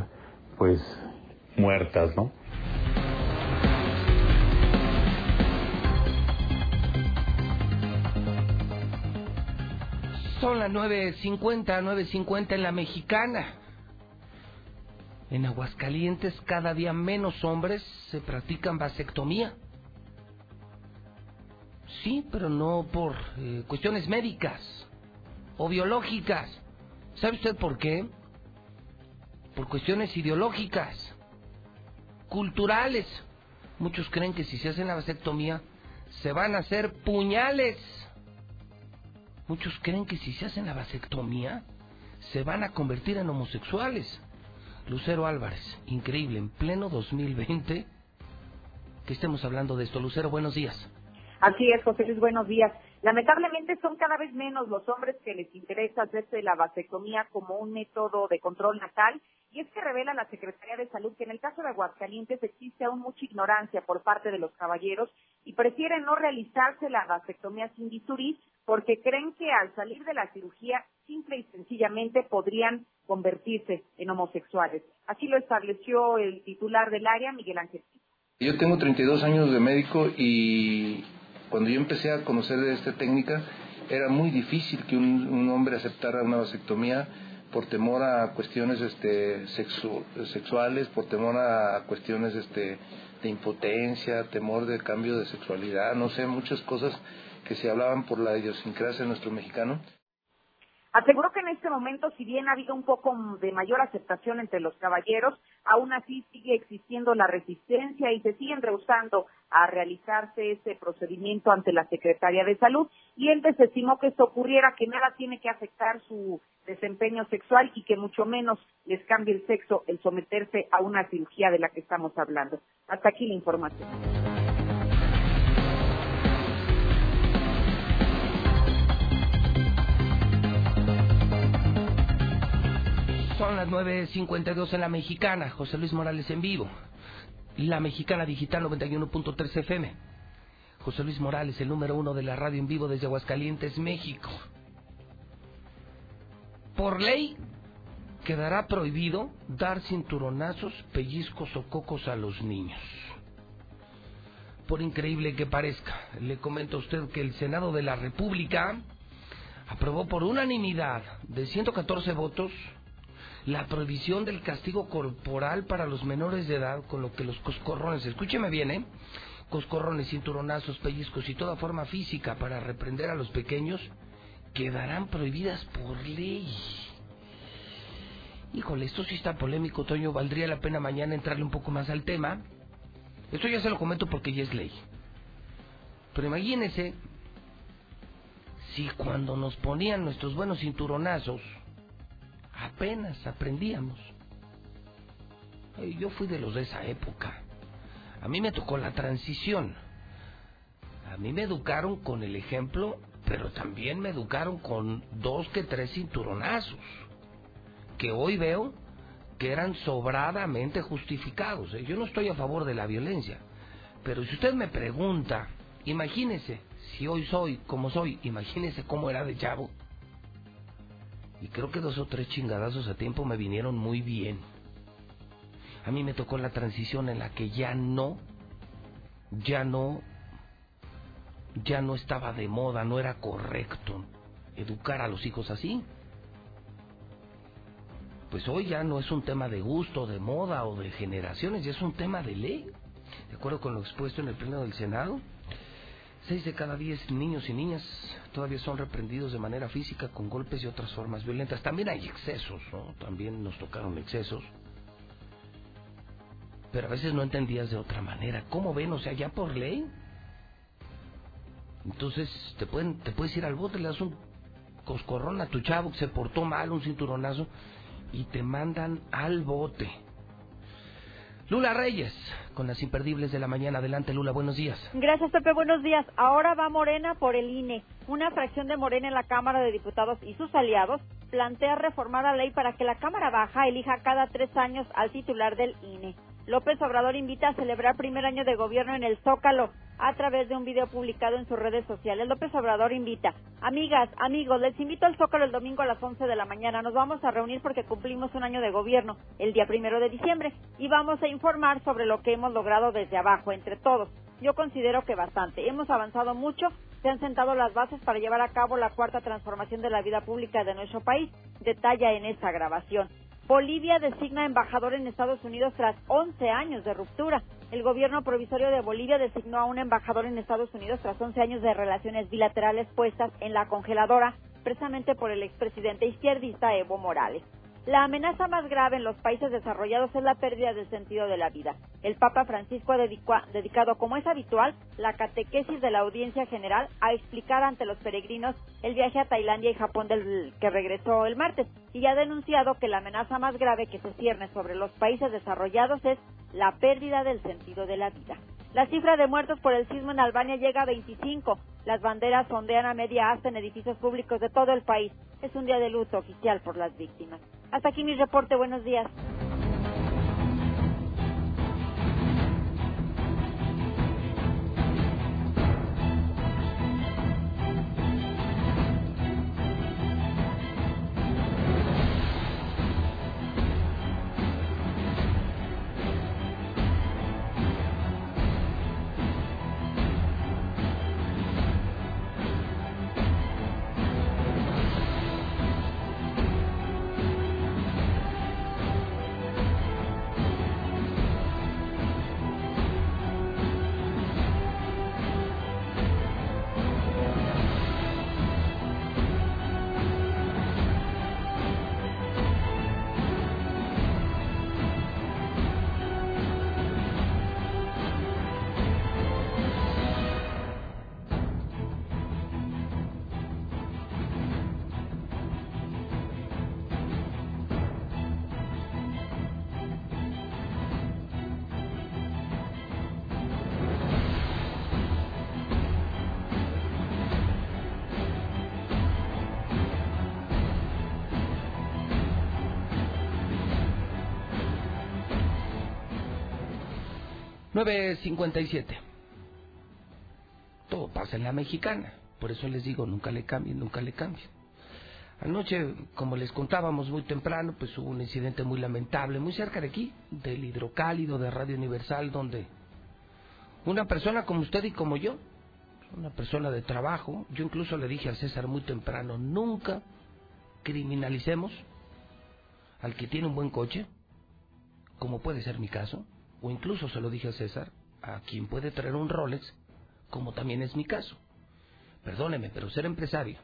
Speaker 80: pues muertas, ¿no?
Speaker 3: Son las 9.50, 9.50 en la mexicana. En Aguascalientes cada día menos hombres se practican vasectomía. Sí, pero no por eh, cuestiones médicas o biológicas. ¿Sabe usted por qué? Por cuestiones ideológicas, culturales. Muchos creen que si se hacen la vasectomía se van a hacer puñales muchos creen que si se hacen la vasectomía, se van a convertir en homosexuales. Lucero Álvarez, increíble, en pleno 2020, que estemos hablando de esto. Lucero, buenos días.
Speaker 79: Así es, José Luis, buenos días. Lamentablemente son cada vez menos los hombres que les interesa hacerse la vasectomía como un método de control natal y es que revela la Secretaría de Salud que en el caso de Aguascalientes existe aún mucha ignorancia por parte de los caballeros y prefieren no realizarse la vasectomía sin bisturí porque creen que al salir de la cirugía simple y sencillamente podrían convertirse en homosexuales. Así lo estableció el titular del área, Miguel Ángel.
Speaker 81: Yo tengo 32 años de médico y cuando yo empecé a conocer de esta técnica, era muy difícil que un, hombre aceptara una vasectomía por temor a cuestiones este, sexuales, por temor a cuestiones este, de impotencia, temor de cambio de sexualidad, no sé, muchas cosas que se hablaban por la idiosincrasia de nuestro mexicano.
Speaker 79: Aseguró que en este momento, si bien ha habido un poco de mayor aceptación entre los caballeros, aún así sigue existiendo la resistencia y se siguen rehusando a realizarse ese procedimiento ante la Secretaría de Salud y él desestimó que esto ocurriera, que nada tiene que afectar su desempeño sexual y que mucho menos les cambie el sexo el someterse a una cirugía de la que estamos hablando. Hasta aquí la información.
Speaker 3: Son las 9.52 en la mexicana. José Luis Morales en vivo. La mexicana digital 91.3 FM. José Luis Morales, el número uno de la radio en vivo desde Aguascalientes, México. Por ley quedará prohibido dar cinturonazos, pellizcos o cocos a los niños. Por increíble que parezca, le comento a usted que el Senado de la República aprobó por unanimidad de 114 votos la prohibición del castigo corporal para los menores de edad, con lo que los coscorrones, escúcheme bien, ¿eh? Coscorrones, cinturonazos, pellizcos y toda forma física para reprender a los pequeños quedarán prohibidas por ley. Híjole, esto sí está polémico, Toño. Valdría la pena mañana entrarle un poco más al tema. Esto ya se lo comento porque ya es ley. Pero imagínese si cuando nos ponían nuestros buenos cinturonazos, apenas aprendíamos. Yo fui de los de esa época. A mí me tocó la transición. A mí me educaron con el ejemplo, pero también me educaron con dos que tres cinturonazos, que hoy veo que eran sobradamente justificados. ¿eh? Yo no estoy a favor de la violencia, pero si usted me pregunta, imagínese, si hoy soy como soy, imagínese cómo era de chavo y creo que dos o tres chingadazos a tiempo me vinieron muy bien. A mí me tocó la transición en la que ya no, ya no, ya no estaba de moda, no era correcto educar a los hijos así. Pues hoy ya no es un tema de gusto, de moda o de generaciones, ya es un tema de ley. De acuerdo con lo expuesto en el Pleno del Senado, Seis de cada diez niños y niñas todavía son reprendidos de manera física con golpes y otras formas violentas. También hay excesos, ¿no? También nos tocaron excesos. Pero a veces no entendías de otra manera. ¿Cómo ven? O sea, ya por ley. Entonces te pueden, te puedes ir al bote, le das un coscorrón a tu chavo que se portó mal, un cinturonazo, y te mandan al bote. Lula Reyes, con las imperdibles de la mañana. Adelante, Lula, buenos días.
Speaker 34: Gracias, Pepe, buenos días. Ahora va Morena por el INE. Una fracción de Morena en la Cámara de Diputados y sus aliados plantea reformar la ley para que la Cámara Baja elija cada tres años al titular del INE. López Obrador invita a celebrar primer año de gobierno en el Zócalo a través de un video publicado en sus redes sociales. López Obrador invita, amigas, amigos, les invito al Zócalo el domingo a las 11 de la mañana. Nos vamos a reunir porque cumplimos un año de gobierno el día primero de diciembre y vamos a informar sobre lo que hemos logrado desde abajo, entre todos. Yo considero que bastante. Hemos avanzado mucho, se han sentado las bases para llevar a cabo la cuarta transformación de la vida pública de nuestro país, detalla en esta grabación. Bolivia designa embajador en Estados Unidos tras 11 años de ruptura. El gobierno provisorio de Bolivia designó a un embajador en Estados Unidos tras 11 años de relaciones bilaterales puestas en la congeladora, precisamente por el expresidente izquierdista Evo Morales. La amenaza más grave en los países desarrollados es la pérdida del sentido de la vida. El Papa Francisco ha dedicado, como es habitual, la catequesis de la audiencia general a explicar ante los peregrinos el viaje a Tailandia y Japón del que regresó el martes y ha denunciado que la amenaza más grave que se cierne sobre los países desarrollados es la pérdida del sentido de la vida. La cifra de muertos por el sismo en Albania llega a 25. Las banderas sondean a media asta en edificios públicos de todo el país. Es un día de luto oficial por las víctimas. Hasta aquí mi reporte. Buenos días.
Speaker 3: 9.57. Todo pasa en la mexicana. Por eso les digo, nunca le cambien, nunca le cambien. Anoche, como les contábamos muy temprano, pues hubo un incidente muy lamentable, muy cerca de aquí, del hidrocálido de Radio Universal, donde una persona como usted y como yo, una persona de trabajo, yo incluso le dije a César muy temprano, nunca criminalicemos al que tiene un buen coche, como puede ser mi caso, o incluso se lo dije a César, a quien puede traer un Rolex, como también es mi caso. Perdóneme, pero ser empresario,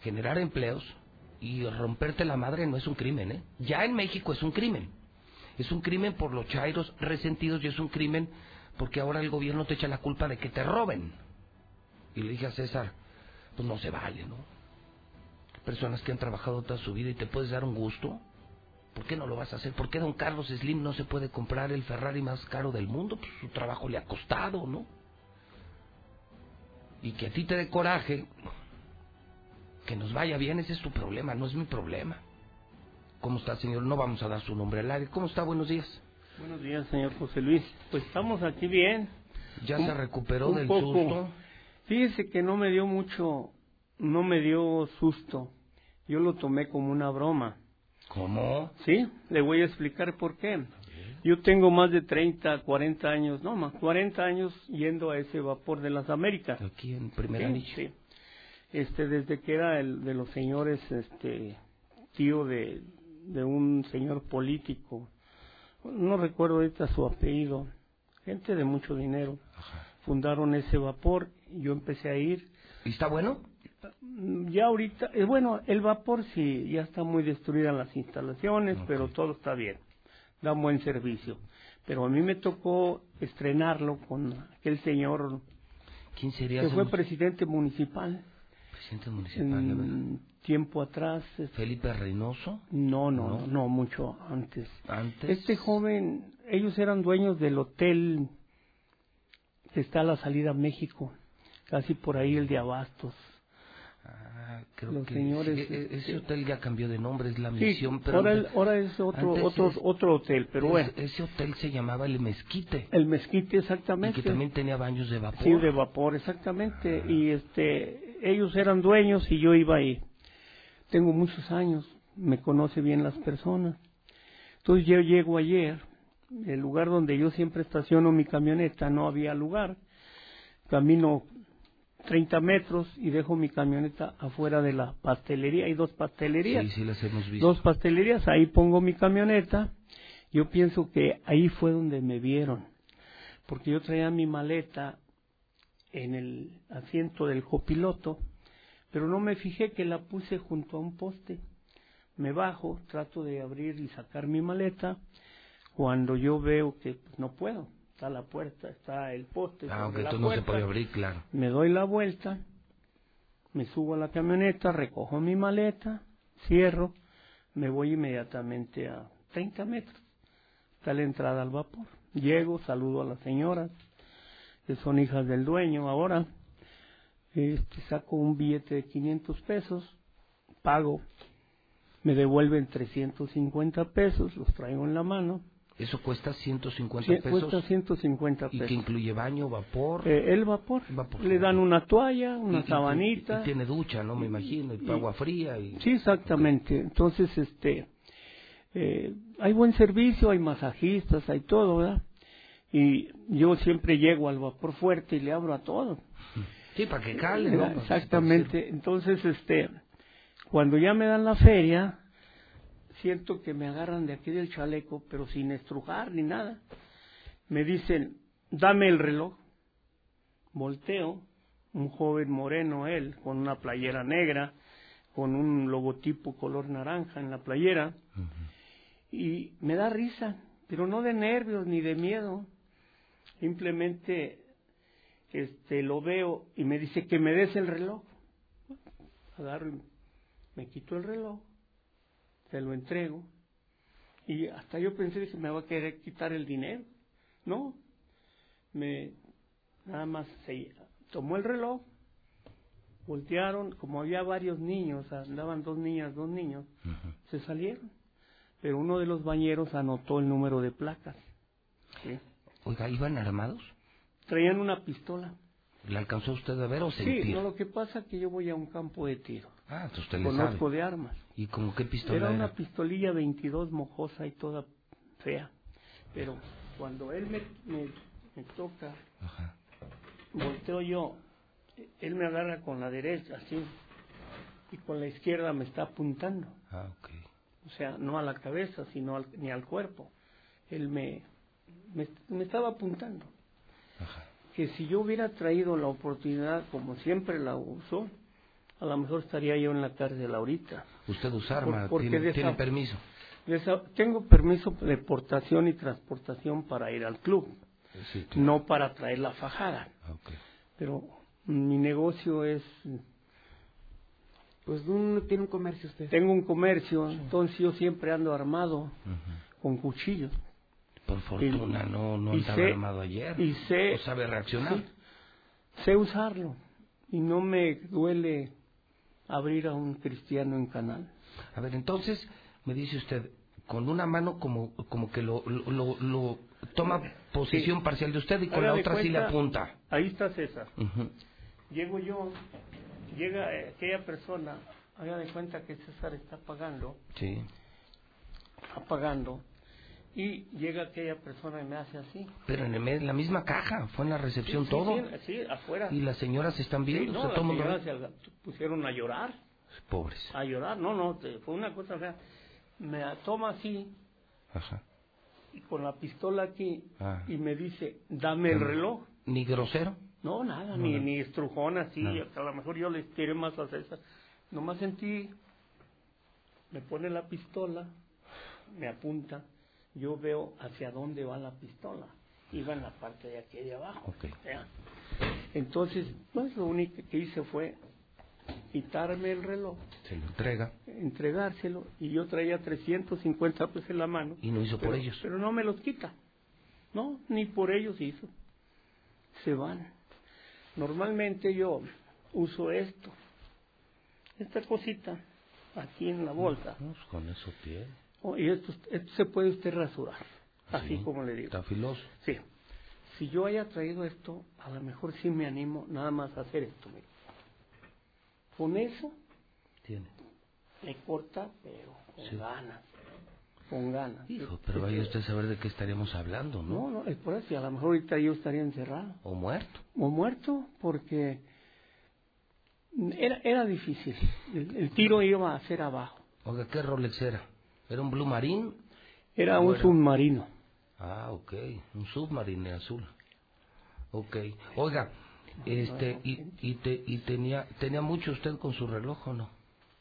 Speaker 3: generar empleos y romperte la madre no es un crimen, ¿eh? Ya en México es un crimen. Es un crimen por los chairos resentidos y es un crimen porque ahora el gobierno te echa la culpa de que te roben. Y le dije a César, pues no se vale, ¿no? Personas que han trabajado toda su vida y te puedes dar un gusto ¿Por qué no lo vas a hacer? ¿Por qué don Carlos Slim no se puede comprar el Ferrari más caro del mundo? Pues su trabajo le ha costado, ¿no? Y que a ti te dé coraje, que nos vaya bien, ese es tu problema, no es mi problema. ¿Cómo está, señor? No vamos a dar su nombre al aire. ¿Cómo está? Buenos días.
Speaker 82: Buenos días, señor José Luis. Pues estamos aquí bien.
Speaker 3: ¿Ya se recuperó del susto?
Speaker 82: Fíjese que no me dio mucho, no me dio susto. Yo lo tomé como una broma.
Speaker 3: ¿Cómo?
Speaker 82: Sí, le voy a explicar por qué. Yo tengo más de 30, 40 años, no más, 40 años yendo a ese vapor de las Américas.
Speaker 3: Aquí en Primera
Speaker 82: sí, sí. Este, desde que era el de los señores, este, tío de, de un señor político, no recuerdo ahorita su apellido, gente de mucho dinero, fundaron ese vapor, yo empecé a ir.
Speaker 3: ¿Y está bueno?
Speaker 82: Ya ahorita, eh, bueno, el vapor sí, ya está muy destruida las instalaciones, pero todo está bien, da un buen servicio. Pero a mí me tocó estrenarlo con aquel señor
Speaker 3: ¿Quién sería
Speaker 82: que fue presidente municipal.
Speaker 3: Presidente municipal,
Speaker 82: tiempo atrás.
Speaker 3: Felipe Reynoso.
Speaker 82: No, no, no, no, mucho antes.
Speaker 3: Antes.
Speaker 82: Este joven, ellos eran dueños del hotel que está a la salida a México, casi por ahí el de Abastos.
Speaker 3: Creo que señores, e, e, ese hotel ya cambió de nombre, es la misión.
Speaker 82: pero ahora, es otro otro otro hotel, pero bueno.
Speaker 3: Ese hotel se llamaba el Mezquite.
Speaker 82: El Mezquite, exactamente.
Speaker 3: Y que también tenía baños de vapor.
Speaker 82: Sí, de vapor, exactamente. Y este, ellos eran dueños y yo iba ahí. Tengo muchos años, me conoce bien las personas. Entonces yo llego ayer, el lugar donde yo siempre estaciono mi camioneta, no había lugar. Camino 30 metros y dejo mi camioneta afuera de la pastelería. Hay dos pastelerías.
Speaker 3: Sí, sí, las hemos visto.
Speaker 82: Dos pastelerías, ahí pongo mi camioneta. Yo pienso que ahí fue donde me vieron, porque yo traía mi maleta en el asiento del copiloto, pero no me fijé que la puse junto a un poste, Me bajo, trato de abrir y sacar mi maleta. Cuando yo veo que pues, no puedo, está la puerta, está el poste.
Speaker 3: Ah, aunque
Speaker 82: la
Speaker 3: tú no se
Speaker 82: puerta,
Speaker 3: puede abrir, claro.
Speaker 82: Me doy la vuelta, me subo a la camioneta, recojo mi maleta, cierro, me voy inmediatamente a 30 metros. Está la entrada al vapor. Llego, saludo a las señoras, que son hijas del dueño ahora. Este, saco un billete de 500 pesos, pago, me devuelven 350 pesos, los traigo en la mano.
Speaker 3: Eso cuesta 150
Speaker 82: Sí,
Speaker 3: pesos.
Speaker 82: Cuesta 150
Speaker 3: ¿Y
Speaker 82: pesos.
Speaker 3: que incluye baño, vapor?
Speaker 82: Eh, el vapor.
Speaker 3: Vapor.
Speaker 82: Le dan una toalla, una
Speaker 3: Y- y-
Speaker 82: sabanita.
Speaker 3: Y, tiene ducha, ¿no? Me imagino, y,
Speaker 82: y-
Speaker 3: agua fría. Y...
Speaker 82: Sí, exactamente. Entonces, este, eh, hay buen servicio, hay masajistas, hay todo, ¿verdad? Y yo siempre llego al vapor fuerte y le abro a todo.
Speaker 3: Sí, para que cale, ¿no?
Speaker 82: ¿verdad? Exactamente. Entonces, este, cuando ya me dan la feria, siento que me agarran de aquí del chaleco, pero sin estrujar ni nada. Me dicen, dame el reloj. Volteo, un joven moreno él, con una playera negra, con un logotipo color naranja en la playera, y me da risa, pero no de nervios ni de miedo. Simplemente este lo veo y me dice que me des el reloj. Agarro me quito el reloj, se lo entrego y hasta yo pensé que me va a querer quitar el dinero. No, me nada más se tomó el reloj, voltearon, como había varios niños, andaban dos niñas, dos niños, se salieron. Pero uno de los bañeros anotó el número de placas. ¿sí?
Speaker 3: Oiga, ¿iban armados?
Speaker 82: Traían una pistola.
Speaker 3: ¿Le alcanzó usted a ver o
Speaker 82: Sí,
Speaker 3: sentir?
Speaker 82: no, lo que pasa es que yo voy a un campo de tiro.
Speaker 3: Ah, entonces usted le
Speaker 82: Conozco
Speaker 3: sabe.
Speaker 82: de armas.
Speaker 3: ¿Y como qué pistola
Speaker 82: Era
Speaker 3: era?
Speaker 82: una pistolilla 22 mojosa y toda fea. Pero cuando él me, me, me toca, volteo yo, él me agarra con la derecha, así, y con la izquierda me está apuntando.
Speaker 3: Ah, ok.
Speaker 82: O sea, no a la cabeza, sino al- ni al cuerpo. Él me, me, me estaba apuntando. Que si yo hubiera traído la oportunidad como siempre la usó, a lo mejor estaría yo en la cárcel ahorita.
Speaker 3: Usted usa arma,
Speaker 82: Por- porque
Speaker 3: tiene, permiso.
Speaker 82: tengo permiso de portación y transportación para ir al club,
Speaker 3: Sí,
Speaker 82: no para traer la fajada.
Speaker 3: ok.
Speaker 82: Pero mi negocio es...
Speaker 66: Pues un, tiene un comercio usted.
Speaker 82: Tengo un comercio, entonces yo siempre ando armado con cuchillos.
Speaker 3: Por fortuna, no, no
Speaker 82: y
Speaker 3: andaba
Speaker 82: sé-
Speaker 3: armado ayer.
Speaker 82: Y sé,
Speaker 3: ¿O sabe reaccionar?
Speaker 82: sí, sé usarlo y no me duele abrir a un cristiano en canal.
Speaker 3: A ver, entonces, me dice usted, con una mano como, como que lo, lo, lo- lo toma posición
Speaker 82: Sí.
Speaker 3: parcial de usted y con la otra sí le
Speaker 82: cuenta-
Speaker 3: apunta.
Speaker 82: Ahí está César. Llego yo, llega eh, aquella persona, haga de cuenta que César está pagando,
Speaker 3: Sí.
Speaker 82: apagando, y llega aquella persona y me hace así.
Speaker 3: Pero en el me- la misma caja, fue en la recepción
Speaker 82: Sí,
Speaker 3: todo.
Speaker 82: Sí, sí, afuera.
Speaker 3: Y las señoras están
Speaker 82: Sí,
Speaker 3: viendo,
Speaker 82: no,
Speaker 3: o sea,
Speaker 82: las
Speaker 3: todo mundo
Speaker 82: señoras
Speaker 3: ve.
Speaker 82: se pusieron a llorar,
Speaker 3: Pobres.
Speaker 82: a llorar. No, no, fue una cosa fea. Me toma así,
Speaker 3: Ajá.
Speaker 82: y con la pistola aquí,
Speaker 3: Ah.
Speaker 82: y me dice, dame el reloj.
Speaker 3: ¿Ni grosero?
Speaker 82: No, nada,
Speaker 3: No,
Speaker 82: ni,
Speaker 3: no.
Speaker 82: ni estrujón así, a lo mejor yo le tiré más a César. Nomás sentí, me pone la pistola, me apunta, yo veo hacia dónde va la pistola. Iba en la parte de aquí de abajo. Entonces, pues lo único que hice fue quitarme el reloj,
Speaker 3: Se lo entrega.
Speaker 82: entregárselo, y yo traía 350 pesos en la mano.
Speaker 3: Y no hizo por ellos.
Speaker 82: Pero no me los quita. No, ni por ellos hizo. Se van. Normalmente yo uso esto, esta cosita, aquí en la bolsa.
Speaker 3: Pues con eso tiene.
Speaker 82: Oh, y esto, esto se puede usted rasurar, así
Speaker 3: Sí,
Speaker 82: como le digo.
Speaker 3: Está filoso.
Speaker 82: Sí. Si yo haya traído esto, a lo mejor sí me animo nada más a hacer esto. mire. Con eso
Speaker 3: Tiene.
Speaker 82: me corta, pero con
Speaker 3: Sí.
Speaker 82: ganas. Con ganas.
Speaker 3: Hijo, pero vaya usted a saber de qué estaríamos hablando, ¿no?
Speaker 82: No, no, es por eso. A lo mejor ahorita yo estaría encerrado.
Speaker 3: O muerto.
Speaker 82: O muerto, porque era, era difícil. El, el tiro iba a ser abajo.
Speaker 3: Oiga, ¿qué Rolex era? ¿Era un Blue Marine?
Speaker 82: Era
Speaker 3: ¿O
Speaker 82: un submarino.
Speaker 3: Ah, ok. Un submarine azul. Ok. Oiga, este, y, y, te, y tenía, tenía mucho usted con su reloj o no?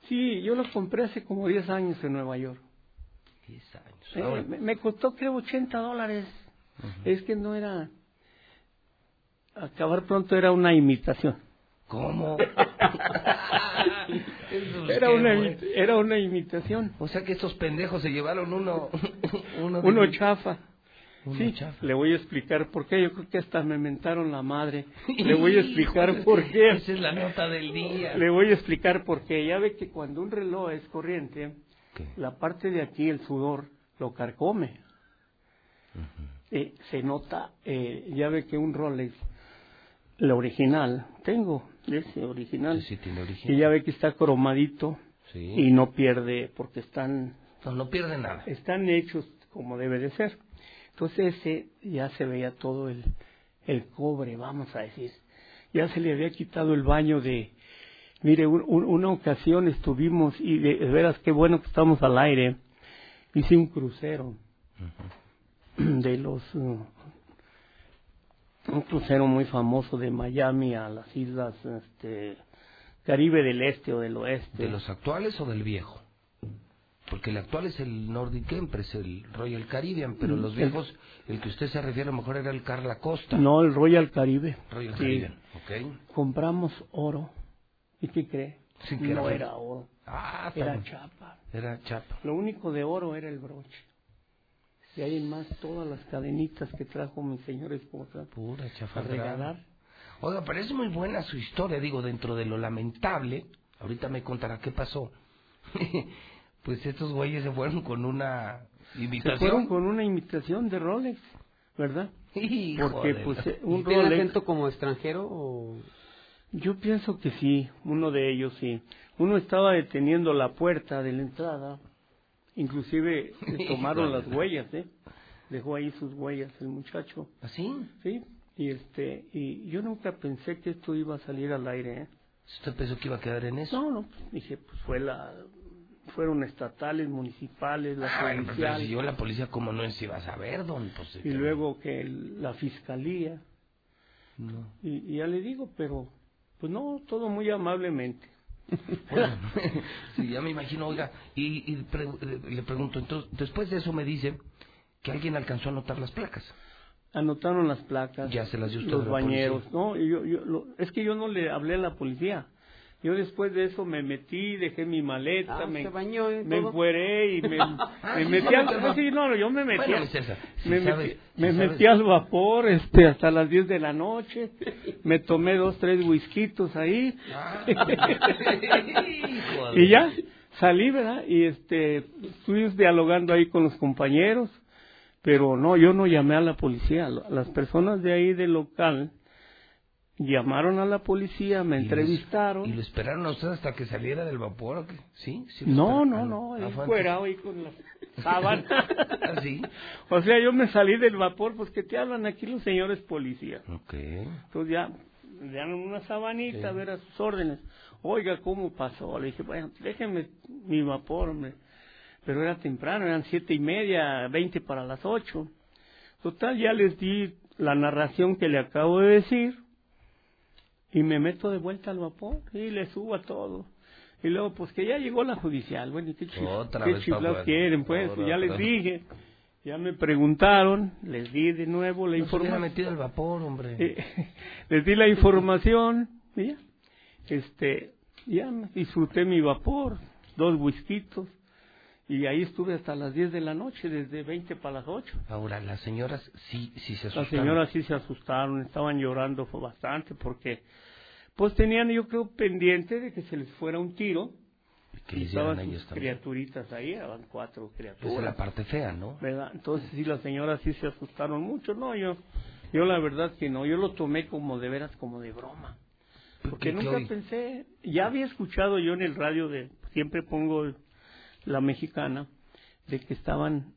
Speaker 82: Sí, yo lo compré hace como 10 años en Nueva York.
Speaker 3: 10 años.
Speaker 82: Eh,
Speaker 3: Ahora,
Speaker 82: me, me costó creo 80 dólares. Es que no era... Acabar pronto era una imitación.
Speaker 3: ¿Cómo?
Speaker 82: Era una, era una imitación.
Speaker 3: O sea que estos pendejos se llevaron uno... uno,
Speaker 82: chafa.
Speaker 3: Uno
Speaker 82: sí,
Speaker 3: chafa.
Speaker 82: le voy a explicar por qué. Yo creo que hasta me mentaron la madre. Le voy a explicar por qué.
Speaker 3: Esa es la nota del día.
Speaker 82: Le voy a explicar por qué. Ya ve que cuando un reloj es corriente, la parte de aquí, el sudor, lo carcome. Eh, se nota, eh, ya ve que un Rolex, la original, tengo ese original,
Speaker 3: Sí, tiene origen.
Speaker 82: y ya ve que está cromadito
Speaker 3: Sí.
Speaker 82: y no pierde, porque están,
Speaker 3: No, no pierde nada.
Speaker 82: están hechos como debe de ser. Entonces ese ya se veía todo el, el cobre, vamos a decir. Ya se le había quitado el baño de... Mire, un- un- una ocasión estuvimos, y de, de veras qué bueno que estamos al aire, hice un crucero de los... uh, un crucero muy famoso de Miami a las islas este, Caribe del Este o del Oeste.
Speaker 3: ¿De los actuales o del viejo? Porque el actual es el Nordic Empress, el Royal Caribbean, pero
Speaker 82: Mm,
Speaker 3: los viejos, el que usted se refiere a lo mejor era el Carla Costa.
Speaker 82: No, el Royal Caribe.
Speaker 3: Royal
Speaker 82: Sí.
Speaker 3: Caribbean, ok.
Speaker 82: Compramos oro. ¿Y qué cree?
Speaker 3: Sí,
Speaker 82: no
Speaker 3: era-
Speaker 82: oro.
Speaker 3: Ah,
Speaker 82: era chapa.
Speaker 3: Era chapa.
Speaker 82: Lo único de oro era el broche. Y ahí en más todas las cadenitas que trajo mi señora esposa.
Speaker 3: Pura
Speaker 82: a regalar.
Speaker 3: Oiga, parece muy buena su historia, digo, dentro de lo lamentable. Ahorita me contará qué pasó. pues estos güeyes se fueron con una
Speaker 82: Se
Speaker 3: invitación.
Speaker 82: fueron con una imitación de Rolex, ¿verdad?
Speaker 3: Híjole.
Speaker 82: Porque pues eh, un
Speaker 66: ¿Y tiene
Speaker 82: Rolex...
Speaker 66: acento como extranjero o...?
Speaker 82: Yo pienso que sí, uno de ellos sí. Uno estaba deteniendo la puerta de la entrada, inclusive tomaron las huellas, ¿eh? Dejó ahí sus huellas el muchacho.
Speaker 3: ¿Así?
Speaker 82: Sí, y este, y yo nunca pensé que esto iba a salir al aire, ¿eh?
Speaker 3: ¿Usted pensó que iba a quedar en eso?
Speaker 82: No, no, pues, dije, pues fue la, fueron estatales, municipales, la
Speaker 3: Ah, bueno, pero
Speaker 82: judicial,
Speaker 3: si yo la policía, como no se iba a saber, don? Pues,
Speaker 82: y luego que el- la fiscalía,
Speaker 3: No.
Speaker 82: y, y ya le digo, pero, pues no, todo muy amablemente.
Speaker 3: Sí, ya me imagino, oiga, y, y pre- le pregunto, entonces, después de eso me dice que alguien alcanzó a anotar las placas.
Speaker 82: anotaron las placas,
Speaker 3: Ya se las dio usted a
Speaker 82: los
Speaker 3: la
Speaker 82: bañeros.
Speaker 3: policía.
Speaker 82: No, y yo, yo, lo- es que yo no le hablé a la policía. Yo después de eso me metí, dejé mi maleta,
Speaker 66: Ah,
Speaker 82: me,
Speaker 66: se bañó
Speaker 82: me
Speaker 66: todo.
Speaker 82: encueré y me, me metí al sí, no, yo me metí,
Speaker 3: Bueno,
Speaker 82: al-
Speaker 3: mi César, si
Speaker 82: me,
Speaker 3: sabes-
Speaker 82: metí,
Speaker 3: si
Speaker 82: me
Speaker 3: sabes-
Speaker 82: metí al vapor este hasta las 10 de la noche, me tomé dos, tres whiskitos ahí
Speaker 3: Ah.
Speaker 82: y ya salí, ¿verdad? Y este, estuvimos dialogando ahí con los compañeros, pero no, yo no llamé a la policía. Las personas de ahí del local llamaron a la policía, me entrevistaron.
Speaker 3: ¿Y lo esperaron a usted hasta que saliera del vapor o qué? ¿Sí? ¿Sí
Speaker 82: No, no,
Speaker 3: Ah,
Speaker 82: no,
Speaker 3: Ah, fue
Speaker 82: fuera ahí con la sábana.
Speaker 3: ¿Ah, sí?
Speaker 82: O sea, yo me salí del vapor, pues que te hablan aquí los señores policías.
Speaker 3: Ok.
Speaker 82: Entonces ya le dan una sabanita a ver a sus órdenes. Oiga, ¿cómo pasó? Le dije, bueno, déjenme mi vapor, hombre. Pero era temprano, eran siete y media, veinte para las ocho. Total, ya les di la narración que le acabo de decir y me meto de vuelta al vapor y le subo a todo. Y luego, pues que ya llegó la judicial. Bueno, ¿y qué, chi-
Speaker 3: Otra
Speaker 82: qué chiflados quieren? Pues
Speaker 3: Ahora,
Speaker 82: ya les dije. Ya me preguntaron, les di de nuevo la
Speaker 3: No
Speaker 82: información.
Speaker 3: metido al vapor, hombre.
Speaker 82: Eh, les di la información y ya, este, ya me disfruté mi vapor, dos whiskitos y ahí estuve hasta las 10 de la noche, desde 20 para las 8.
Speaker 3: Ahora, las señoras sí, sí se
Speaker 82: Las
Speaker 3: asustaron.
Speaker 82: señoras sí se asustaron, estaban llorando fue bastante porque pues tenían yo creo pendiente de que se les fuera un tiro. Y estaban sus criaturitas ahí, eran cuatro
Speaker 3: Esa
Speaker 82: criaturas.
Speaker 3: es la parte fea, ¿no?
Speaker 82: ¿verdad? Entonces sí, las señoras sí se asustaron mucho. No, yo, yo la verdad que no, yo lo tomé como de veras, como de broma. Porque
Speaker 3: ¿Qué- qué
Speaker 82: nunca pensé, ya había escuchado yo en el radio de, siempre pongo la mexicana, de que estaban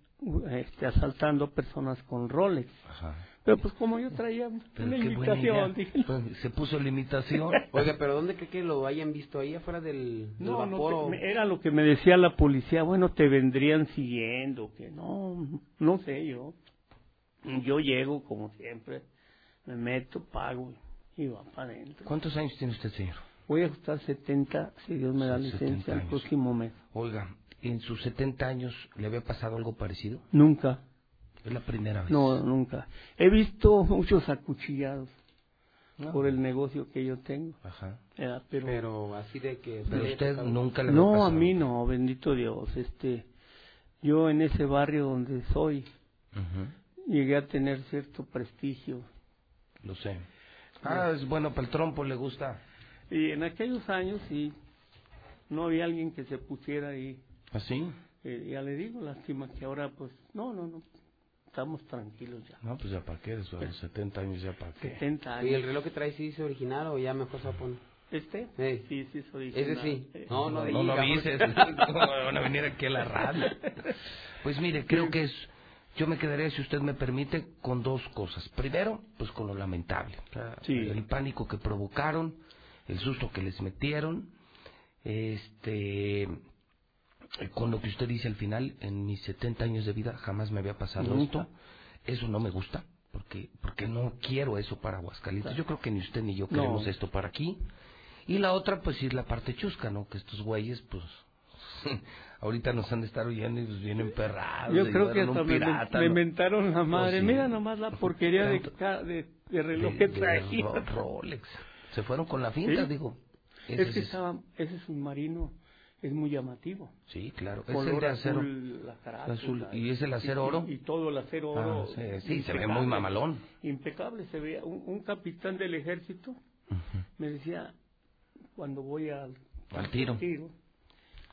Speaker 82: este, asaltando personas con Rolex.
Speaker 3: Ajá.
Speaker 82: Pero pues como yo traía
Speaker 3: Pero
Speaker 82: una invitación, dije,
Speaker 3: Pues, se puso la imitación.
Speaker 66: Oiga, pero ¿dónde cree que lo hayan visto ahí afuera del, del
Speaker 82: No, no,
Speaker 66: vapor?
Speaker 82: te-
Speaker 66: o-
Speaker 82: me- era lo que me decía la policía, bueno, te vendrían siguiendo, que no, no sé yo. Yo llego como siempre, me meto, pago y va para adentro.
Speaker 3: ¿Cuántos años tiene usted, señor?
Speaker 82: Voy a estar 70, si Dios me da
Speaker 3: Sí, 70
Speaker 82: licencia, el próximo mes.
Speaker 3: Oiga, ¿en sus 70 años le había pasado algo parecido?
Speaker 82: Nunca.
Speaker 3: Es la primera vez.
Speaker 82: No, nunca. He visto muchos acuchillados
Speaker 3: No.
Speaker 82: por el negocio que yo tengo.
Speaker 3: Ajá.
Speaker 82: Eh, pero,
Speaker 66: Pero así de que...
Speaker 3: Pero usted nunca le
Speaker 82: no, a
Speaker 3: pasado.
Speaker 82: mí no, bendito Dios. Este, yo en ese barrio donde soy
Speaker 3: Ujú,
Speaker 82: llegué a tener cierto prestigio.
Speaker 3: Lo sé. Ah, es bueno para el trompo, le gusta.
Speaker 82: Y en aquellos años sí, no había alguien que se pusiera ahí.
Speaker 3: ¿Así?
Speaker 82: Eh, ya le digo, lástima que ahora pues, no, no, no, estamos tranquilos ya.
Speaker 3: No, pues ya para qué, eso, a los 70 años ya para qué.
Speaker 82: 70 años.
Speaker 66: ¿Y el reloj que trae sí es original o ya mejor se poner?
Speaker 82: ¿Este?
Speaker 66: Ey.
Speaker 82: Sí, sí, es original.
Speaker 66: Ese sí.
Speaker 82: Eh,
Speaker 66: No, no,
Speaker 3: No, no
Speaker 66: porque-
Speaker 3: ¿cómo van a venir aquí a la radio? Pues mire, creo que es, yo me quedaría, si usted me permite, con dos cosas. Primero, pues con lo lamentable.
Speaker 82: Sí.
Speaker 3: El pánico que provocaron, el susto que les metieron, este, con lo que usted dice al final, en mis 70 años de vida jamás me había pasado
Speaker 82: Nunca.
Speaker 3: esto. Eso no me gusta, porque, porque no quiero eso para Aguascalientes. Yo creo que ni usted ni yo
Speaker 82: No.
Speaker 3: queremos esto para aquí. Y la otra, pues sí, es la parte chusca, ¿no? Que estos güeyes, pues, ahorita nos han de estar oyendo y pues vienen perrados.
Speaker 82: Yo creo que hasta
Speaker 3: un
Speaker 82: me,
Speaker 3: pirata,
Speaker 82: me
Speaker 3: ¿no?
Speaker 82: mentaron la madre.
Speaker 3: sí.
Speaker 82: Mira nomás la porquería de, reloj
Speaker 3: De-
Speaker 82: que traía.
Speaker 3: Ro- Rolex. Se fueron con la finta,
Speaker 82: Sí.
Speaker 3: digo.
Speaker 82: Es
Speaker 3: Ese
Speaker 82: que
Speaker 3: es-
Speaker 82: estaba, ese submarino es muy llamativo.
Speaker 3: Sí, claro. Es el de acero.
Speaker 82: azul, la carátula,
Speaker 3: Azul. ¿Y es el acero
Speaker 82: y-
Speaker 3: oro?
Speaker 82: Y, todo el acero oro.
Speaker 3: Ah, sí, sí, se ve
Speaker 82: impecable.
Speaker 3: muy mamalón.
Speaker 82: Impecable, se veía. Un, un capitán del ejército me decía, cuando voy al,
Speaker 3: Al tiro.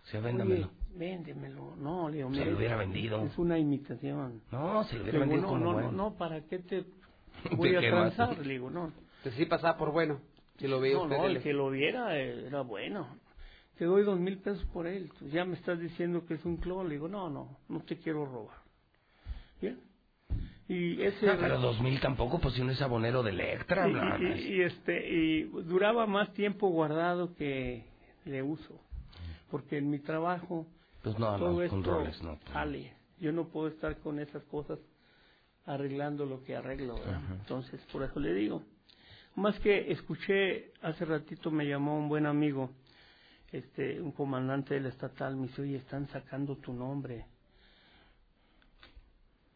Speaker 3: Se
Speaker 82: Oye,
Speaker 3: véndamelo.
Speaker 82: véndemelo. No, le digo,
Speaker 3: Se lo hubiera vendido.
Speaker 82: Es una imitación.
Speaker 3: No, se lo hubiera
Speaker 82: Le digo,
Speaker 3: vendido
Speaker 82: no,
Speaker 3: como
Speaker 82: no,
Speaker 3: bueno.
Speaker 82: no, no, ¿para qué te
Speaker 3: ¿De
Speaker 82: voy a transar? Le digo, no.
Speaker 66: Pues sí pasaba por bueno. Si lo veía
Speaker 82: no,
Speaker 66: usted.
Speaker 82: no, el que lo viera eh, era bueno. Te doy dos mil pesos por él. Tú ya me estás diciendo que es un clon. Le digo, no, no, no te quiero robar. Bien. Y ese.
Speaker 3: No, pero 2000 tampoco, pues si uno es abonero de Electra.
Speaker 82: y,
Speaker 3: bla,
Speaker 82: y-
Speaker 3: bla.
Speaker 82: y, este y duraba más tiempo guardado que le uso. Porque en mi trabajo
Speaker 3: Pues no,
Speaker 82: todo
Speaker 3: no,
Speaker 82: esto
Speaker 3: con Rolex no. pues.
Speaker 82: sale. Yo no puedo estar con esas cosas arreglando lo que arreglo. Entonces, por eso le digo. Más que escuché, hace ratito me llamó un buen amigo, este, un comandante del estatal, me dice, oye, están sacando tu nombre.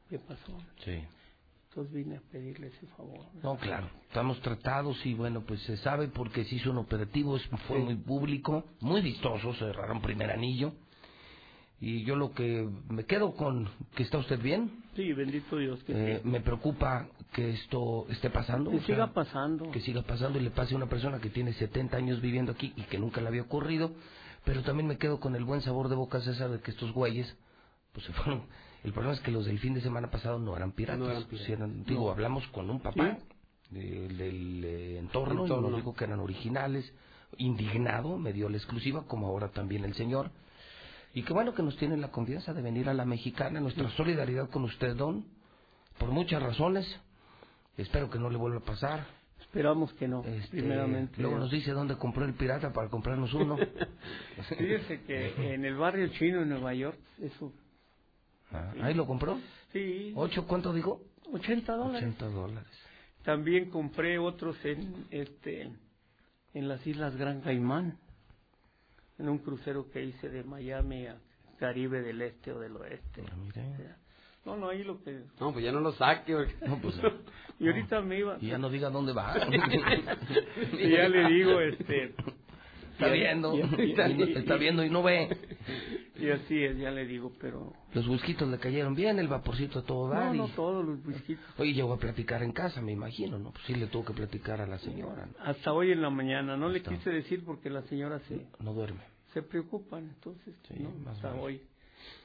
Speaker 82: ¿Qué pasó?
Speaker 3: Sí.
Speaker 82: Entonces vine a pedirle ese favor.
Speaker 3: No, claro, estamos tratados y bueno, pues se sabe porque se hizo un operativo, fue
Speaker 82: Sí.
Speaker 3: muy público, muy vistoso, cerraron primer anillo. Y yo lo que me quedo con que está usted bien,
Speaker 82: Sí, bendito Dios que
Speaker 3: eh,
Speaker 82: sí.
Speaker 3: me preocupa que esto esté pasando.
Speaker 82: Que
Speaker 3: o sea,
Speaker 82: siga pasando.
Speaker 3: que siga pasando y le pase a una persona que tiene 70 años viviendo aquí y que nunca le había ocurrido, pero también me quedo con el buen sabor de boca, César, de que estos güeyes, pues se fueron. El problema es que los del fin de semana pasado no eran piratas.
Speaker 66: No eran piratas.
Speaker 3: sí eran- digo,
Speaker 66: No.
Speaker 3: hablamos con un papá del, del, eh, entorno, y
Speaker 66: Entorno.
Speaker 3: nos dijo que eran originales, indignado, me dio la exclusiva, como ahora también el señor. Y qué bueno que nos tienen la confianza de venir a la mexicana, nuestra solidaridad con usted, Don, por muchas razones. Espero que no le vuelva a pasar.
Speaker 82: Esperamos que no,
Speaker 3: Este,
Speaker 82: primeramente.
Speaker 3: Luego nos dice dónde compró el pirata para comprarnos uno.
Speaker 82: Fíjese que en el barrio chino en Nueva York, eso,
Speaker 3: Ah, ¿Ahí lo compró?
Speaker 82: sí,
Speaker 3: ¿Ocho cuánto dijo?
Speaker 82: 80 dólares.
Speaker 3: 80 dólares.
Speaker 82: También compré otros en, este, en las Islas Gran Caimán, en un crucero que hice de Miami a Caribe del Este o del Oeste.
Speaker 3: Ah,
Speaker 82: No, no, ahí lo que...
Speaker 66: No, pues ya no lo saque. porque-
Speaker 3: No, pues,
Speaker 82: Y ahorita me iba...
Speaker 3: y ya no diga dónde va.
Speaker 82: y ya le digo, este...
Speaker 3: Está viendo, está viendo y no ve.
Speaker 82: Y así es, ya le digo, pero...
Speaker 3: Los whisquitos le cayeron bien, el vaporcito a todo dar.
Speaker 82: No,
Speaker 3: y-
Speaker 82: no todos los whisky.
Speaker 3: Oye, llegó a platicar en casa, me imagino, ¿no? Pues sí le tuvo que platicar a la señora. ¿no?
Speaker 82: Hasta hoy en la mañana, no le
Speaker 3: Hasta-
Speaker 82: quise decir porque la señora se,
Speaker 3: No duerme.
Speaker 82: se preocupan, entonces,
Speaker 3: Sí,
Speaker 82: ¿no?
Speaker 3: más
Speaker 82: hasta hoy.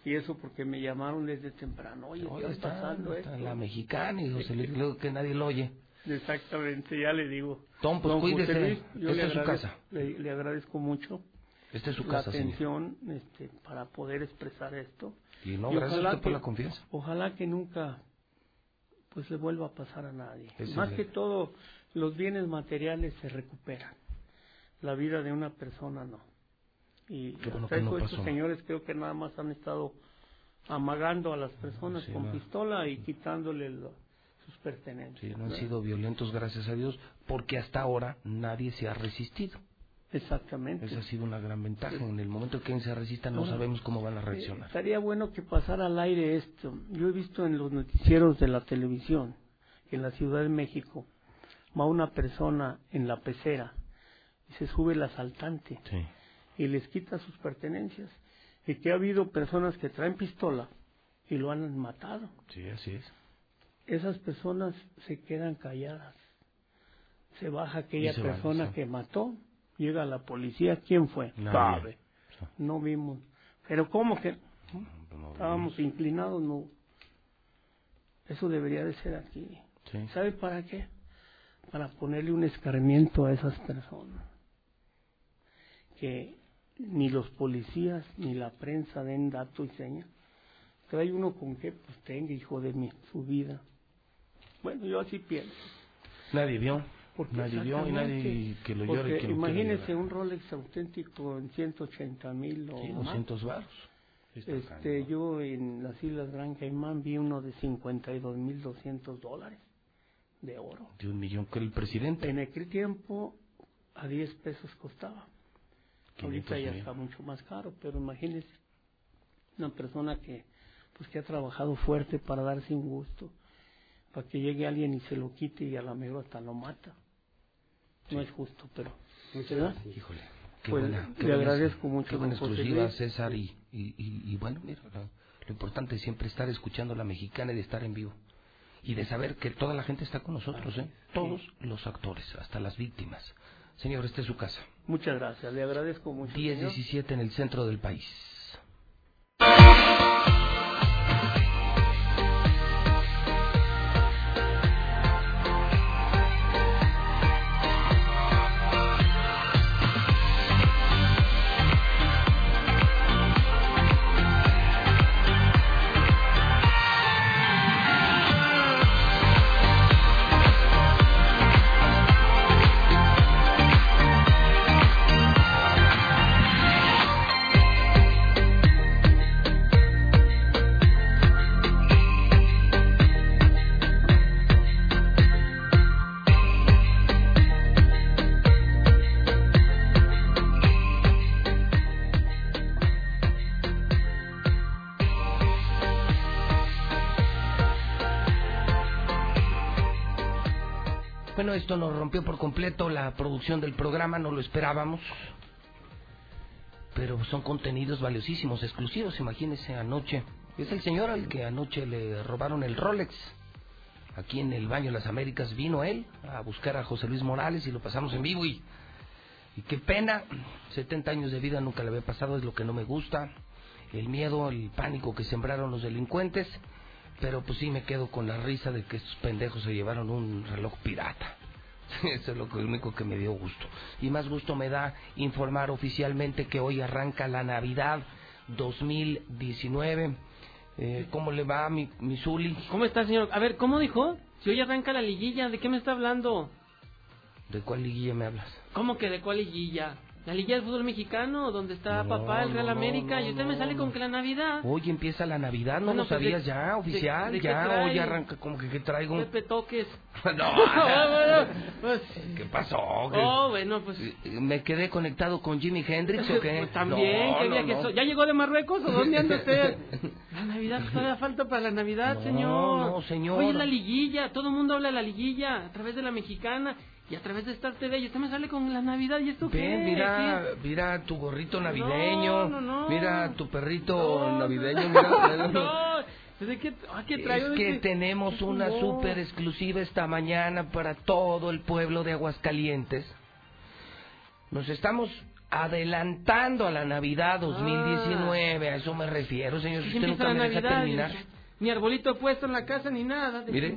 Speaker 82: Y eso porque me llamaron desde temprano, oye,
Speaker 3: Oye,
Speaker 82: está, pasando esto.
Speaker 3: la mexicana y José Luis, luego que nadie lo oye.
Speaker 82: Exactamente, ya le digo.
Speaker 3: Tom, pues
Speaker 82: Don
Speaker 3: cuídese.
Speaker 82: Luis, yo
Speaker 3: Esta es su casa.
Speaker 82: Le, le agradezco mucho
Speaker 3: Esta es su
Speaker 82: la
Speaker 3: casa, señor.
Speaker 82: atención este, para poder expresar esto.
Speaker 3: Y no,
Speaker 82: Y
Speaker 3: gracias a usted por la confianza.
Speaker 82: Ojalá que nunca pues le vuelva a pasar a nadie. Más que todo, los bienes materiales se recuperan. La vida de una persona no. Y
Speaker 3: bueno
Speaker 82: hasta
Speaker 3: no
Speaker 82: estos señores creo que nada más han estado amagando a las personas
Speaker 3: Sí,
Speaker 82: con
Speaker 3: va.
Speaker 82: pistola y quitándole lo- sus pertenencias.
Speaker 3: Sí, no han sido violentos, gracias a Dios, porque hasta ahora nadie se ha resistido.
Speaker 82: Exactamente.
Speaker 3: Esa ha sido una gran ventaja. En el momento que se resistan no
Speaker 82: Ahora,
Speaker 3: sabemos cómo van a
Speaker 82: Eh,
Speaker 3: reaccionar.
Speaker 82: estaría bueno que pasara al aire esto. Yo he visto en los noticieros de la televisión en la Ciudad de México va una persona en la pecera y se sube el asaltante
Speaker 3: Sí.
Speaker 82: Y les quita sus pertenencias. Y que ha habido personas que traen pistola y lo han matado.
Speaker 3: Sí, así es.
Speaker 82: Esas personas se quedan calladas. Se baja aquella
Speaker 3: se
Speaker 82: persona que mató, llega la policía, ¿quién fue?
Speaker 3: Nadie.
Speaker 82: Sabe. No vimos. Pero ¿cómo que? Estábamos inclinados, no. Eso debería de ser aquí.
Speaker 3: Sí.
Speaker 82: ¿Sabe para qué? Para ponerle un escarmiento a esas personas. Que ni los policías ni la prensa den dato y seña. Trae uno con qué, pues tenga, hijo de mi, su vida. Bueno, yo así pienso.
Speaker 3: Nadie vio.
Speaker 82: Porque
Speaker 3: nadie vio y nadie que lo llore. Que lo
Speaker 82: imagínese
Speaker 3: llorar.
Speaker 82: un Rolex auténtico en 180 mil o
Speaker 3: Sí,
Speaker 82: más.
Speaker 3: 200 varos.
Speaker 82: Este, yo en las Islas Gran Caimán vi uno de 52 mil 200 dólares de oro.
Speaker 3: De un millón que el presidente.
Speaker 82: En aquel tiempo a 10 pesos costaba. Ahorita
Speaker 3: 500
Speaker 82: ya está mucho más caro, pero imagínese una persona que pues que ha trabajado fuerte para darse un gusto, para que llegue alguien y se lo quite y a la mejor hasta lo mata. No es justo, pero ¿verdad?
Speaker 3: Híjole. Qué
Speaker 82: Pues,
Speaker 3: buena, qué
Speaker 82: le
Speaker 3: buena-
Speaker 82: agradezco mucho,
Speaker 3: Qué buena
Speaker 82: José
Speaker 3: exclusiva. César. Y, y, y, y bueno, mira, lo, lo importante es siempre estar escuchando la mexicana y de estar en vivo. Y de saber que toda la gente está con nosotros, ¿eh? Todos los actores, hasta las víctimas. Señor, esta es su casa.
Speaker 82: Muchas gracias, le agradezco mucho. señor.
Speaker 3: 10-17 en el centro del país. Bueno, esto nos rompió por completo la producción del programa, no lo esperábamos. Pero son contenidos valiosísimos, exclusivos. Imagínense anoche. Es el señor al que anoche le robaron el Rolex. Aquí en el baño de las Américas vino él a buscar a José Luis Morales y lo pasamos en vivo. Y, y qué pena, 70 años de vida nunca le había pasado, es lo que no me gusta. El miedo, el pánico que sembraron los delincuentes. Pero pues sí me quedo con la risa de que estos pendejos se llevaron un reloj pirata. Eso es lo único que me dio gusto. Y más gusto me da informar oficialmente que hoy arranca la Navidad 2019. Eh, ¿Cómo le va mi, mi Zuli?
Speaker 83: ¿Cómo está, señor? A ver, ¿cómo dijo? Si hoy arranca la liguilla, ¿de qué me está hablando?
Speaker 3: ¿De cuál liguilla me hablas?
Speaker 83: ¿Cómo que de cuál liguilla? La liguilla del fútbol mexicano, donde está
Speaker 3: No,
Speaker 83: papá, el Real
Speaker 3: no,
Speaker 83: América,
Speaker 3: no,
Speaker 83: y usted me sale con que la Navidad.
Speaker 3: Hoy empieza la Navidad, ¿no
Speaker 83: Bueno,
Speaker 3: lo
Speaker 83: pues,
Speaker 3: sabías
Speaker 83: de-
Speaker 3: ya,
Speaker 83: de-
Speaker 3: oficial?
Speaker 83: de qué
Speaker 3: ya, hoy arranca como que, que traigo.
Speaker 83: Pepe Toques.
Speaker 3: No,
Speaker 83: bueno, pues...
Speaker 3: ¿Qué pasó? ¿Qué-
Speaker 83: Oh, bueno, pues...
Speaker 3: ¿Me quedé conectado con Jimi Hendrix o qué?
Speaker 83: Pues también, ¿qué que so- ¿Ya llegó de Marruecos o dónde anda usted? La Navidad, todavía falta para la Navidad,
Speaker 3: No,
Speaker 83: señor.
Speaker 3: no, señor.
Speaker 83: Hoy es la liguilla, todo el mundo habla de la liguilla, a través de la mexicana y a través de Star TV. Y usted me sale con la Navidad, ¿y esto qué?
Speaker 3: Ven, mira,
Speaker 83: ¿Qué?
Speaker 3: mira tu gorrito navideño.
Speaker 83: No, no, no.
Speaker 3: Mira tu perrito navideño. Mira,
Speaker 83: no. ¿De qué, ah, qué traigo?
Speaker 3: Es
Speaker 83: ¿De
Speaker 3: que
Speaker 83: qué?
Speaker 3: tenemos una
Speaker 83: No.
Speaker 3: súper exclusiva esta mañana para todo el pueblo de Aguascalientes. Nos estamos adelantando a la Navidad 2019, a eso me refiero, señor. Si usted nunca me deja terminar.
Speaker 83: Ni arbolito puesto en la casa ni nada. De-
Speaker 3: Mire,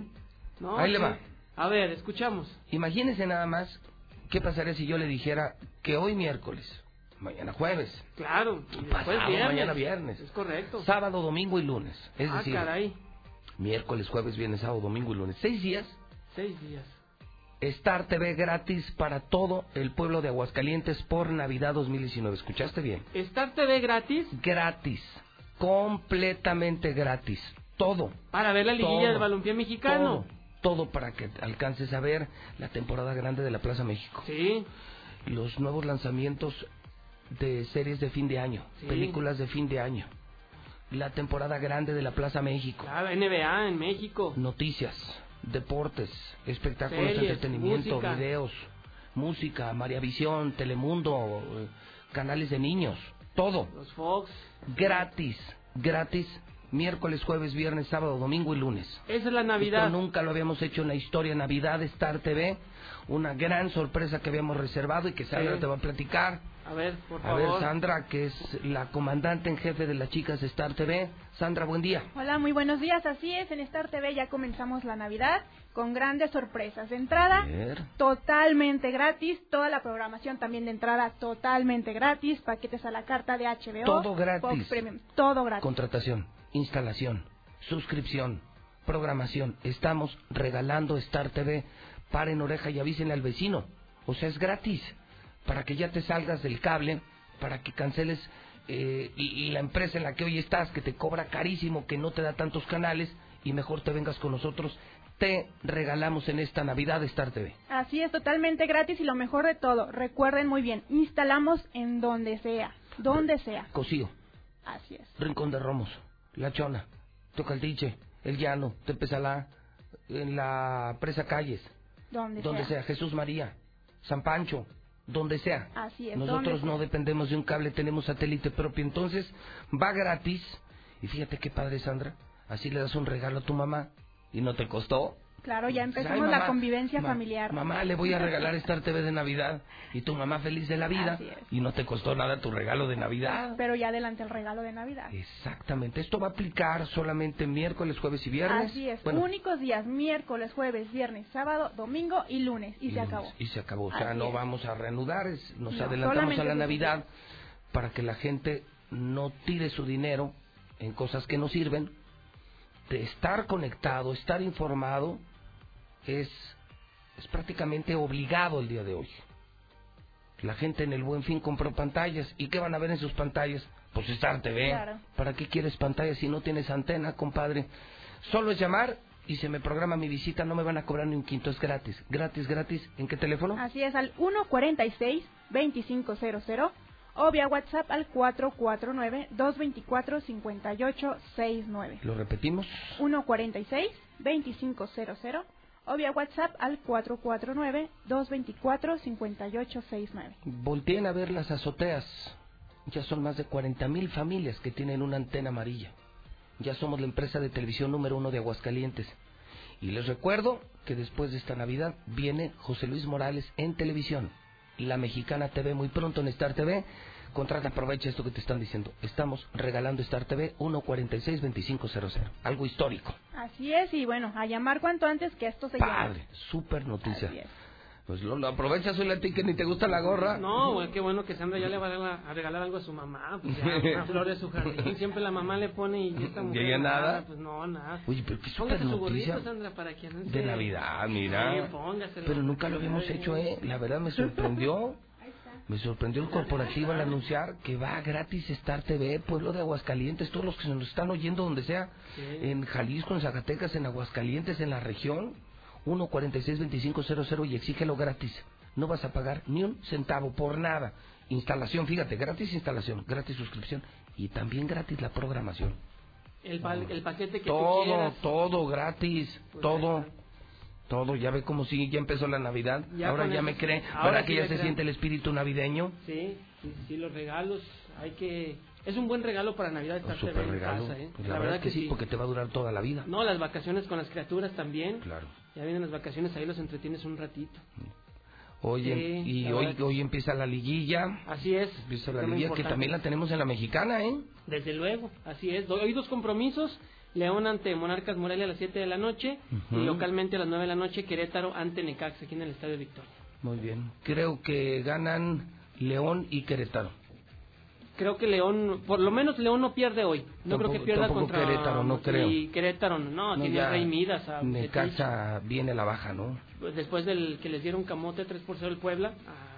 Speaker 83: No,
Speaker 3: ahí le
Speaker 83: ¿qué?
Speaker 3: va.
Speaker 83: A ver, escuchamos.
Speaker 3: Imagínese nada más qué pasaría si yo le dijera que hoy miércoles, mañana jueves,
Speaker 83: Claro, y
Speaker 3: pasado
Speaker 83: viernes.
Speaker 3: mañana viernes,
Speaker 83: Es correcto.
Speaker 3: sábado, domingo y lunes. Es
Speaker 83: ah,
Speaker 3: decir,
Speaker 83: caray.
Speaker 3: miércoles, jueves, viernes, sábado, domingo y lunes. Seis días,
Speaker 83: Seis días.
Speaker 3: Star TV gratis para todo el pueblo de Aguascalientes por Navidad 2019. ¿Escuchaste bien?
Speaker 83: ¿Star TV gratis?
Speaker 3: Gratis, completamente gratis. Todo.
Speaker 83: Para ver la liguilla
Speaker 3: Todo.
Speaker 83: del balompié mexicano.
Speaker 3: Todo, todo para que alcances a ver la temporada grande de la Plaza México.
Speaker 83: Sí.
Speaker 3: los nuevos lanzamientos de series de fin de año,
Speaker 83: Sí.
Speaker 3: películas de fin de año, la temporada grande de la Plaza México,
Speaker 83: La NBA en México.
Speaker 3: noticias, deportes, espectáculos,
Speaker 83: Series,
Speaker 3: entretenimiento,
Speaker 83: música.
Speaker 3: videos, música, María Visión, Telemundo, eh, canales de niños, todo
Speaker 83: Los Fox.
Speaker 3: gratis, gratis, miércoles, jueves, viernes, sábado, domingo y lunes.
Speaker 83: Esa es la Navidad.
Speaker 3: Esto nunca lo habíamos hecho en la historia. Navidad Star TV, una gran sorpresa que habíamos reservado y que Sandra
Speaker 83: Sí.
Speaker 3: te va a platicar.
Speaker 83: A ver, por
Speaker 3: A
Speaker 83: favor.
Speaker 3: ver, Sandra, que es la comandante en jefe de las chicas de Star TV. Sandra, buen día.
Speaker 84: Hola, muy buenos días. Así es, en Star TV ya comenzamos la Navidad con grandes sorpresas. De entrada, totalmente gratis. Toda la programación también de entrada totalmente gratis. Paquetes a la carta de HBO.
Speaker 3: Todo gratis.
Speaker 84: Fox Premium, todo gratis.
Speaker 3: Contratación, instalación, suscripción, programación. Estamos regalando Star TV. Paren oreja y avísenle al vecino. O sea, es gratis. Para que ya te salgas del cable, para que canceles eh, y, y la empresa en la que hoy estás, que te cobra carísimo, que no te da tantos canales, y mejor te vengas con nosotros. Te regalamos en esta Navidad Star TV.
Speaker 84: Así es, totalmente gratis y lo mejor de todo, recuerden muy bien, instalamos en donde sea, donde sea.
Speaker 3: Cosío,
Speaker 84: Así es.
Speaker 3: Rincón de Romos, La Chona, Tocaldiche, El Llano, Tepezalá, en la Presa Calles,
Speaker 84: Donde,
Speaker 3: donde sea, Jesús María, San Pancho, donde sea.
Speaker 84: Así es.
Speaker 3: Nosotros no
Speaker 84: sea.
Speaker 3: dependemos de un cable, tenemos satélite propio, entonces va gratis. Y fíjate qué padre, Sandra, así le das un regalo a tu mamá y no te costó.
Speaker 84: Claro, ya empezamos
Speaker 3: mamá,
Speaker 84: la convivencia
Speaker 3: ma-
Speaker 84: familiar.
Speaker 3: Mamá, le voy a regalar Star TV de Navidad y tu mamá feliz de la vida y no te costó nada tu regalo de Navidad.
Speaker 84: Pero ya adelante el regalo de Navidad.
Speaker 3: Exactamente, esto va a aplicar solamente miércoles, jueves y viernes.
Speaker 84: Así es,
Speaker 3: Bueno,
Speaker 84: únicos días, miércoles, jueves, viernes, sábado, domingo y lunes. Y, se
Speaker 3: lunes,
Speaker 84: acabó.
Speaker 3: Y se acabó. O sea,
Speaker 84: Así
Speaker 3: no
Speaker 84: es.
Speaker 3: vamos a reanudar, es- nos
Speaker 84: No,
Speaker 3: adelantamos a la Navidad para que la gente no tire su dinero en cosas que no sirven. De estar conectado, estar informado, es, es prácticamente obligado el día de hoy. La gente en el Buen Fin compró pantallas. ¿Y qué van a ver en sus pantallas? Pues Star TV.
Speaker 84: Claro.
Speaker 3: ¿Para qué quieres pantallas si no tienes antena, compadre? Solo es llamar y se me programa mi visita. No me van a cobrar ni un quinto. Es gratis. Gratis, gratis. ¿En qué teléfono?
Speaker 84: Así es, al 146-2500 o vía WhatsApp al 449-224-5869.
Speaker 3: Lo repetimos.
Speaker 84: 146-2500 o WhatsApp al 449-224-5869.
Speaker 3: Volteen a ver las azoteas. Ya son más de 40 mil familias que tienen una antena amarilla. Ya somos la empresa de televisión número uno de Aguascalientes. Y les recuerdo que después de esta Navidad viene José Luis Morales en televisión. La Mexicana TV muy pronto en Star TV. Contrata, aprovecha esto que te están diciendo. Estamos regalando Star TV 146-2500. Algo histórico.
Speaker 84: Así es, y bueno, a llamar cuanto antes que esto se llame.
Speaker 3: Padre, super noticia.
Speaker 84: Así es.
Speaker 3: Pues lo, lo aprovechas hoy a ti que ni te gusta la gorra.
Speaker 83: No, güey, qué bueno que Sandra ya le va a regalar, a regalar algo a su mamá. Pues ya, una flor de su jardín. Siempre la mamá le pone y esta mujer.
Speaker 3: ella nada?
Speaker 83: Pues no, nada.
Speaker 3: Oye, pero qué
Speaker 83: Póngase
Speaker 3: super
Speaker 83: su
Speaker 3: noticia.
Speaker 83: gorrito, Sandra, para que anuncie.
Speaker 3: De Navidad, mira.
Speaker 83: Sí, póngaselo.
Speaker 3: Pero nunca lo habíamos hecho, ¿eh? La verdad me sorprendió. Me sorprendió el corporativo al anunciar que va gratis Star TV, pueblo de Aguascalientes, todos los que se nos están oyendo donde sea, en Jalisco, en Zacatecas, en Aguascalientes, en la región, 146-2500 y exígelo gratis. No vas a pagar ni un centavo por nada. Instalación, fíjate, gratis instalación, gratis suscripción y también gratis la programación.
Speaker 83: El, pa- el paquete que tú
Speaker 3: Todo,
Speaker 83: quieras.
Speaker 3: todo gratis,
Speaker 83: Pues
Speaker 3: todo. Todo, ya ve como si ya empezó la Navidad.
Speaker 83: Ya
Speaker 3: ahora ya
Speaker 83: eso-
Speaker 3: me cree.
Speaker 83: ahora
Speaker 3: Ahora
Speaker 83: sí
Speaker 3: que ya se siente el espíritu navideño.
Speaker 83: Sí, sí, sí, los regalos. Hay que. Es un buen regalo para Navidad estar en
Speaker 3: regalo.
Speaker 83: casa, ¿eh?
Speaker 3: Pues la, verdad, que, sí, porque te va a durar toda la vida.
Speaker 83: No, las vacaciones con las criaturas también.
Speaker 3: Claro.
Speaker 83: Ya vienen las vacaciones, ahí los entretienes un ratito.
Speaker 3: Oye,
Speaker 83: Sí,
Speaker 3: y
Speaker 83: la
Speaker 3: hoy,
Speaker 83: que
Speaker 3: hoy empieza la liguilla.
Speaker 83: Así es.
Speaker 3: Empieza la liguilla, que también la tenemos en la mexicana, ¿eh?
Speaker 83: Desde luego, así es. Hoy dos compromisos. León ante Monarcas Morelia a las 7 de la noche y localmente a las 9 de la noche Querétaro ante Necaxa aquí en el Estadio Victoria.
Speaker 3: Muy bien. Creo que ganan León y Querétaro.
Speaker 83: Creo que León, por lo menos León no pierde hoy. No creo que pierda contra
Speaker 3: Querétaro, no creo.
Speaker 83: Y Querétaro no,
Speaker 3: No,
Speaker 83: tiene Rey Midas a
Speaker 3: Necaxa viene a la baja, ¿no?
Speaker 83: Pues después del que les dieron camote 3 por 0 el Puebla a,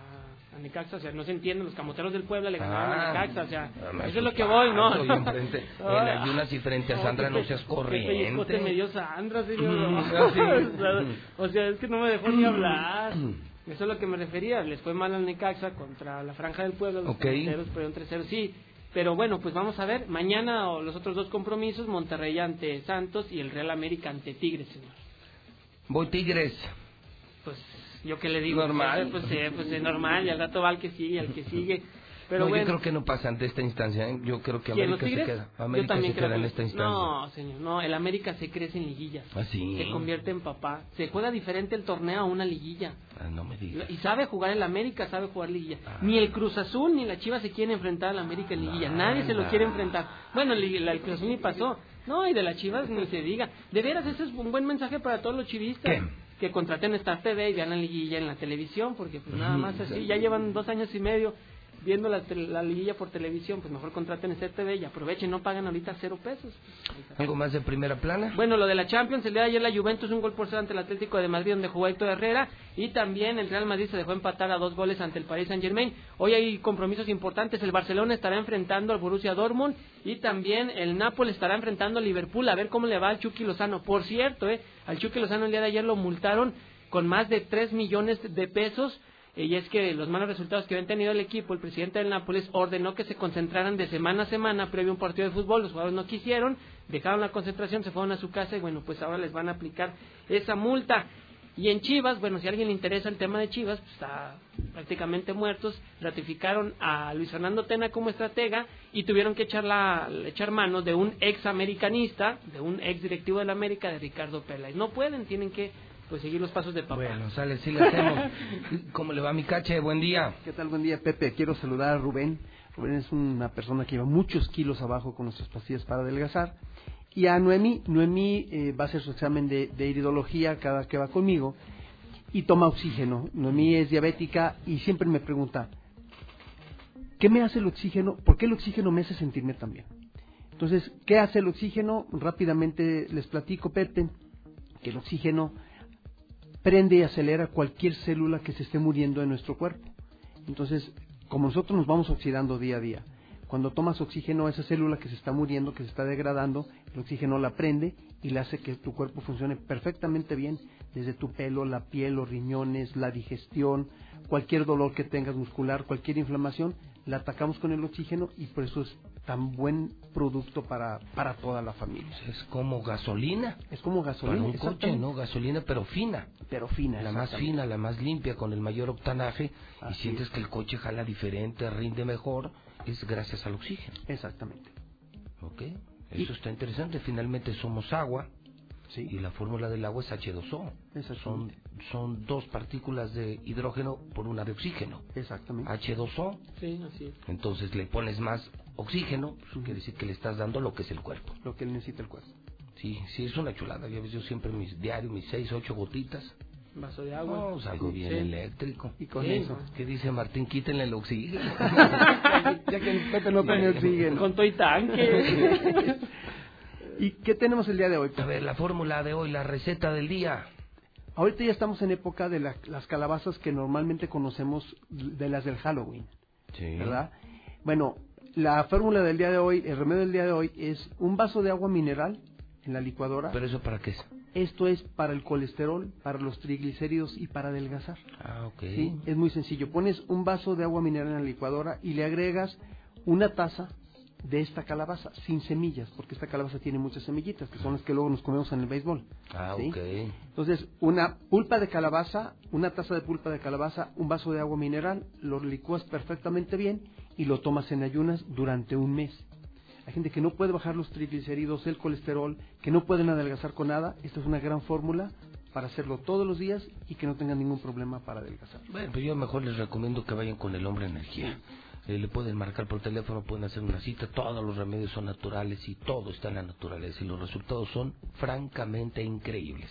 Speaker 83: a Necaxa, o sea, no se entiende, los camoteros del Puebla le ganaron
Speaker 3: Ah,
Speaker 83: a Necaxa, o sea, eso es lo que voy, ¿no?
Speaker 3: oye, enfrente, en ayunas y frente a Sandra
Speaker 83: qué
Speaker 3: no seas
Speaker 83: qué
Speaker 3: corriente.
Speaker 83: me dio Sandra, sí,
Speaker 3: Mm, ah,
Speaker 83: o, sea, o sea, es que no me dejó ni hablar. Eso es lo que me refería. Les fue mal al Necaxa contra la Franja del Pueblo. Los
Speaker 3: Ok.
Speaker 83: delanteros perdieron 3-0. Sí, pero bueno, pues vamos a ver. Mañana o los otros dos compromisos: Monterrey ante Santos y el Real América ante Tigres, señor.
Speaker 3: Voy Tigres.
Speaker 83: Pues yo que le digo.
Speaker 3: Normal.
Speaker 83: Pues, eh, pues es normal. Y al rato va al que sigue, al que sigue. Pero
Speaker 3: no,
Speaker 83: bueno.
Speaker 3: yo creo que no pasa ante esta instancia. ¿eh? Yo creo que
Speaker 83: ¿Quién,
Speaker 3: América se queda.
Speaker 83: Yo
Speaker 3: América
Speaker 83: también
Speaker 3: se
Speaker 83: creo
Speaker 3: queda en esta instancia.
Speaker 83: No, señor, no, el América se crece en liguillas.
Speaker 3: ¿Ah, sí?
Speaker 83: Se convierte en papá. Se juega diferente el torneo a una liguilla.
Speaker 3: Ah, no me digas.
Speaker 83: Y sabe jugar el América, sabe jugar liguilla.
Speaker 3: Ah.
Speaker 83: Ni el Cruz Azul ni la Chivas se quieren enfrentar al América en liguilla. Nadie se lo quiere enfrentar. Bueno, el, el Cruz Azul ni pasó. No, y de las Chivas ni se diga. De veras, ese es un buen mensaje para todos los chivistas. Que contraten Star TV y vean la liguilla en la televisión, porque pues nada más así, ya llevan dos años y medio viendo la, liguilla por televisión, pues mejor contraten Star TV y aprovechen, no pagan ahorita cero pesos.
Speaker 3: ¿Algo más de primera plana?
Speaker 83: Bueno, lo de la Champions, el día de ayer la Juventus un gol por cero ante el Atlético de Madrid donde jugó Héctor Herrera y también el Real Madrid se dejó empatar a dos goles ante el Paris Saint Germain. Hoy hay compromisos importantes, el Barcelona estará enfrentando al Borussia Dortmund y también el Nápoles estará enfrentando al Liverpool a ver cómo le va al Chucky Lozano. Por cierto, eh, al Chucky Lozano el día de ayer lo multaron con más de 3 millones de pesos y es que los malos resultados que habían tenido el equipo, el presidente del Nápoles ordenó que se concentraran de semana a semana previo a un partido de fútbol, los jugadores no quisieron, dejaron la concentración, se fueron a su casa y bueno, pues ahora les van a aplicar esa multa. Y en Chivas, bueno, si a alguien le interesa el tema de Chivas, pues está prácticamente muertos, ratificaron a Luis Fernando Tena como estratega y tuvieron que echar, la, echar mano de un ex americanista, de un ex directivo de la América, de Ricardo Peláez. No pueden, tienen que pues seguir los pasos de papá.
Speaker 3: Bueno, sale, sí le hacemos. ¿Cómo le va mi cache? Buen día.
Speaker 85: ¿Qué tal? Buen día, Pepe. Quiero saludar a Rubén. Rubén es una persona que lleva muchos kilos abajo con nuestras pastillas para adelgazar. Y a Noemí, Noemí eh, va a hacer su examen de, de iridología cada que va conmigo y toma oxígeno. Noemí es diabética y siempre me pregunta, ¿qué me hace el oxígeno? ¿Por qué el oxígeno me hace sentirme tan bien? Entonces, ¿qué hace el oxígeno? Rápidamente les platico, Pepe, que el oxígeno prende y acelera cualquier célula que se esté muriendo en nuestro cuerpo. Entonces, como nosotros nos vamos oxidando día a día, cuando tomas oxígeno, esa célula que se está muriendo, que se está degradando, el oxígeno la prende y le hace que tu cuerpo funcione perfectamente bien, desde tu pelo, la piel, los riñones, la digestión, cualquier dolor que tengas muscular, cualquier inflamación, la atacamos con el oxígeno y por eso es tan buen producto para, para toda la familia.
Speaker 3: Es como gasolina.
Speaker 85: Es como gasolina.
Speaker 3: Para un coche. ¿no? Gasolina, pero fina.
Speaker 85: Pero fina,
Speaker 3: La más fina, la más limpia, con el mayor octanaje. y sientes
Speaker 85: es.
Speaker 3: que el coche jala diferente, rinde mejor. Es gracias al oxígeno.
Speaker 85: Exactamente.
Speaker 3: ¿Ok? Eso está interesante. Finalmente somos agua. Y la fórmula del agua es H2O. Son, son dos partículas de hidrógeno por una de oxígeno.
Speaker 85: Exactamente.
Speaker 3: H2O.
Speaker 83: Sí, así es.
Speaker 3: Entonces le pones más oxígeno, pues, quiere decir que le estás dando lo que es el cuerpo.
Speaker 85: Lo que necesita el cuerpo.
Speaker 3: Sí, sí, es una chulada. Ya ves, yo siempre mis diarios, mis seis, ocho gotitas.
Speaker 83: Vaso de agua.
Speaker 3: No, salgo bien
Speaker 83: Sí.
Speaker 3: eléctrico.
Speaker 85: Y con
Speaker 83: Sí,
Speaker 85: eso.
Speaker 3: ¿Qué dice Martín? Quítenle el oxígeno.
Speaker 85: ya que el Pepe no tiene oxígeno.
Speaker 83: Con todo y tanque.
Speaker 85: ¿Y qué tenemos el día de hoy?
Speaker 3: A ver, la fórmula de hoy, la receta del día.
Speaker 85: Ahorita ya estamos en época de la- las calabazas que normalmente conocemos de las del Halloween,
Speaker 3: Sí.
Speaker 85: ¿verdad? Bueno, la fórmula del día de hoy, el remedio del día de hoy es un vaso de agua mineral en la licuadora.
Speaker 3: ¿Pero eso para qué es?
Speaker 85: Esto es para el colesterol, para los triglicéridos y para adelgazar.
Speaker 3: Ah, ok.
Speaker 85: ¿sí? Es muy sencillo. Pones un vaso de agua mineral en la licuadora y le agregas una taza de esta calabaza sin semillas, porque esta calabaza tiene muchas semillitas, que son las que luego nos comemos en el béisbol.
Speaker 3: Ah.
Speaker 85: Entonces, una pulpa de calabaza, una taza de pulpa de calabaza, un vaso de agua mineral, lo licúas perfectamente bien y lo tomas en ayunas durante un mes. Hay gente que no puede bajar los triglicéridos, el colesterol, que no pueden adelgazar con nada. Esta es una gran fórmula para hacerlo todos los días y que no tengan ningún problema para adelgazar.
Speaker 3: Bueno, pues yo mejor les recomiendo que vayan con el hombre energía. Eh, le pueden marcar por teléfono, pueden hacer una cita, todos los remedios son naturales y todo está en la naturaleza y los resultados son francamente increíbles.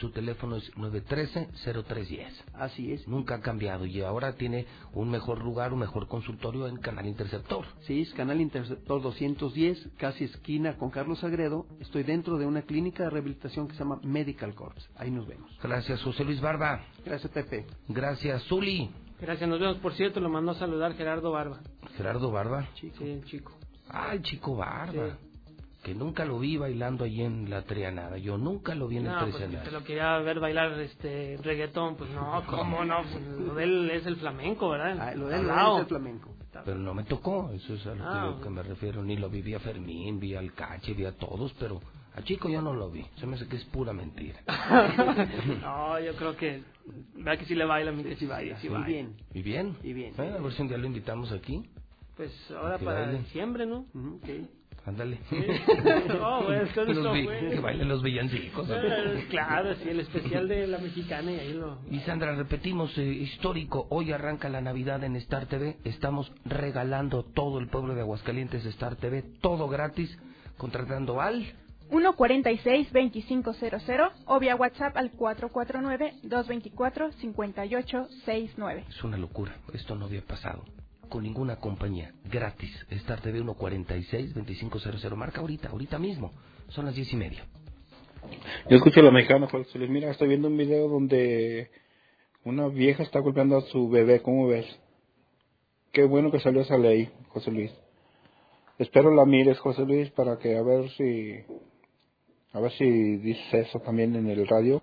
Speaker 3: Su teléfono es 913-0310.
Speaker 85: Así es.
Speaker 3: Nunca ha cambiado y ahora tiene un mejor lugar, un mejor consultorio en Canal Interceptor.
Speaker 85: Sí, es Canal Interceptor 210, casi esquina con Carlos Agredo. Estoy dentro de una clínica de rehabilitación que se llama Medical Corps. Ahí nos vemos.
Speaker 3: Gracias, José Luis Barba.
Speaker 85: Gracias, Pepe.
Speaker 3: Gracias, Zuli.
Speaker 83: Gracias, nos vemos. Por cierto, lo mandó a saludar Gerardo Barba.
Speaker 3: Gerardo Barba.
Speaker 83: Sí, el chico.
Speaker 3: Ah, el chico Barba. que nunca lo vi bailando allí en la Trianada. Yo nunca lo vi en
Speaker 83: No,
Speaker 3: el
Speaker 83: pues
Speaker 3: escenario.
Speaker 83: te lo quería ver bailar este reggaetón, pues no, ¿cómo no? Pues lo de él es el flamenco, ¿verdad?
Speaker 85: Ah, lo de él es el flamenco.
Speaker 3: Pero no me tocó, eso es a lo
Speaker 83: Ah,
Speaker 3: que, que me refiero. Ni lo vi, vi a Fermín, vi al Cache, vi a todos, pero a Chico yo no lo vi. Se me hace que es pura mentira.
Speaker 83: no, yo creo que, vea que sí le baila, que sí baila, sí
Speaker 85: Muy
Speaker 83: baila.
Speaker 85: bien.
Speaker 3: ¿Y bien?
Speaker 85: Y bien.
Speaker 3: Eh, a ver si un día lo invitamos aquí.
Speaker 83: Pues ahora
Speaker 3: Que
Speaker 83: para
Speaker 3: baile.
Speaker 83: diciembre, ¿no?
Speaker 3: Ándale.
Speaker 83: No, pues, entonces
Speaker 3: Los
Speaker 83: no
Speaker 3: vi-
Speaker 83: fue.
Speaker 3: que bailen los villancicos.
Speaker 83: Eh, Claro, sí, el especial de la mexicana y ahí lo...
Speaker 3: Y Sandra, repetimos, eh, histórico, hoy arranca la Navidad en Star TV, estamos regalando todo el pueblo de Aguascalientes Star TV, todo gratis, contratando al...
Speaker 84: 146-2500 o vía WhatsApp al 449-224-5869.
Speaker 3: Es una locura, esto no había pasado con ninguna compañía, gratis, Star TV 146-2500, marca ahorita, ahorita mismo, son las diez y media.
Speaker 72: Yo escucho la mexicana, José Luis. Mira, estoy viendo un video donde una vieja está golpeando a su bebé. ¿Cómo ves? Qué bueno que salió esa ley, José Luis. Espero la mires, José Luis, para que a ver si a ver si dices eso también en el radio